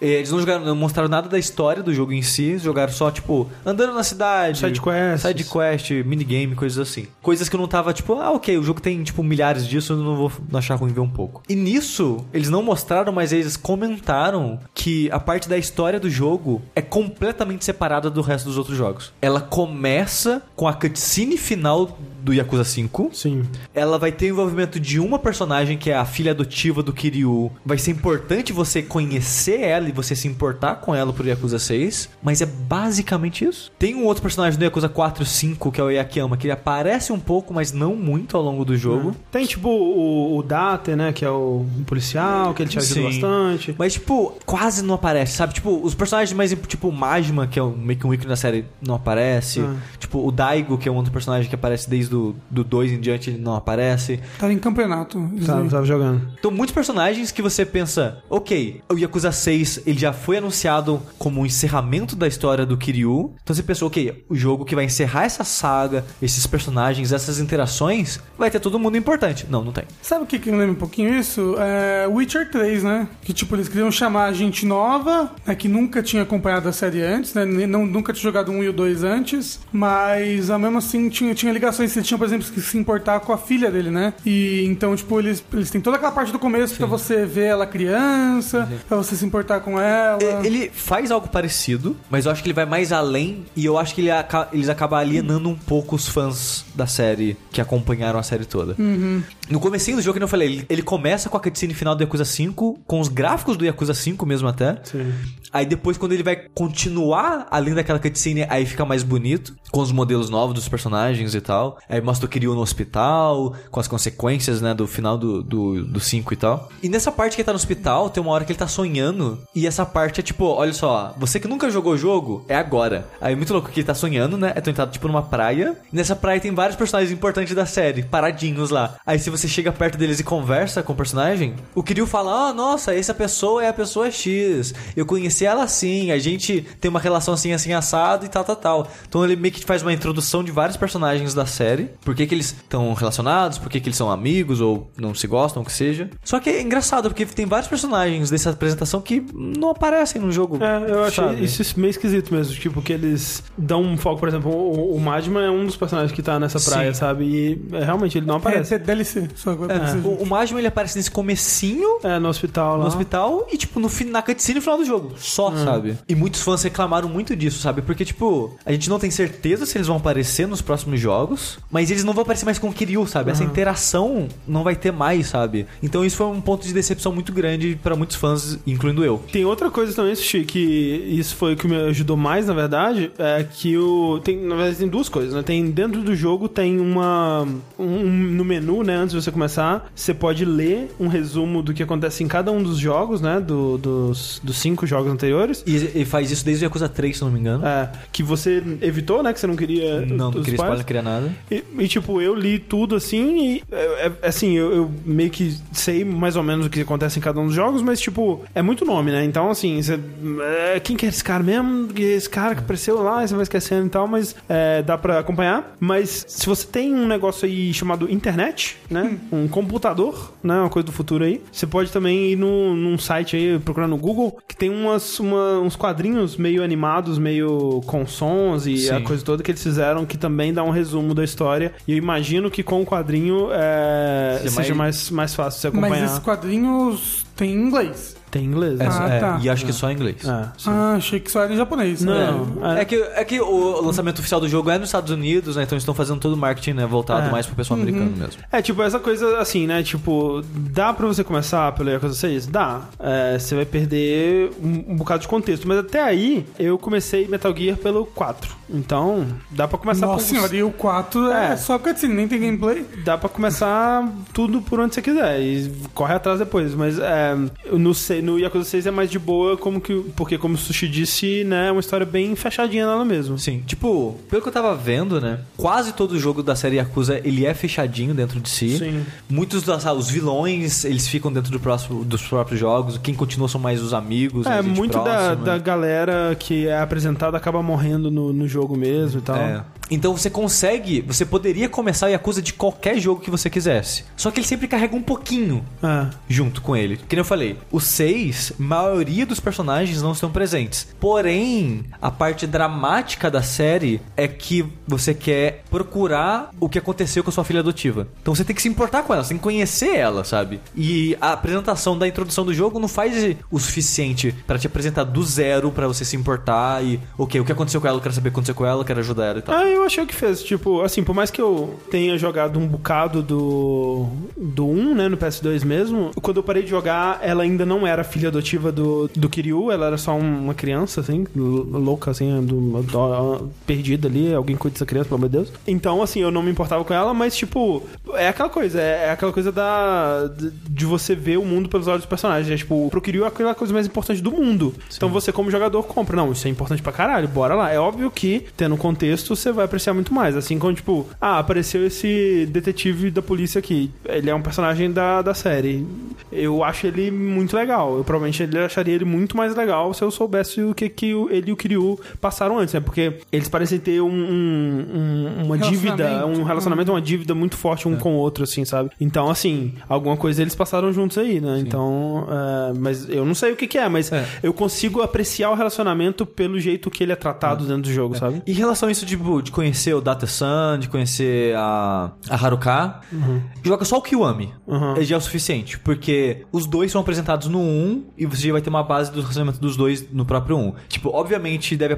Eles não, jogaram, não mostraram nada da história do jogo em si. Jogaram só, tipo, andando na cidade. Side quests. Side quest, minigame, coisas assim. Coisas que eu não tava, tipo, ah, ok, o jogo tem, tipo, milhares disso, eu não vou achar ruim ver um pouco. E nisso, eles não mostraram, mas eles comentaram que a parte da história do jogo é completamente separada do resto dos outros jogos. Ela começa com a cutscene final do Yakuza 5. Sim. Ela vai ter o envolvimento de uma personagem que é a filha adotiva do Kiryu. Vai ser importante você conhecer ela e você se importar com ela pro Yakuza 6. Mas é basicamente isso. Tem um outro personagem do Yakuza 4 e 5, que é o Yakiyama, que ele aparece um pouco, mas não muito ao longo do jogo. Tem tipo o, o Date, né? Que é o policial, que ele te ajuda Sim. bastante. Mas, tipo, quase não aparece, sabe? Tipo, os personagens mais, tipo, o Majima, que é o, meio que um ícone da série, não aparece. Ah. Tipo, o Daigo, que é um outro personagem que aparece desde o do 2 em diante, ele não aparece. Tava em campeonato. Tava, aí. tava jogando. Então, muitos personagens que você pensa, ok, o Yakuza 6 ele já foi anunciado como um encerramento da história do Kiryu. Então você pensou, ok, o jogo que vai encerrar essa saga, esses personagens, essas interações, vai ter todo mundo importante. Não, não tem. Sabe o que, que me lembra um pouquinho isso? É Witcher 3, né? Que tipo, eles queriam chamar gente nova, né, que nunca tinha acompanhado a série antes, né? Não, nunca tinha jogado um e o dois antes, mas ao mesmo assim tinha, tinha ligações. Eles tinham, por exemplo, que se importar com a filha dele, né? E então, tipo, eles, eles têm toda aquela parte do começo pra você ver ela criança, pra você se importar com ela. E- Ele faz algo parecido, mas eu acho que ele vai mais além e eu acho que ele aca- eles acabam alienando um pouco os fãs da série que acompanharam a série toda. No comecinho do jogo, que eu falei, ele, ele começa com a cutscene final do Yakuza 5, com os gráficos do Yakuza 5 mesmo até. Sim. Aí depois, quando ele vai continuar além daquela cutscene, aí fica mais bonito, com os modelos novos dos personagens e tal. Aí mostra o Kiryu no hospital, com as consequências, né, do final do, do, do 5 e tal. E nessa parte que ele tá no hospital, tem uma hora que ele tá sonhando, e essa parte é tipo, olha só, você que nunca jogou o jogo, é agora. Aí é muito louco que ele tá sonhando, né, então ele tá tipo numa praia, e nessa praia tem vários personagens importantes da série, paradinhos lá. Aí se você chega perto deles e conversa com o personagem, o Kiryu fala, ah, nossa, essa pessoa é a pessoa X, eu conheci ela assim, a gente tem uma relação assim, assim, assado e tal, tal, tal. Então ele meio que faz uma introdução de vários personagens da série, por que que eles estão relacionados, por que que eles são amigos ou não se gostam, o que seja. Só que é engraçado, porque tem vários personagens dessa apresentação que não aparecem no jogo. É, eu sabe? isso meio esquisito mesmo. Tipo, que eles dão um foco, por exemplo, o, o Majima é um dos personagens que tá nessa praia, Sim. sabe? E é, realmente ele não É, aparece. é DLC, só agora É, você. o, o Majima ele aparece nesse comecinho É, no hospital lá. no hospital e, tipo, no, na cutscene no final do jogo. Só, sabe? E muitos fãs reclamaram muito disso, sabe? Porque, tipo, a gente não tem certeza se eles vão aparecer nos próximos jogos, mas eles não vão aparecer mais com o Kiryu, sabe? Essa interação não vai ter mais, sabe? Então isso foi um ponto de decepção muito grande pra muitos fãs, incluindo eu. Tem outra coisa também, Sushi, que isso foi o que me ajudou mais, na verdade, é que o. Tem, na verdade, tem duas coisas, né? Tem dentro do jogo tem uma. Um, no menu, né? Antes de você começar, você pode ler um resumo do que acontece em cada um dos jogos, né? Do, dos, dos cinco jogos anteriores. E, e faz isso desde o Yakuza 3, se não me engano. É, que você evitou, né? Que você não queria. não, não queria spoiler, não queria nada. E, e, tipo, eu li tudo assim e é, é, assim, eu, eu meio que sei mais ou menos o que acontece em cada um dos jogos, mas tipo, é muito nome, né? Então, assim, você, é, quem que é esse cara mesmo? É Esse cara que apareceu lá, você vai esquecendo e tal, mas é, dá pra acompanhar. Mas se você tem um negócio aí chamado internet, né? Um computador, né? Uma coisa do futuro aí, você pode também ir no, num site aí, procurar no Google, que tem umas, uma- uns quadrinhos meio animados, meio com sons e a Sim. coisa toda que eles fizeram, que também dá um resumo da história. E eu imagino que com o quadrinho é, Seja seja mais, mais fácil você Mas acompanhar. esses quadrinhos em inglês. Tem inglês, É, né? Ah, é, tá. E acho que só em inglês. É. Ah, achei que só era em japonês. Não. né? É. que, é que o lançamento oficial do jogo é nos Estados Unidos, né? Então eles estão fazendo todo o marketing né, voltado É. mais pro pessoal americano mesmo. É, tipo, essa coisa assim, né? Tipo, dá pra você começar pelo Yakuza 6? Dá. É, você vai perder um, um bocado de contexto. Mas até aí, eu comecei Metal Gear pelo 4. Então, dá pra começar Nossa por... senhora, e o 4 é, É. só cutscene, nem tem gameplay. Dá pra começar tudo por onde você quiser e corre atrás depois. Mas é, no, no Yakuza 6 é mais de boa, como que, porque como o Sushi disse, né, é uma história bem fechadinha nela mesmo. Sim, tipo, pelo que eu tava vendo, né? Quase todo jogo da série Yakuza, ele é fechadinho dentro de si. Sim. Muitos das, ah, os vilões, eles ficam dentro do próximo, dos próprios jogos. Quem continua são mais os amigos, É, muito da, próxima. da galera que é apresentada acaba morrendo no, no jogo mesmo e tal. É. Então você consegue, você poderia começar o Yakuza de qualquer jogo que você quisesse. Só que ele sempre carrega um pouquinho É. junto com ele. Que nem eu falei, os seis, maioria dos personagens não estão presentes. Porém, a parte dramática da série é que você quer procurar o que aconteceu com a sua filha adotiva. Então você tem que se importar com ela, você tem que conhecer ela, sabe? E a apresentação da introdução do jogo não faz o suficiente pra te apresentar do zero pra você se importar e, ok, o que aconteceu com ela, eu quero saber o que aconteceu com ela, eu quero ajudar ela e tal. Ah, eu achei o que fez. Tipo, assim, por mais que eu tenha jogado um bocado do, do 1, né, no PS2 mesmo, quando eu parei de jogar, ela ainda não era filha adotiva do, do Kiryu, ela era só uma criança, assim, louca, assim, do, do, perdida ali, alguém cuida dessa criança, pelo amor de Deus. Então, assim, eu não me importava com ela, mas, tipo, é aquela coisa, é, é aquela coisa da de você ver o mundo pelos olhos dos personagens. É, tipo, pro Kiryu é aquela coisa mais importante do mundo. Sim. Então você, como jogador, compra. Não, isso é importante pra caralho, bora lá. É óbvio que, tendo contexto, você vai apreciar muito mais. Assim como, tipo, ah, apareceu esse detetive da polícia aqui. Ele é um personagem da, da série. Eu acho ele muito legal. Eu provavelmente ele acharia ele muito mais legal se eu soubesse o que, que ele e o Kiryu passaram antes, né? Porque eles parecem ter um, um, uma dívida, um relacionamento, uma dívida muito forte um é. com o outro, assim, sabe? Então, assim, alguma coisa eles passaram juntos aí, né? Sim. Então, é, mas eu não sei o que, que é, mas é. eu consigo apreciar o relacionamento pelo jeito que ele é tratado é. dentro do jogo, sabe? E em relação a isso de, tipo, de conhecer o Data-san, de conhecer a, a Haruka, uhum. joga só o Kiwami. Uhum. já é o suficiente, porque os dois são apresentados no 1 e você já vai ter uma base do relacionamento dos dois no próprio 1. Tipo, obviamente deve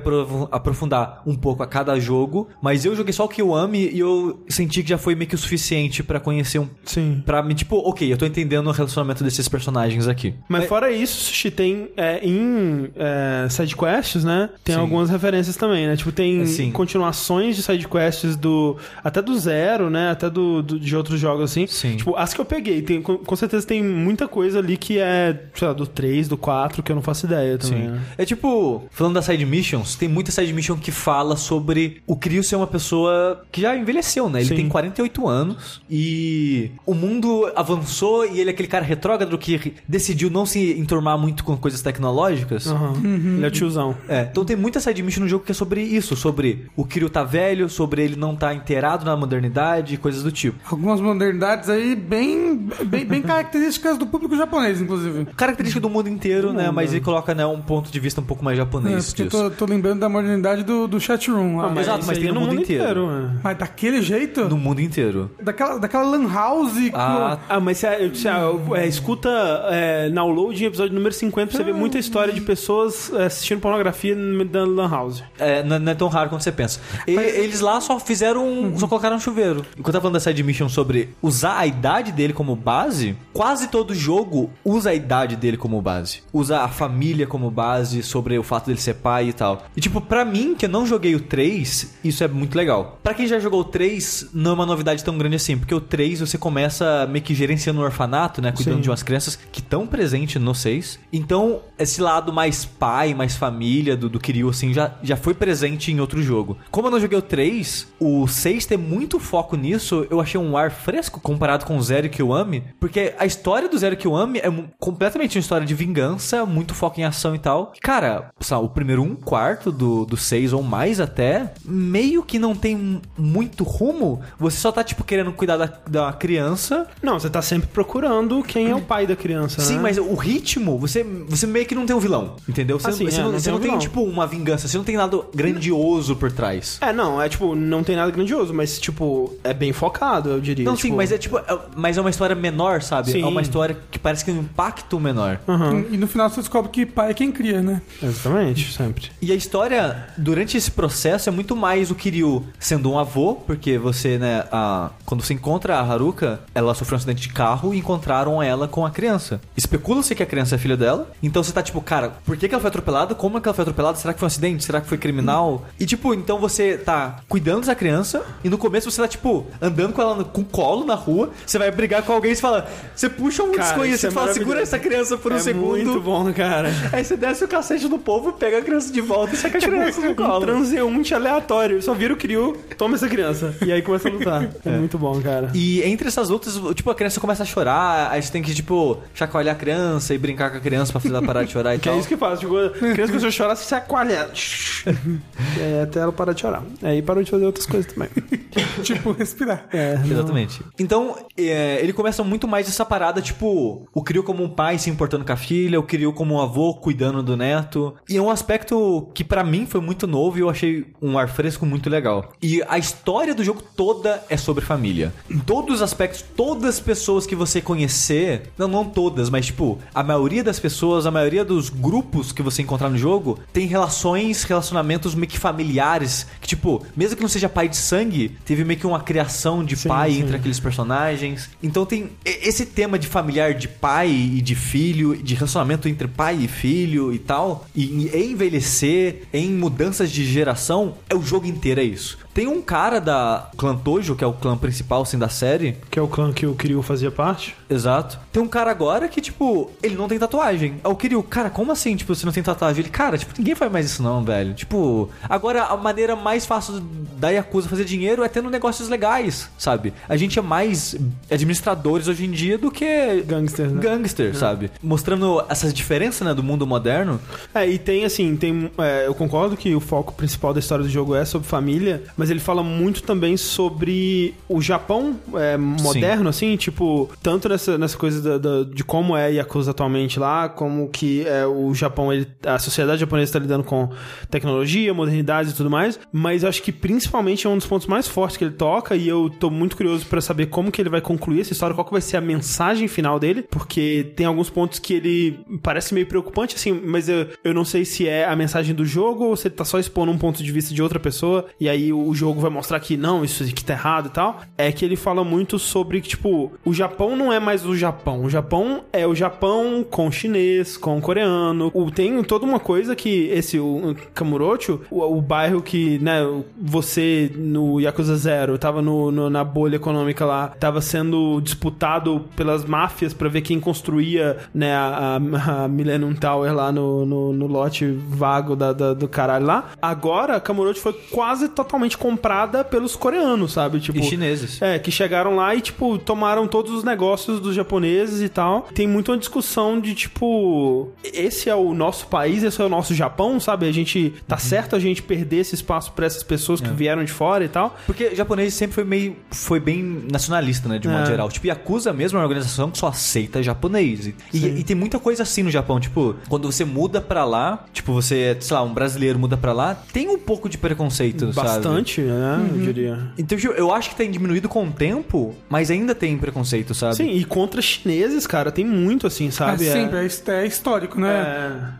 aprofundar um pouco a cada jogo, mas eu joguei só o Kiwami e eu senti que já foi meio que o suficiente para conhecer um. Sim. Pra me, tipo, ok, eu tô entendendo o relacionamento desses personagens aqui. Mas, mas fora isso, Sushi, tem é, em é, sidequests, né? Tem Sim. algumas referências também, né? Tipo, tem Sim. continuações de sidequests do. Até do zero, né? Até do, do, de outros jogos assim. Sim. Tipo, as que eu peguei, tem, com, com certeza tem muita coisa ali que é, sei lá, do 3, do 4, que eu não faço ideia também. Sim. Né? É tipo, falando das side missions, tem muita side mission que fala sobre o Crio ser uma pessoa que já envelheceu, né? Ele Sim. tem 48 anos e o mundo avançou e ele é aquele cara retrógrado que decidiu não se enturmar muito com coisas tecnológicas. Uhum. Uhum. Ele é tiozão. É. Então tem muita side mission no jogo que é sobre isso, sobre o Kiryu tá velho, sobre ele não tá inteirado na modernidade, coisas do tipo. Algumas modernidades aí bem, bem, bem características do público japonês, inclusive. Característica do mundo inteiro, né? Mas ele coloca né, um ponto de vista um pouco mais japonês. É, porque eu tô, tô, lembrando da modernidade do, do chatroom. Ah, mas, Exato, mas tem no, no mundo, mundo inteiro. inteiro né? Mas daquele jeito? No mundo inteiro. Daquela, daquela lan house. Ah, com... ah mas você, você é, escuta é, download em episódio número 50 pra você ver muita história de pessoas é, assistindo pornografia da lan house. É, não, não, é tão raro quanto você pensa. E, mas... Eles lá só fizeram. Uhum. Só colocaram um chuveiro. Enquanto eu tava falando da side mission sobre usar a idade dele como base, quase todo jogo usa a idade dele como base. Usa a família como base sobre o fato dele ser pai e tal. E tipo, pra mim, que eu não joguei o 3, isso é muito legal. Pra quem já jogou o 3, não é uma novidade tão grande assim, porque o 3 você começa meio que gerenciando um orfanato, né? Cuidando Sim. de umas crianças que estão presentes no 6. Então, esse lado mais pai, mais família do, do Kiryu, assim, já, já foi presente em outro jogo. Como eu não joguei o 3, o 6 ter muito foco nisso, eu achei um ar fresco comparado com o Zero que eu ame, porque a história do Zero que eu ame é completamente uma história de vingança, muito foco em ação e tal. Cara, o primeiro um quarto do, do 6 ou mais até, meio que não tem muito rumo, você só tá, tipo, querendo cuidar da, da criança. Não, você tá sempre procurando quem é o pai da criança, Sim, né? mas o ritmo, você, você meio que não tem um vilão, entendeu? Você, assim, você é, não, não, você tem, não tem tipo, uma vingança, você não tem nada grandioso por trás. É, não, é tipo, não tem nada grandioso, mas, tipo, é bem focado, eu diria. Não, tipo... sim, mas é tipo, é, mas é uma história menor, sabe? Sim. É uma história que parece que tem um impacto menor. Uhum. E no final você descobre que pai é quem cria, né? Exatamente, sempre. E a história, durante esse processo, é muito mais o Kiryu sendo um avô, porque você, né, a, quando você encontra a Haruka, ela sofreu um acidente de carro e encontraram ela com a criança. Especula-se que a criança é filha dela, então você tá tipo, cara, por que, que ela foi atropelada? Como é que ela foi atropelada? Será que foi um acidente? Será que foi criminal? E tipo, então você tá cuidando dessa criança e no começo você tá tipo, andando com ela com colo na rua, você vai brigar com alguém e você fala, você puxa um cara, desconhecido e é fala, segura essa criança por um é segundo. muito bom, cara. Aí você desce o cacete do povo, pega a criança de volta e saca a tipo, criança no colo. Um transeunte aleatório. Só vira o Kiryu, toma essa criança. E aí começa a lutar. É, é, muito bom, cara. E entre essas lutas, tipo, a criança começa a chorar, aí você tem que, tipo, chacoalhar a criança e brincar com a criança pra fazer ela parar de chorar e que tal. é isso que faz. Tipo, a criança começou a chorar, você chacoalha. é, até ela parar de chorar. Aí parou de fazer outras coisas também. tipo, respirar. É, Exatamente. Então, é, ele começa muito mais essa parada, tipo, o Kiryu como um pai se importando com a filha, o Kiryu como um avô cuidando do neto. E é um aspecto que pra mim foi muito novo e eu achei um ar fresco muito legal. E a história do jogo toda é sobre família. Em todos os aspectos, todas as pessoas que você conhecer, não, não todas, mas tipo, a maioria das pessoas, a maioria dos grupos que você encontrar no jogo, tem relações, relacionamentos meio que familiares, que tipo, mesmo que não seja pai de sangue, teve meio que uma criação de Sim, pai sim. entre aqueles personagens. Então tem esse tema de familiar de pai e de filho, de relacionamento entre pai e filho e tal, e e em envelhecer, em mudanças de geração, é o jogo inteiro é isso. Tem um cara da clã Tojo, que é o clã principal assim da série, Que é o clã que o Kiryu fazia parte. Exato. Tem um cara agora que, tipo, ele não tem tatuagem. Queria, o cara, como assim, tipo, você não tem tatuagem? Ele, cara, tipo, ninguém faz mais isso não, velho. Tipo, agora a maneira mais fácil da Yakuza fazer dinheiro é tendo negócios legais, sabe? A gente é mais administradores hoje em dia do que Gangster, né? gangster, sabe? Mostrando essas diferenças, né, do mundo moderno. É, e tem assim, tem. é, eu concordo que o foco principal da história do jogo é sobre família, mas ele fala muito também sobre o Japão é, moderno, assim, tipo, tanto nessa, nessa coisa da- da- de como é Yakuza atualmente lá, como que é, o Japão, ele, a sociedade japonesa está lidando com tecnologia, modernidade e tudo mais, mas eu acho que principalmente é um dos pontos mais fortes que ele toca e eu tô muito curioso pra saber como que ele vai concluir essa história, qual que vai ser a mensagem final dele, porque tem alguns pontos que ele parece meio preocupante, assim, mas eu, eu não sei se é a mensagem do jogo ou se ele tá só expondo um ponto de vista de outra pessoa e aí o jogo vai mostrar que não, isso aqui tá errado e tal. É que ele fala muito sobre que, tipo, o Japão não é mais o Japão. O Japão é o Japão com chinês, com coreano. O, tem toda uma coisa que esse, o Kamurocho, o, o bairro que, né, você no Yakuza Zero tava no, no- na bolha econômica lá, tava sendo disputado pelas máfias pra ver quem construía, né, a, a, a Millennium Tower lá no, no, no lote vago da, da- do caralho lá. Agora, Kamurocho foi quase totalmente comprada pelos coreanos, sabe? Tipo, E chineses. é, que chegaram lá e, tipo, tomaram todos os negócios dos japoneses e tal. Tem muito uma discussão de, tipo, esse é o nosso país, esse é o nosso Japão, sabe? A gente. Tá certo a gente perder esse espaço pra essas pessoas que vieram de fora e tal. Porque japonês sempre foi meio. Foi bem nacionalista, né? De modo É. geral. Tipo, Yakuza mesmo é uma organização que só aceita japonês. E, e, e tem muita coisa assim no Japão. Tipo, quando você muda pra lá, tipo, você, sei lá, um brasileiro muda pra lá, tem um pouco de preconceito, sabe? Bastante, né? Eu diria. Então, eu acho que tem diminuído com o tempo, mas ainda tem preconceito, sabe? Sim, e contra chineses, cara, tem muito assim, sabe? é sempre, é, his- é histórico, né?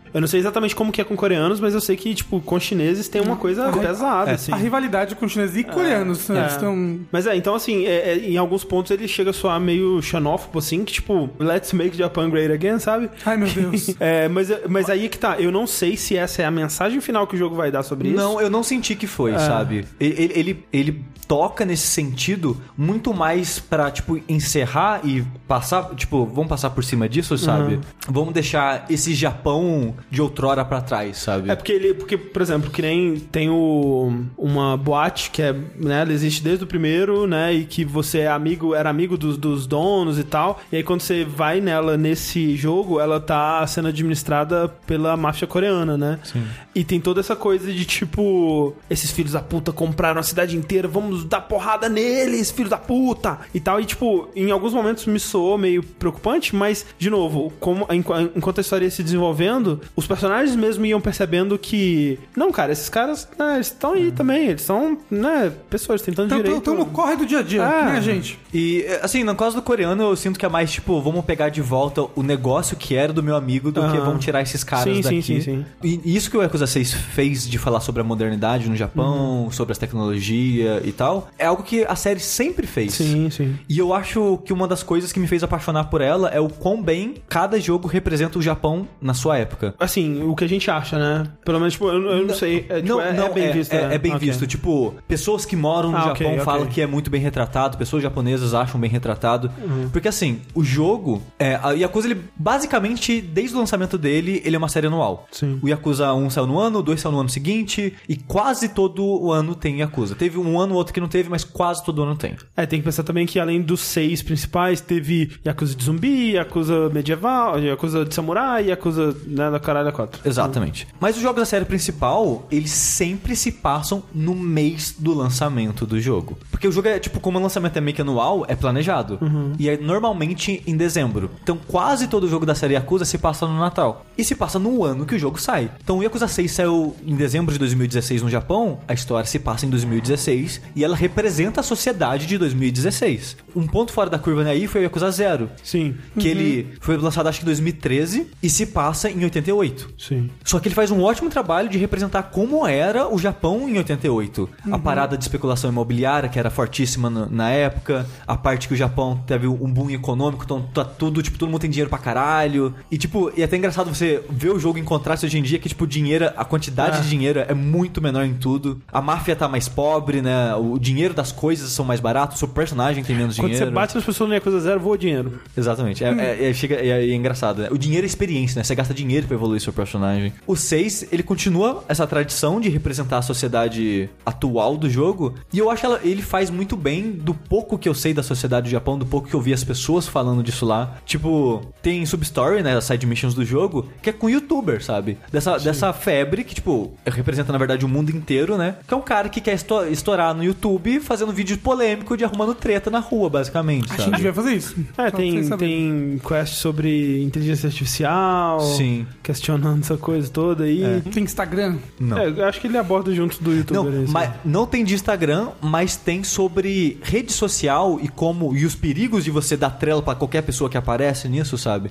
É. Eu não sei exatamente como que é com coreanos, mas eu sei que, tipo, com chineses tem uma coisa A pesada, é. assim. A rivalidade com chineses e coreanos, né? É. Eles estão... Mas é, então assim, é- é, em alguns pontos ele chega a soar meio xenófobo, assim, que tipo, let's make Japan great again, sabe? Ai, meu Deus. É, mas, mas aí é que tá, eu não sei se essa é a mensagem final que o jogo vai dar sobre isso. Não, eu não senti que foi, sabe? Ele, ele, ele, ele toca nesse sentido muito mais pra, tipo, encerrar e passar, tipo, vamos passar por cima disso, sabe? Vamos deixar esse Japão de outrora pra trás, sabe? É porque ele, porque, por exemplo, que nem tem o, uma boate que é, né, ela existe desde o primeiro, né, e que você é amigo, era amigo dos, dos donos e tal, e aí quando você vai nela nesse jogo, ela tá sendo administrada pela máfia coreana, né? Sim. E tem toda essa coisa de tipo, esses filhos da puta compraram a cidade inteira, vamos dar porrada neles, filhos da puta, e tal, e tipo, em alguns momentos me soou meio preocupante, mas, de novo, como, enqu- enquanto a história ia se desenvolvendo, os personagens mesmo iam percebendo que, não, cara, esses caras, né, eles estão aí também, eles são, né, pessoas tentando Estão direito. Então, no corre do dia a dia, É. né, gente? E, assim, no caso do coreano, eu sinto que é mais, tipo, vamos pegar de volta o negócio que era do meu amigo do que Aham. vamos tirar esses caras Sim, sim, daqui. sim, sim. E isso que o Yakuza 6 fez de falar sobre a modernidade no Japão, Uhum. sobre as tecnologias e tal, é algo que a série sempre fez. Sim, sim. E eu acho que uma das coisas que me fez apaixonar por ela é o quão bem cada jogo representa o Japão na sua época. Assim, o que a gente acha, né? Pelo menos, tipo, eu, eu não, sei. É, tipo, é, é bem visto. É, né? é bem Ok. visto. Tipo, pessoas que moram no Ah, Japão ok, ok. falam que é muito bem retratado, pessoas japonesas acham bem retratado. Uhum. Porque assim, o jogo. É, a Yakuza, ele basicamente, desde o lançamento dele, ele é uma série anual. Sim. O Yakuza 1 saiu no ano, o 2 saiu no ano seguinte, e quase todo o ano tem Yakuza. Teve um ano ou outro que não teve, mas quase todo ano tem. É, tem que pensar também que além dos seis principais, teve Yakuza de zumbi, Yakuza medieval, Yakuza de samurai, Yakuza né, da caralho da 4. Exatamente. Mas os jogos da série principal, eles sempre se passam no mês do lançamento do jogo. Porque o jogo é, tipo, como o lançamento é meio que anual, é planejado. E é normalmente em dezembro. Então quase todo jogo da série Yakuza se passa no Natal. E se passa no ano que o jogo sai. Então o Yakuza 6 saiu em dezembro de 2016 no Japão, a história se passa em 2016 e ela representa a sociedade de 2016. Um ponto fora da curva aí foi o Yakuza 0. Sim. Que ele foi lançado acho que em 2013 e se passa em 88. Sim. Só que ele faz um ótimo trabalho de representar como era o Japão em 88. A parada de especulação imobiliária, que era fortíssima na, época. A parte que o Japão teve um boom econômico, então tá tudo, tipo, todo mundo tem dinheiro pra caralho. E, tipo, e é até engraçado você ver o jogo em contraste hoje em dia, que, tipo, o dinheiro, a quantidade É. de dinheiro é muito menor em tudo. A máfia tá mais pobre, né? O dinheiro das coisas são mais baratos, o seu personagem tem menos Quando dinheiro. você bate nas pessoas no Yakuza Zero, voa dinheiro. Exatamente. É, é- é- chega, é, é engraçado. né? O dinheiro é experiência, né? Você gasta dinheiro pra evoluir seu personagem. O 6, ele continua essa tradição de representar a sociedade atual do jogo. E eu acho que ela- ele faz muito bem do pouco que eu sei da sociedade do Japão, do pouco que eu vi as pessoas falando disso lá. Tipo, tem substory, né? As side missions do jogo, que é com youtuber, sabe? Dessa, dessa febre que, tipo, representa na verdade o mundo inteiro, né? Que é um cara que quer esto- estourar no YouTube fazendo vídeo polêmico de arrumando treta na rua, basicamente. A sabe? gente devia fazer isso. É, Só tem, tem quest sobre inteligência artificial. Sim. Questionando essa coisa toda aí. Tem Instagram? Não. É, eu acho que ele aborda junto do Não, youtuber. esse. mas não tem de Instagram, mas tem sobre rede social e como e os perigos de você dar trela pra qualquer pessoa que aparece nisso, sabe?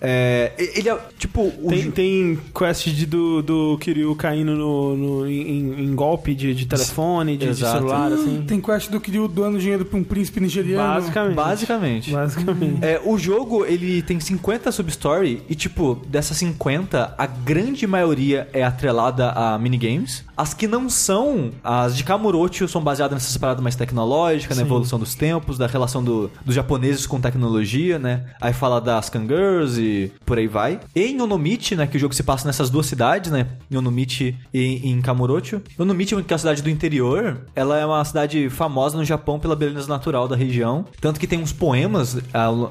É, ele é tipo o Tem, jo- tem quest de, do, do Kiryu caindo no, no- em, em golpe de, de telefone, de, de Exato. Celular, assim. Tem quest do Kiryu doando dinheiro pra um príncipe nigeriano. Basicamente. basicamente. Basicamente. É, o jogo, ele tem 50 substory e, tipo, dessas 50, a grande maioria é atrelada a minigames. As que não são, as de Kamurocho, são baseadas nessas paradas mais tecnológicas, na Sim. evolução dos tempos, da relação do- dos japoneses com tecnologia, né? Aí fala das Kangirls e por aí vai. E em Onomichi, né, que o jogo se passa nessas duas cidades, né? Em Onomichi e em Kamurocho. Onomichi, que é uma cidade do interior, ela é uma cidade famosa no Japão pela beleza natural da região. Tanto que tem uns poemas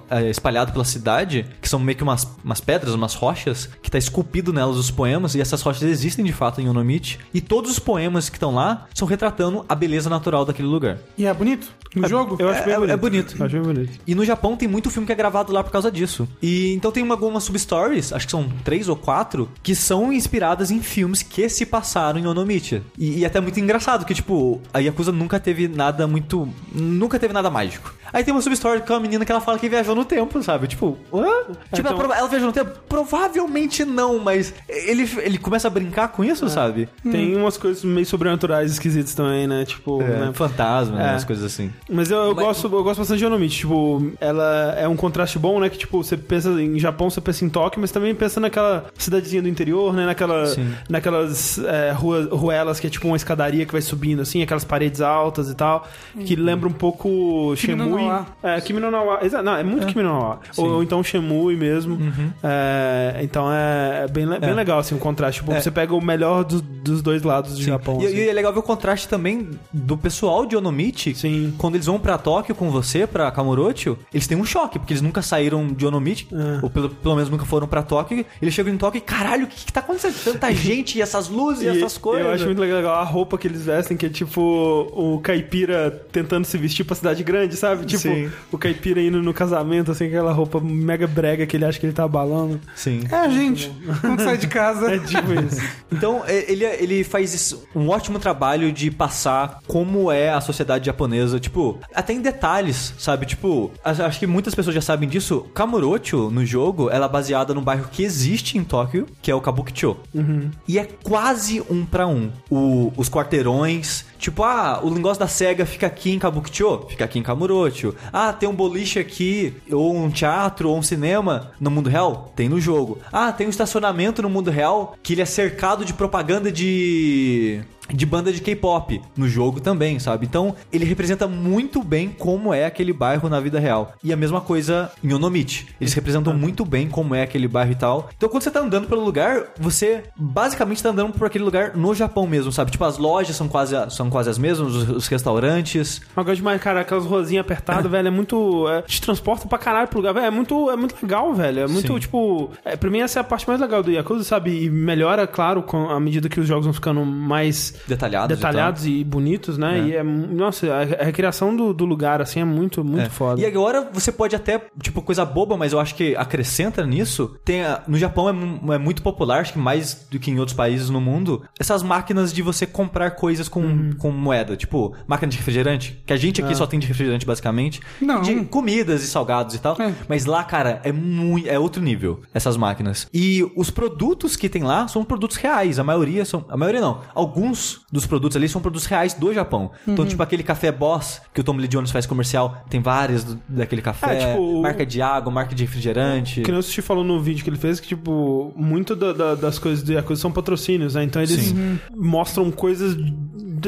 eh, espalhados pela cidade, que são meio que umas, umas pedras, umas rochas, que tá esculpido nelas os poemas, e essas rochas existem de fato em Onomichi. E todos os poemas que estão lá são retratando a beleza natural daquele lugar. E é bonito? No jogo? Eu acho É- bem é- bonito. é bonito. Eu acho bem bonito. E no Japão tem muito filme que é gravado lá por causa disso. E então tem uma- algumas substories, acho que são três ou quatro, que são inspiradas em filmes que se passaram em Onomichi. E, e até muito engraçado, que tipo, a Yakuza nunca teve nada muito. Nunca teve nada mágico. Aí tem uma substory com uma menina que ela fala que viajou no tempo, sabe? Tipo, hã? Tipo, então- ela, prova- ela viajou no tempo? Provavelmente não, mas ele, ele começa a brincar com isso, sabe? Tem umas coisas meio sobrenaturais esquisitas também, né? Tipo, É, né? fantasma, né? É. As coisas assim. Mas eu, eu Mas- gosto, eu gosto bastante de Onomichi. Tipo, ela é um contraste bom, né? Que, tipo, você pensa em Japão, você pensa em Tóquio, mas também pensa naquela cidadezinha do interior, né? Naquela, Sim. naquelas é, rua, ruelas que é tipo uma escadaria que vai subindo, assim, aquelas paredes altas e tal. Que lembra um pouco Kimi Shemui. É, Kimi no Na wa. Exa- Não, é muito Kimi no Na wa. Ou, ou então Shemui mesmo. É, então é, bem, le- bem É. legal, assim, o contraste. Tipo, É. você pega o melhor dos, dos dois lados do Sim. Japão. E, assim. e é legal ver o contraste também do pessoal de Onomichi. Sim. Quando eles vão pra Tóquio com você, pra Kamurocho, eles têm um choque, porque eles nunca saíram de Onomichi, É. ou pelo, pelo menos nunca foram pra Tóquio. Eles chegam em Tóquio e, caralho, o que, que tá acontecendo? Tanta gente e essas luzes e, E essas coisas. Eu acho muito legal a roupa que eles vestem, que é tipo o caipira tentando se vestir pra cidade grande, sabe? Tipo, Sim. o caipira indo no casamento, assim, aquela roupa mega brega que ele acha que ele tá abalando. Sim. É gente, quando sai de casa. É tipo isso. Então, é- ele, ele faz isso- um ótimo trabalho de passar como é a sociedade japonesa, tipo, até em detalhes, sabe? Tipo, acho que muitas pessoas já sabem disso. Kamurocho, no jogo, ela é baseada num bairro que existe em Tóquio, que é o Kabukicho. E é quase um pra um. O- os quarteirões, tipo, ah, o negócio da SEGA fica aqui em Kabukicho, fica aqui em Kamurocho. Ah, tem um boliche aqui, ou um teatro, ou um cinema no mundo real? Tem no jogo. Ah, tem um estacionamento no mundo real que ele é cercado de propaganda de de banda de K-pop no jogo também, sabe? Então, ele representa muito bem como é aquele bairro na vida real. E a mesma coisa em Onomichi. Eles representam muito bem como é aquele bairro e tal. Então, quando você tá andando pelo lugar, você basicamente tá andando por aquele lugar no Japão mesmo, sabe? Tipo, as lojas são quase, são quase as mesmas, os, os restaurantes. Mas eu gosto demais, cara, aquelas ruazinhas apertadas, velho, é muito. É, te transporta pra caralho pro lugar, velho. É muito, é muito legal, velho. É muito, Sim. tipo. É, pra mim, essa é a parte mais legal do Yakuza, sabe? E melhora, claro, com, à medida que os jogos vão ficando mais Detalhados. detalhados e, bonitos, né? É. E é. Nossa, a, a recriação do, do lugar, assim, é muito, muito É. foda. E agora você pode até, tipo, coisa boba, mas eu acho que acrescenta nisso. Tem a- no Japão é, é muito popular, acho que mais do que em outros países no mundo, essas máquinas de você comprar coisas com, Uhum. com moeda. Tipo, máquina de refrigerante, que a gente aqui só tem de refrigerante basicamente. Não. De comidas e salgados e tal. É. Mas lá, cara, é muito. É outro nível, essas máquinas. E os produtos que tem lá são produtos reais. A maioria são. A maioria não. Alguns dos produtos ali são produtos reais do Japão. Então, tipo, aquele café Boss que o Tom Lee Jones faz comercial, tem várias do- daquele café. É, tipo, marca de água, marca de refrigerante. Que nem o Sushi falou no vídeo que ele fez, que, tipo, muito da- da- das coisas do Yakuza são patrocínios, né? Então eles mostram coisas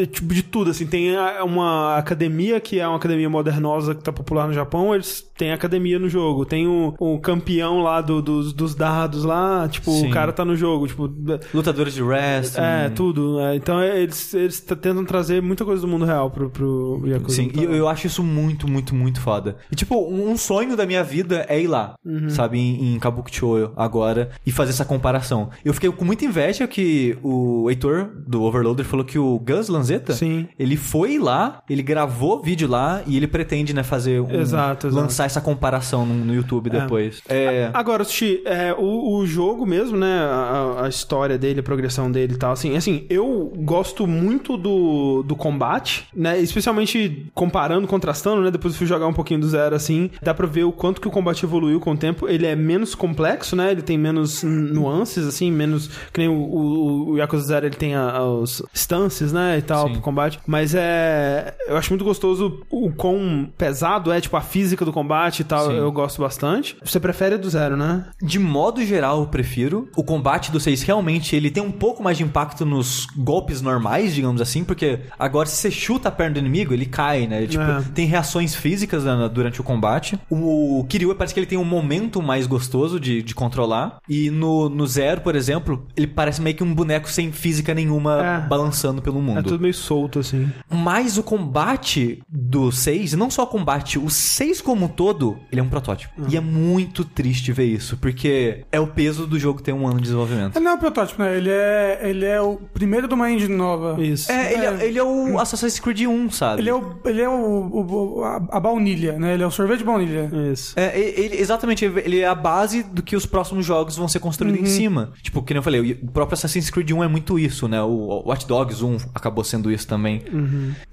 de, tipo, de tudo, assim. Tem a- uma academia, que é uma academia modernosa que tá popular no Japão, eles têm academia no jogo. Tem o, o campeão lá do- dos, dos dados lá, tipo, Sim. o cara tá no jogo, tipo... Lutadores de wrestling. É, tudo. é. então é, eles, eles tentam trazer muita coisa do mundo real pro, pro Yakuza. Sim, Então, e eu, eu acho isso muito, muito, muito foda. E, tipo, um, sonho da minha vida é ir lá, Uhum. sabe, em, em Kabukicho agora, e fazer essa comparação. Eu fiquei com muita inveja que o Heitor, do Overloader, falou que o Gus Lanzetta, Sim. ele foi lá, ele gravou vídeo lá, e ele pretende, né, fazer um... Exato, exato. Lançar essa comparação no, no YouTube depois. É... Agora, Sushi, é, o, o jogo mesmo, né? A, a história dele, a progressão dele e tal, assim, assim, eu gosto muito do, do combate, né? Especialmente comparando, contrastando, né? Depois eu fui jogar um pouquinho do zero, assim, dá pra ver o quanto que o combate evoluiu com o tempo. Ele é menos complexo, né? Ele tem menos nuances, assim, menos. Que nem o, o, o Yakuza Zero, ele tem a- os stances, né? Tal, Sim. pro combate. Mas é. Eu acho muito gostoso o quão pesado é, tipo, a física do combate e tal. Sim. Eu gosto bastante. Você prefere do zero, né? De modo geral, eu prefiro. O combate do 6 realmente ele tem um pouco mais de impacto nos golpes normais, digamos assim, porque agora se você chuta a perna do inimigo, ele cai, né? Tipo, É. tem reações físicas né, durante o combate. O Kiryu parece que ele tem um momento mais gostoso de, de controlar. E no, no Zero, por exemplo, ele parece meio que um boneco sem física nenhuma É. balançando pelo mundo. É tudo meio solto, assim. Mas o combate do 6, não só o combate, o 6 como um todo, ele é um protótipo. Uhum. E é muito triste ver isso, porque é o peso do jogo ter um ano de desenvolvimento. Ele não é um protótipo, né? Ele é, ele é o primeiro de uma engine nova. Isso. É, ele é, ele é o Assassin's Creed 1, sabe? Ele é, o, ele é o, o- o- a, a baunilha, né? Ele é o sorvete de baunilha. Isso. É, ele- exatamente, ele é a base do que os próximos jogos vão ser construídos em cima. Tipo, que nem eu falei, o próprio Assassin's Creed 1 é muito isso, né? O Watch Dogs 1 acabou sendo isso também.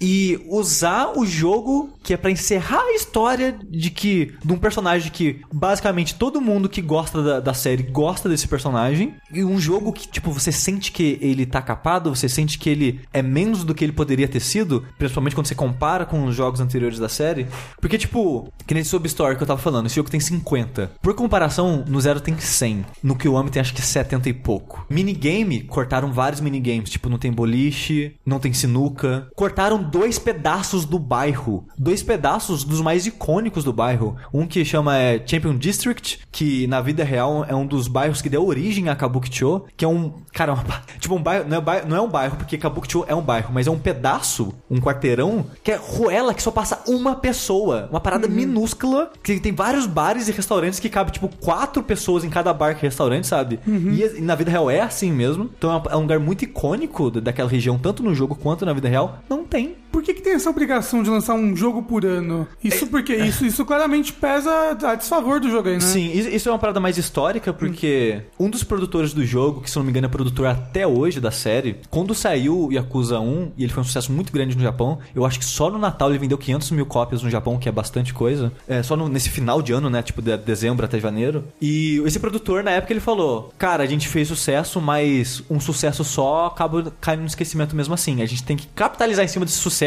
E usar o jogo que é pra encerrar a história de que de um personagem que basicamente todo mundo que gosta da, da série gosta desse personagem e um jogo que tipo você sente que ele tá capado, você sente que ele é menos do que ele poderia ter sido, principalmente quando você compara com os jogos anteriores da série, porque tipo, que nesse Substory que eu tava falando, esse jogo tem 50. Por comparação, no Zero tem 100, no Kiwami tem acho que 70 e pouco. Minigame, cortaram vários minigames, tipo, não tem boliche, não tem sinuca. Cortaram dois pedaços do bairro, dois pedaços dos mais icônicos do bairro. Um que chama é, Champion District, que na vida real é um dos bairros que deu origem a Kabukicho, que é um, cara, tipo um bairro não, é bairro, não é um bairro, porque Kabukicho é um bairro, mas é um pedaço, um quarteirão, que é ruela que só passa uma pessoa, uma parada minúscula, que tem vários bares e restaurantes que cabe tipo quatro pessoas em cada bar que é restaurante, sabe? E, e na vida real é assim mesmo. Então é um- é lugar muito icônico da- daquela região, tanto no jogo quanto na vida real. Não tem. Por que, que tem essa obrigação de lançar um jogo por ano? Isso porque isso, isso claramente pesa a desfavor do jogo aí, né? Sim, isso é uma parada mais histórica, porque um dos produtores do jogo, que se não me engano é produtor até hoje da série, quando saiu o Yakuza 1, e ele foi um sucesso muito grande no Japão, eu acho que só no Natal ele vendeu 500 mil cópias no Japão, que é bastante coisa. É, só no- nesse final de ano, né? Tipo, de dezembro até janeiro. E esse produtor, na época, ele falou: Cara, a gente fez sucesso, mas um sucesso só acaba caindo no esquecimento mesmo assim. A gente tem que capitalizar em cima desse sucesso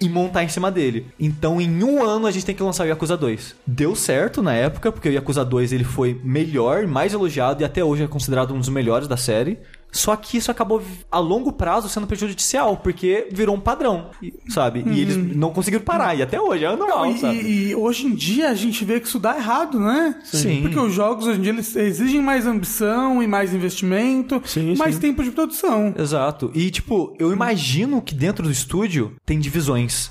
e montar em cima dele. Então, em um ano, a gente tem que lançar o Yakuza 2. Deu certo na época, porque o Yakuza 2 ele foi melhor, mais elogiado e até hoje é considerado um dos melhores da série. Só que isso acabou a longo prazo sendo prejudicial, porque virou um padrão, sabe? E eles não conseguiram parar, e até hoje é normal, Uhum. E, sabe? e- e hoje em dia a gente vê que isso dá errado, né? Sim. Porque os jogos hoje em dia eles exigem mais ambição e mais investimento, Sim, mais sim. tempo de produção. Exato. E, tipo, eu imagino que dentro do estúdio tem divisões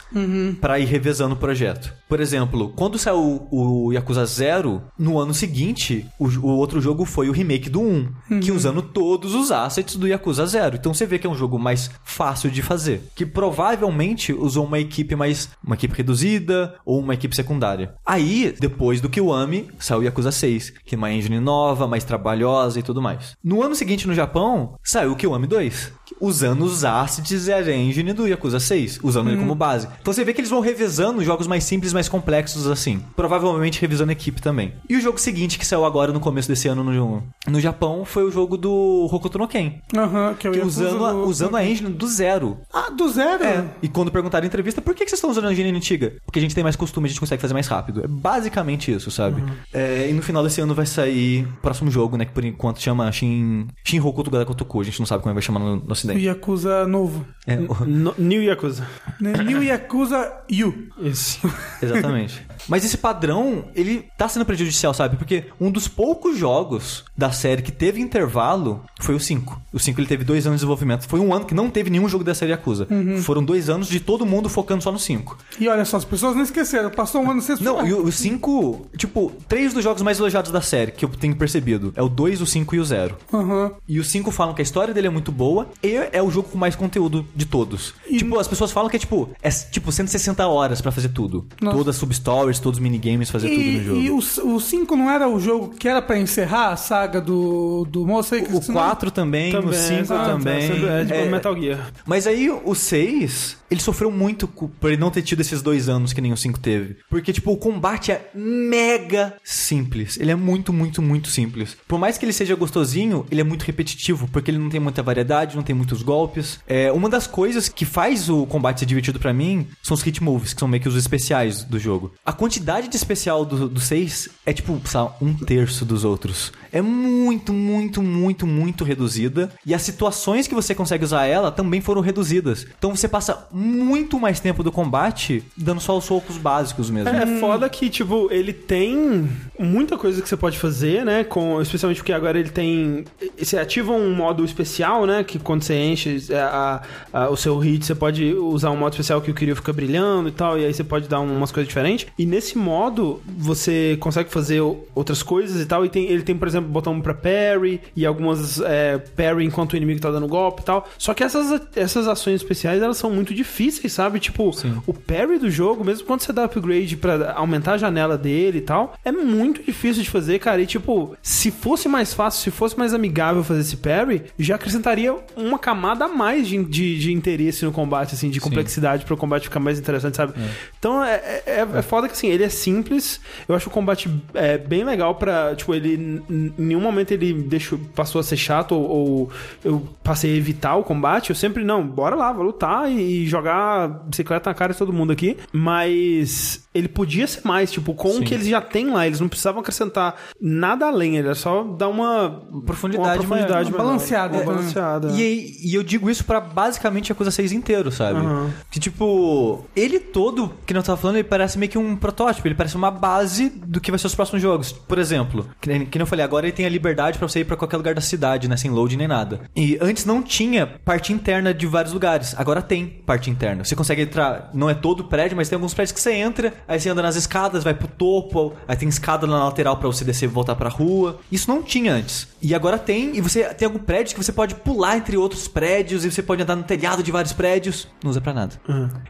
pra ir revezando o projeto. Por exemplo, quando saiu o, Yakuza Zero, no ano seguinte, o, o outro jogo foi o remake do 1, que usando todos os assets do Yakuza Zero. Então você vê que é um jogo mais fácil de fazer. Que provavelmente usou uma equipe mais. uma equipe reduzida ou uma equipe secundária. Aí, depois do Kiwami, saiu o Yakuza 6, que é uma engine nova, mais trabalhosa e tudo mais. No ano seguinte, no Japão, saiu o Kiwami 2, usando os assets e a engine do Yakuza 6, usando ele como base. Então você vê que eles vão revezando jogos mais simples, mais complexos assim. Provavelmente revisando a equipe também. E o jogo seguinte, que saiu agora no começo desse ano no, no Japão, foi o jogo do Hokuto no Ken. Aham, que é o Que Yakuza usando, a, do- usando a engine do zero. Ah, do zero? É. E quando perguntaram em entrevista, por que que vocês estão usando a engine antiga? Porque a gente tem mais costume, a gente consegue fazer mais rápido. É basicamente isso, sabe? É, e no final desse ano vai sair o próximo jogo, né? Que por enquanto chama Shin, Shin Hokuto Garakotoku. A gente não sabe como é que vai chamar no, no O ocidente. Yakuza novo. É, o- No- New Yakuza. Né? New Yakuza U. Isso. exatamente. Mas esse padrão, ele tá sendo prejudicial, sabe? Porque um dos poucos jogos da série que teve intervalo foi o 5. O 5 ele teve dois anos de desenvolvimento. Foi um ano que não teve nenhum jogo da série Yakuza. Foram dois anos de todo mundo focando só no 5. E olha só, as pessoas não esqueceram. Passou um ano sem Não, e o 5, tipo, três dos jogos mais elogiados da série, que eu tenho percebido, é o 2, o 5 e o 0. Aham. E os 5 falam que a história dele é muito boa e é o jogo com mais conteúdo de todos. Tipo, as pessoas falam que é tipo, é tipo 160 horas pra fazer tudo. Nossa. Todas as substories, todos os minigames, fazer tudo no jogo. E, e o 5 não era o jogo que era pra encerrar a saga do, do que O esqueci nome? 4 também, o 5 exato, também. É, é tipo É, Metal Gear. Mas aí o 6, ele sofreu muito por ele não ter tido esses dois anos que nem o 5 teve. Porque, tipo, o combate é mega simples. Ele é muito, muito, muito simples. Por mais que ele seja gostosinho, ele é muito repetitivo, porque ele não tem muita variedade, não tem muitos golpes. É, uma das coisas que faz o combate ser divertido pra mim são os hit moves, que são meio que os especiais do jogo. A quantidade de especial do, do 6 é tipo, lá, um terço dos outros. É muito, muito, muito, muito reduzida. E as situações que você consegue usar ela também foram reduzidas. Então você passa muito mais tempo do combate dando só os socos básicos mesmo. É, é foda que, tipo, ele tem muita coisa que você pode fazer, né? Com, especialmente porque agora ele tem. Você ativa um modo especial, né? Que quando você enche é, a- a- o seu hit, você pode usar um modo especial que o Kiryu fica brilhando e tal. E aí você pode dar umas coisas diferentes. E nesse modo, você consegue fazer outras coisas e tal. E tem, ele tem, por exemplo, botão pra parry e algumas é, parry enquanto o inimigo tá dando golpe e tal. Só que essas, essas ações especiais, elas são muito difíceis, sabe? Tipo, o parry do jogo, mesmo quando você dá upgrade pra aumentar a janela dele e tal, é muito difícil de fazer, cara. E tipo, se fosse mais fácil, se fosse mais amigável fazer esse parry, já acrescentaria uma camada a mais de, de, de interesse no combate, assim, de complexidade para o combate ficar mais interessante, sabe? Então é, é, é foda que assim, ele é simples. Eu acho o combate é, bem legal pra. Tipo, ele. Em nenhum momento ele deixou, passou a ser chato ou, ou eu passei a evitar o combate. Eu sempre, não, bora lá, vou lutar e, e jogar bicicleta na cara de todo mundo aqui. Mas ele podia ser mais, tipo, com o que eles já têm lá. Eles não precisavam acrescentar nada além. Ele era só dar uma Profundidade uma profundidade maior. Balanceada, Uma né? balanceada. E, e eu digo isso pra basicamente a coisa 6 inteiro, sabe? Aham. Que tipo, ele todo, que não tava falando, ele parece meio que um protótipo, ele parece uma base do que vai ser os próximos jogos. Por exemplo, que que eu falei, agora ele tem a liberdade pra você ir pra qualquer lugar da cidade, né? Sem load nem nada. E antes não tinha parte interna de vários lugares, agora tem parte interna. Você consegue entrar, não é todo prédio, mas tem alguns prédios que você entra, aí você anda nas escadas, vai pro topo, aí tem escada na lateral pra você descer e voltar pra rua. Isso não tinha antes. E agora tem, e você tem algum prédio que você pode pular entre outros prédios, e você pode andar no telhado de vários prédios. Não usa pra nada.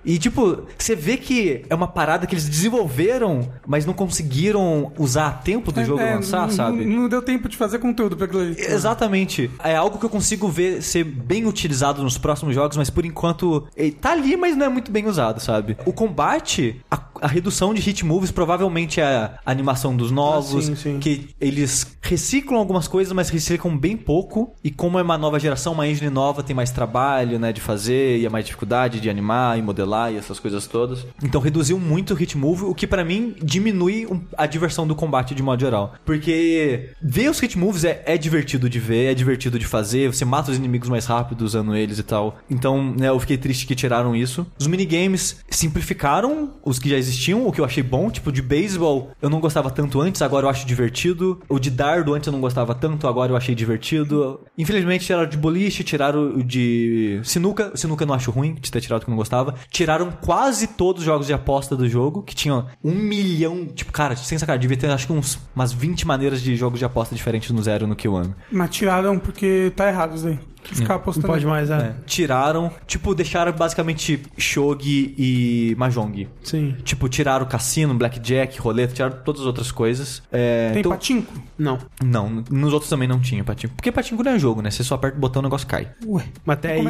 E tipo, você vê que é uma parada que eles desenvolveram, mas não conseguiram usar a tempo do jogo É, lançar, não- sabe? Não deu tempo de fazer conteúdo pra aquilo ali. Exatamente. É algo que eu consigo ver ser bem utilizado nos próximos jogos, mas por enquanto tá ali, mas não é muito bem usado, sabe? O combate, a, a redução de hit moves provavelmente é a animação dos novos, Ah, sim, sim. que eles reciclam algumas coisas, mas reciclam bem pouco. E como é uma nova geração, uma engine nova, tem mais trabalho, né, de fazer, e é mais dificuldade de animar e modelar e essas coisas todas. Então reduziu muito o hit move, o que pra mim diminui a diversão do combate de modo geral. Porque ver os hit moves é, é divertido de ver, é divertido de fazer, você mata os inimigos mais rápido usando eles e tal. Então, né, eu fiquei triste que tiraram isso. Os minigames simplificaram os que já existiam, o que eu achei bom, tipo de beisebol, eu não gostava tanto antes, agora eu acho divertido. O de dardo antes eu não gostava tanto, agora eu achei divertido. Infelizmente tiraram de boliche, tiraram de sinuca. O sinuca eu não acho ruim de ter tirado que eu não gostava. Tiraram quase todos os jogos de aposta do jogo, que tinham um milhão, tipo, cara, sem sacanagem, devia ter acho que uns, umas 20 maneiras de jogos de aposta diferentes no Zero no Q1. Mas tiraram porque tá errado isso. Que ficar Não apostando. pode mais, é. É, tiraram, tipo, deixaram basicamente Shogi e Mahjong. Sim. Tipo, tiraram cassino, blackjack, roleta, tiraram todas as outras coisas. É, Tem então- patinco? Não. Não, nos outros também não tinha patinco. Porque patinco não é jogo, né? Você só aperta o botão e o negócio cai. Ué. Mas até é aí,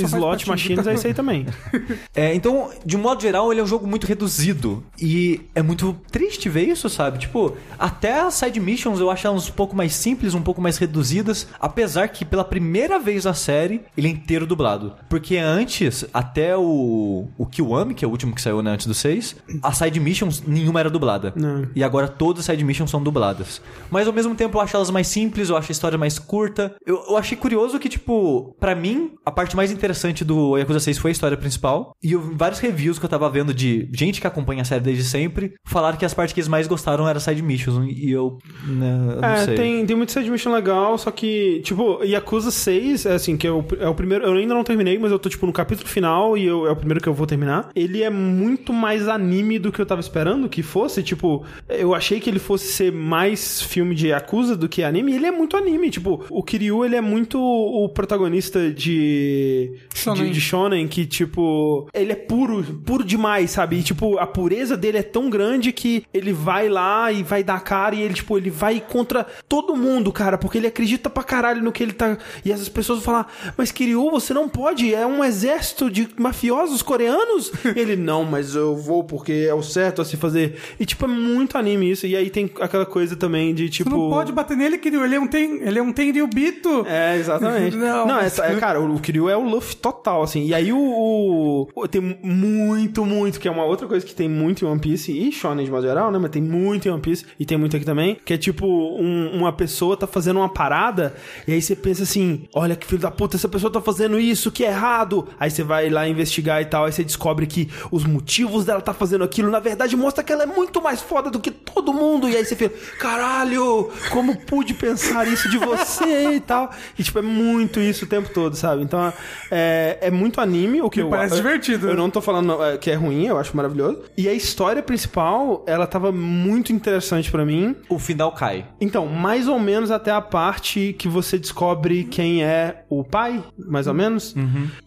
faz slot machines é isso aí também. É, então, de modo geral, ele é um jogo muito reduzido. E é muito triste ver isso, sabe? Tipo, até as side missions eu acho elas um pouco mais simples, um pouco mais reduzidas. Apesar que pela primeira vez na série, ele é inteiro dublado. Porque antes, até o, o Kiwami, que é o último que saiu né, antes do 6, as side missions nenhuma era dublada. Não. E agora todas as side missions são dubladas. Mas ao mesmo tempo eu acho elas mais simples, eu acho a história mais curta. Eu, eu achei curioso que, tipo, pra mim, a parte mais interessante do Yakuza 6 foi a história principal. E eu, vários reviews que eu tava vendo de gente que acompanha a série desde sempre falaram que as partes que eles mais gostaram eram side missions. E eu. Né, eu não É, sei. tem, tem muito side mission legal, só que, tipo, Yakuza 6, é assim, que é o, é o primeiro. Eu ainda não terminei, mas eu tô, tipo, no capítulo final e eu- é o primeiro que eu vou terminar. Ele é muito mais anime do que eu tava esperando que fosse. Tipo, eu achei que ele fosse ser mais filme de Yakuza do que anime. Ele é muito anime. Tipo, o Kiryu, ele é muito o protagonista de. Shonen. De, de Shonen, que, tipo, ele é puro, puro demais, sabe? E, tipo, a pureza dele é tão grande que ele vai lá e vai dar cara e ele, tipo, ele vai contra todo mundo, cara, porque ele acredita pra caralho no que ele tá. E essas pessoas vão falar, mas Kiryu, você não pode, é um exército de mafiosos coreanos? Ele, não, mas eu vou porque é o certo a se fazer. E, tipo, é muito anime isso. E aí tem aquela coisa tambme de, tipo. Tu não pode bater nele, Kiryu. Ele é um, ten... ele é um Tenryubito. É, exatamente. Não, não, mas- é, cara, o Kiryu é o Luffy total, assim. E aí o, o- o- Tem muito, muito, que é uma outra coisa que tem muito em One Piece, e Shonen de modo geral, né? Mas tem muito em One Piece, e tem muito aqui também, que é tipo, um- uma pessoa tá fazendo uma parada, e aí você pensa assim, olha que filho da puta, essa pessoa tá fazendo isso, que é errado. Aí você vai lá investigar e tal, aí você descobre que os motivos dela tá fazendo aquilo, na verdade, mostra que ela é muito mais foda do que todo mundo. E aí você fica, caralho, como pude pensar isso de você e tal. E tipo, é muito isso o tempo todo, sabe? Então é, é muito anime, o que Me eu parece eu- divertido. Eu não tô falando é, que é ruim, eu acho maravilhoso. E a história principal, ela tava muito interessante pra mim. O final cai. Então, mais ou menos até a parte que você descobre quem é o pai, mais ou menos.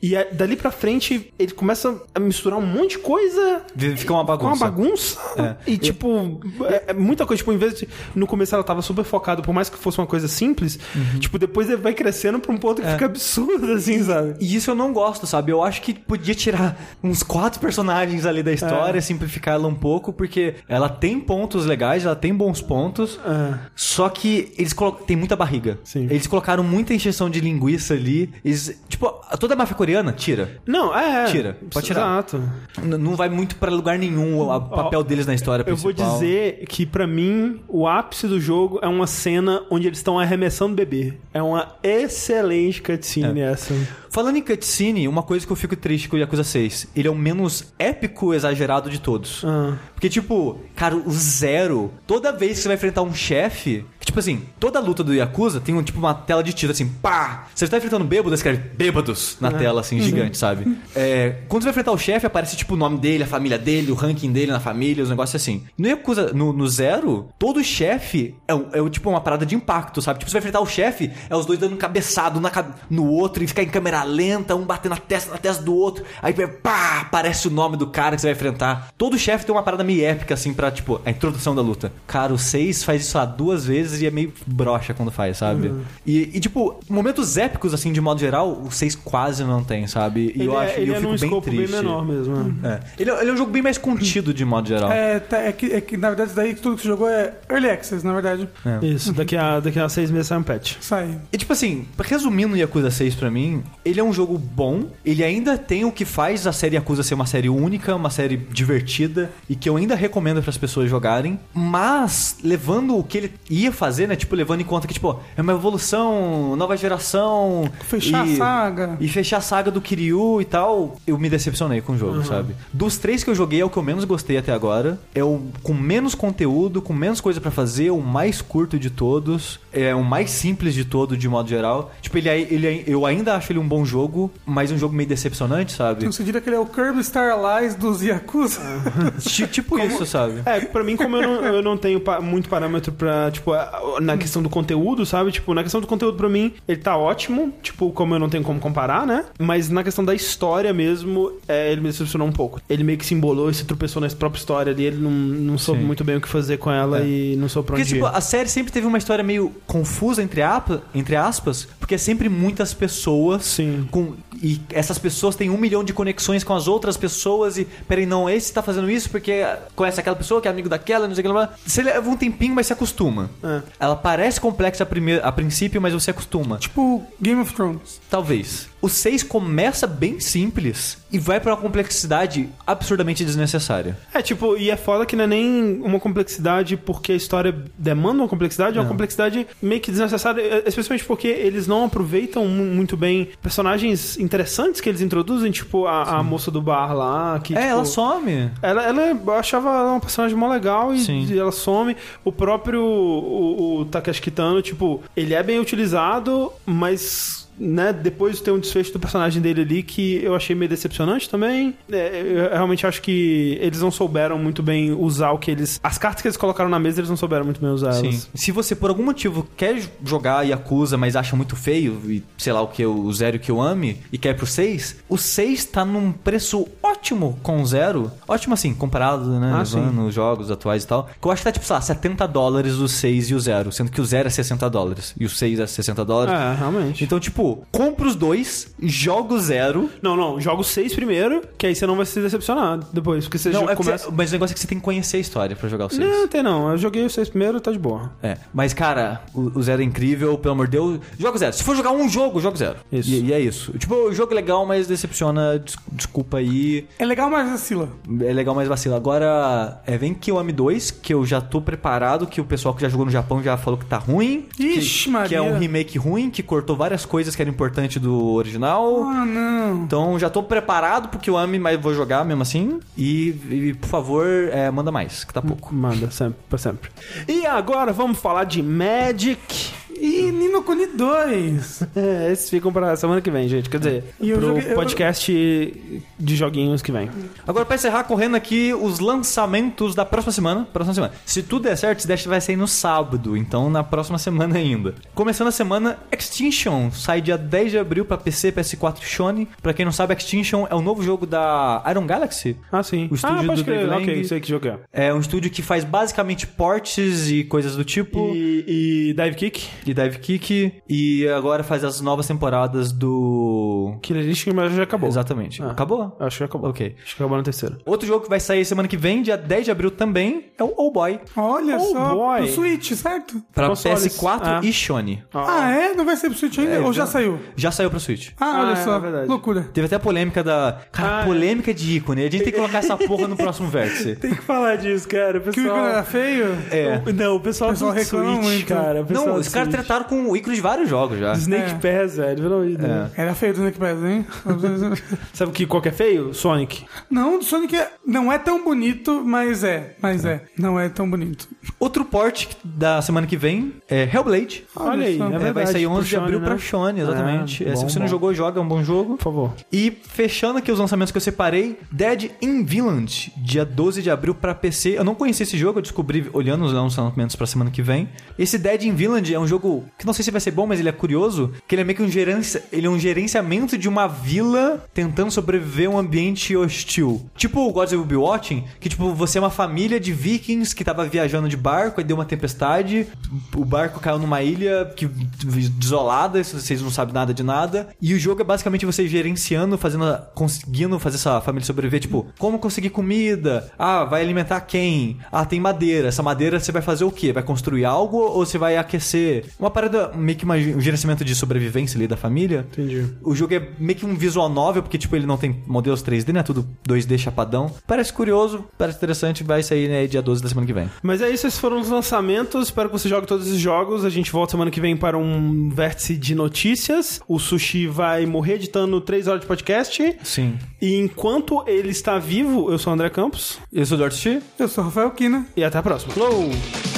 E é- dali pra frente, ele começa a misturar um monte de coisa. Fica uma Com uma bagunça. bagunça. É. E, tipo, é, é muita coisa. Tipo, em vez de. No começo ela tava super focada, por mais que fosse uma coisa simples, Uhum. tipo, depois ele vai crescendo pra um ponto É. que fica absurdo, assim, sabe? E isso eu não gosto, sabe? Eu acho que podia tirar uns quatro personagens ali da É. história, simplificar ela um pouco, porque ela tem pontos legais, ela tem bons pontos, É. só que eles colocam. Tem muita barriga. Sim. Eles colocaram muita injeção de linguiça ali. Eles, tipo, toda a máfia coreana, tira. Não, é. Tira, pode tirar. Exato. N- não vai muito pra lugar nenhum o papel deles na história Eu vou principal. dizer que pra mim o ápice do jogo é uma cena onde eles estão arremessando bebê. É uma excelente cutscene É. essa. Falando em cutscene, uma coisa que eu fico triste com o Yakuza 6, ele é o menos épico exagerado de todos. Ah. Porque, tipo, cara, o Zero, toda vez que você vai enfrentar um chefe, que, tipo assim, toda luta do Yakuza tem um, tipo uma tela de tiro assim, pá! Você tá enfrentando bêbado, escreve bêbados na tela, assim, gigante, sabe? É, quando você vai enfrentar o chefe, aparece, tipo, o nome dele, a família dele, o ranking dele na família, os negócios assim. No Yakuza, no, no Zero, todo chefe é, um- é, tipo uma parada de impacto, sabe? Tipo, você vai enfrentar o chefe, é os dois dando um cabeçado na no outro e ficar em câmera lenta, um batendo na testa na testa do outro. Aí, pá, aparece o nome do cara que você vai enfrentar. Todo chefe tem uma parada meio épica, assim, pra, tipo, a introdução da luta. Cara, o 6 faz isso lá duas vezes e é meio broxa quando faz, sabe? E, e, tipo, momentos épicos, assim, de modo geral, o 6 quase não tem, sabe? E ele eu é, acho ele eu é fico num bem escopo triste. bem menor mesmo. é. É. Ele, é- ele é um jogo bem mais contido de modo geral. É, tá- é que, é que, na verdade, daí tudo que você jogou é Early Access, na verdade. Isso, daqui a, daqui a seis meses sai um patch. Sai. E tipo assim, resumindo Yakuza 6 pra mim, ele é um jogo bom, ele ainda tem o que faz a série Yakuza ser uma série única, uma série divertida e que eu ainda recomendo para as pessoas jogarem, mas levando o que ele ia fazer, né, tipo levando em conta que tipo, é uma evolução, nova geração, Fechar e, a saga. e fechar a saga do Kiryu e tal, eu me decepcionei com o jogo, sabe? Dos três que eu joguei é o que eu menos gostei até agora, é o com menos conteúdo, com menos coisa pra fazer, o mais curto de todos, é o mais simples de todo de modo geral. Tipo, ele, é- ele é- eu ainda acho ele um bom jogo, mas um jogo meio decepcionante, sabe? Então você diria que ele é o Kirby Star Allies dos Yakuza? Ti- tipo isso, sabe? É, pra mim, como eu não, eu não tenho pa- muito parâmetro pra, tipo, a- na questão do conteúdo, sabe? Tipo, na questão do conteúdo, pra mim, ele tá ótimo, tipo, como eu não tenho como comparar, né? Mas na questão da história mesmo, é, ele me decepcionou um pouco. Ele meio que se embolou e se tropeçou na própria história ali, ele não, não soube Sim. muito bem o que fazer com ela É. e não soube pra Porque, onde tipo, ir. a série sempre teve uma história meio confusa, entre, apa- entre aspas, porque é sempre muitas pessoas. Sim. Com, e essas pessoas têm um milhão de conexões com as outras pessoas e, peraí, não, esse tá fazendo isso porque conhece aquela pessoa que é amigo daquela, não sei o que lá. Você leva um tempinho, mas se acostuma. É. Ela parece complexa a, prime- a princípio, mas você acostuma. tipo Game of Thrones. Talvez. O 6 começa bem simples e vai pra uma complexidade absurdamente desnecessária. É, tipo, e é foda que não é nem uma complexidade porque a história demanda uma complexidade, é uma complexidade meio que desnecessária, eh, especialmente porque eles não aproveitam mu- muito bem personagens interessantes que eles introduzem, tipo a, a moça do bar lá, que é, tipo, ela some. Ela, ela, eu achava ela uma personagem mó legal e, e ela some. O próprio o, o Takeshi Kitano, tipo, ele é bem utilizado, mas né, depois tem um desfecho do personagem dele ali que eu achei meio decepcionante também. É, eu realmente acho que eles não souberam muito bem usar o que eles. As cartas que eles colocaram na mesa, eles não souberam muito bem usar Sim. elas. Se você por algum motivo quer jogar Yakuza, mas acha muito feio, e sei lá o que, o zero que eu ame, e quer pro 6, o 6 tá num preço ótimo com o zero. Ótimo assim, comparado, né? Ah, levando os jogos atuais e tal. Que eu acho que tá tipo, sei lá, 70 dólares o 6 e o zero. Sendo que o zero é 60 dólares. E o 6 é 60 dólares. É, realmente. Então, tipo, compra os dois, joga o zero. Não, não, joga os seis primeiro, que aí você não vai se decepcionar depois, porque você Não, já é começa. você- mas o negócio é que você tem que conhecer a história pra jogar o 6. Não, tem não. Eu joguei os seis primeiro, tá de boa. É, mas cara, o, o Zero é incrível, pelo amor de Deus. Joga o Zero. Se for jogar um jogo, joga o Zero. Isso. E, e é isso. Tipo, o jogo é legal, mas decepciona. des- desculpa aí. É legal, mas vacila. É legal, mas vacila. Agora, é, vem Kiwami 2, que eu já tô preparado, que o pessoal que já jogou no Japão já falou que tá ruim. Ixi, que, Maria. que é um remake ruim, que cortou várias coisas que eram importantes do original. Ah, não. Então já tô preparado pro Kiwami, mas vou jogar mesmo assim. E, e, por favor, é, manda mais, que tá pouco. Manda, sempre, pra sempre. E agora vamos falar de Magic. E Nino Kuni 2. É, esses ficam pra semana que vem, gente. Quer dizer, E eu pro joguei- eu- podcast de joguinhos que vem. Agora, pra encerrar, correndo aqui os lançamentos da próxima semana. Próxima semana. Se tudo der certo, esse Dash vai sair no sábado, então na próxima semana ainda. Começando a semana, Extinction sai dia 10 de abril pra PC, PS4 e Sony. Pra quem não sabe, Extinction é o novo jogo da Iron Galaxy. Ah, sim. O estúdio ah, do. Dave Ok, Lang. sei que jogo é. É um estúdio que faz basicamente ports e coisas do tipo. E, e Dive Kick. E Dive Kick. E agora faz as novas temporadas do. Killer Instinct, mas já acabou. Exatamente. Ah. Acabou? Acho que acabou. Ok. Acho que acabou na terceira. Outro jogo que vai sair semana que vem, dia 10 de abril também, é o Oh Boy. Olha Oh, só, boy. pro Switch, certo? Pra Consoles. PS4 Ah. e Sony. Ah, é? Não vai ser pro Switch ainda? É, Ou já já- saiu? Já saiu pro Switch. Ah, olha Ah, é só. verdade. Loucura. Teve até a polêmica da. Cara, Ah, é. polêmica de ícone. A gente tem que colocar essa porra no próximo vértice. Tem que falar disso, cara. O Que o ícone era feio? É. Não, o pessoal, O pessoal do reclama Switch, muito. cara. o pessoal Não, os caras Trataram com o ícone de vários jogos já. Snake É. Pass, velho. Virou ídolo. É. Era feio do Snake Pass, hein? Sabe que qual que é feio? Sonic. Não, o Sonic é- não é tão bonito, mas é. Mas é. Não é tão bonito. Outro port da semana que vem é Hellblade. Olha aí, é É, verdade, vai sair pro 11 de abril Sony, pra né? Sony, exatamente. É, É, se bom, você não bom. jogou, joga, é um bom jogo. Por favor. E fechando aqui os lançamentos que eu separei, Dead in Vinland, dia 12 de abril pra PC. Eu não conhecia esse jogo, eu descobri olhando os lançamentos pra semana que vem. Esse Dead in Vinland é um jogo que não sei se vai ser bom, mas ele é curioso, que ele é meio que um gerência, ele é um gerenciamento de uma vila tentando sobreviver a um ambiente hostil. Tipo o Gods Will Be Watching, que tipo, você é uma família de vikings que tava viajando de barco, aí deu uma tempestade, o barco caiu numa ilha que desolada, vocês não sabem nada de nada, e o jogo é basicamente você gerenciando, fazendo, conseguindo fazer essa família sobreviver, tipo, como conseguir comida? Ah, vai alimentar quem? Ah, tem madeira. Essa madeira você vai fazer o quê? Vai construir algo ou você vai aquecer? Uma parada meio que uma, um gerenciamento de sobrevivência ali da família. Entendi. O jogo é meio que um visual novel, porque tipo, ele não tem modelos 3D, né? Tudo 2D chapadão. Parece curioso, parece interessante, vai sair né, dia 12 da semana que vem. Mas é isso, esses foram os lançamentos. Espero que você jogue todos esses jogos. A gente volta semana que vem para um vértice de notícias. O Sushi vai morrer editando 3 horas de podcast. Sim. E enquanto ele está vivo, eu sou o André Campos. Eu sou o Duarte Chi. Eu sou o Rafael Kina. E até a próxima. Falou!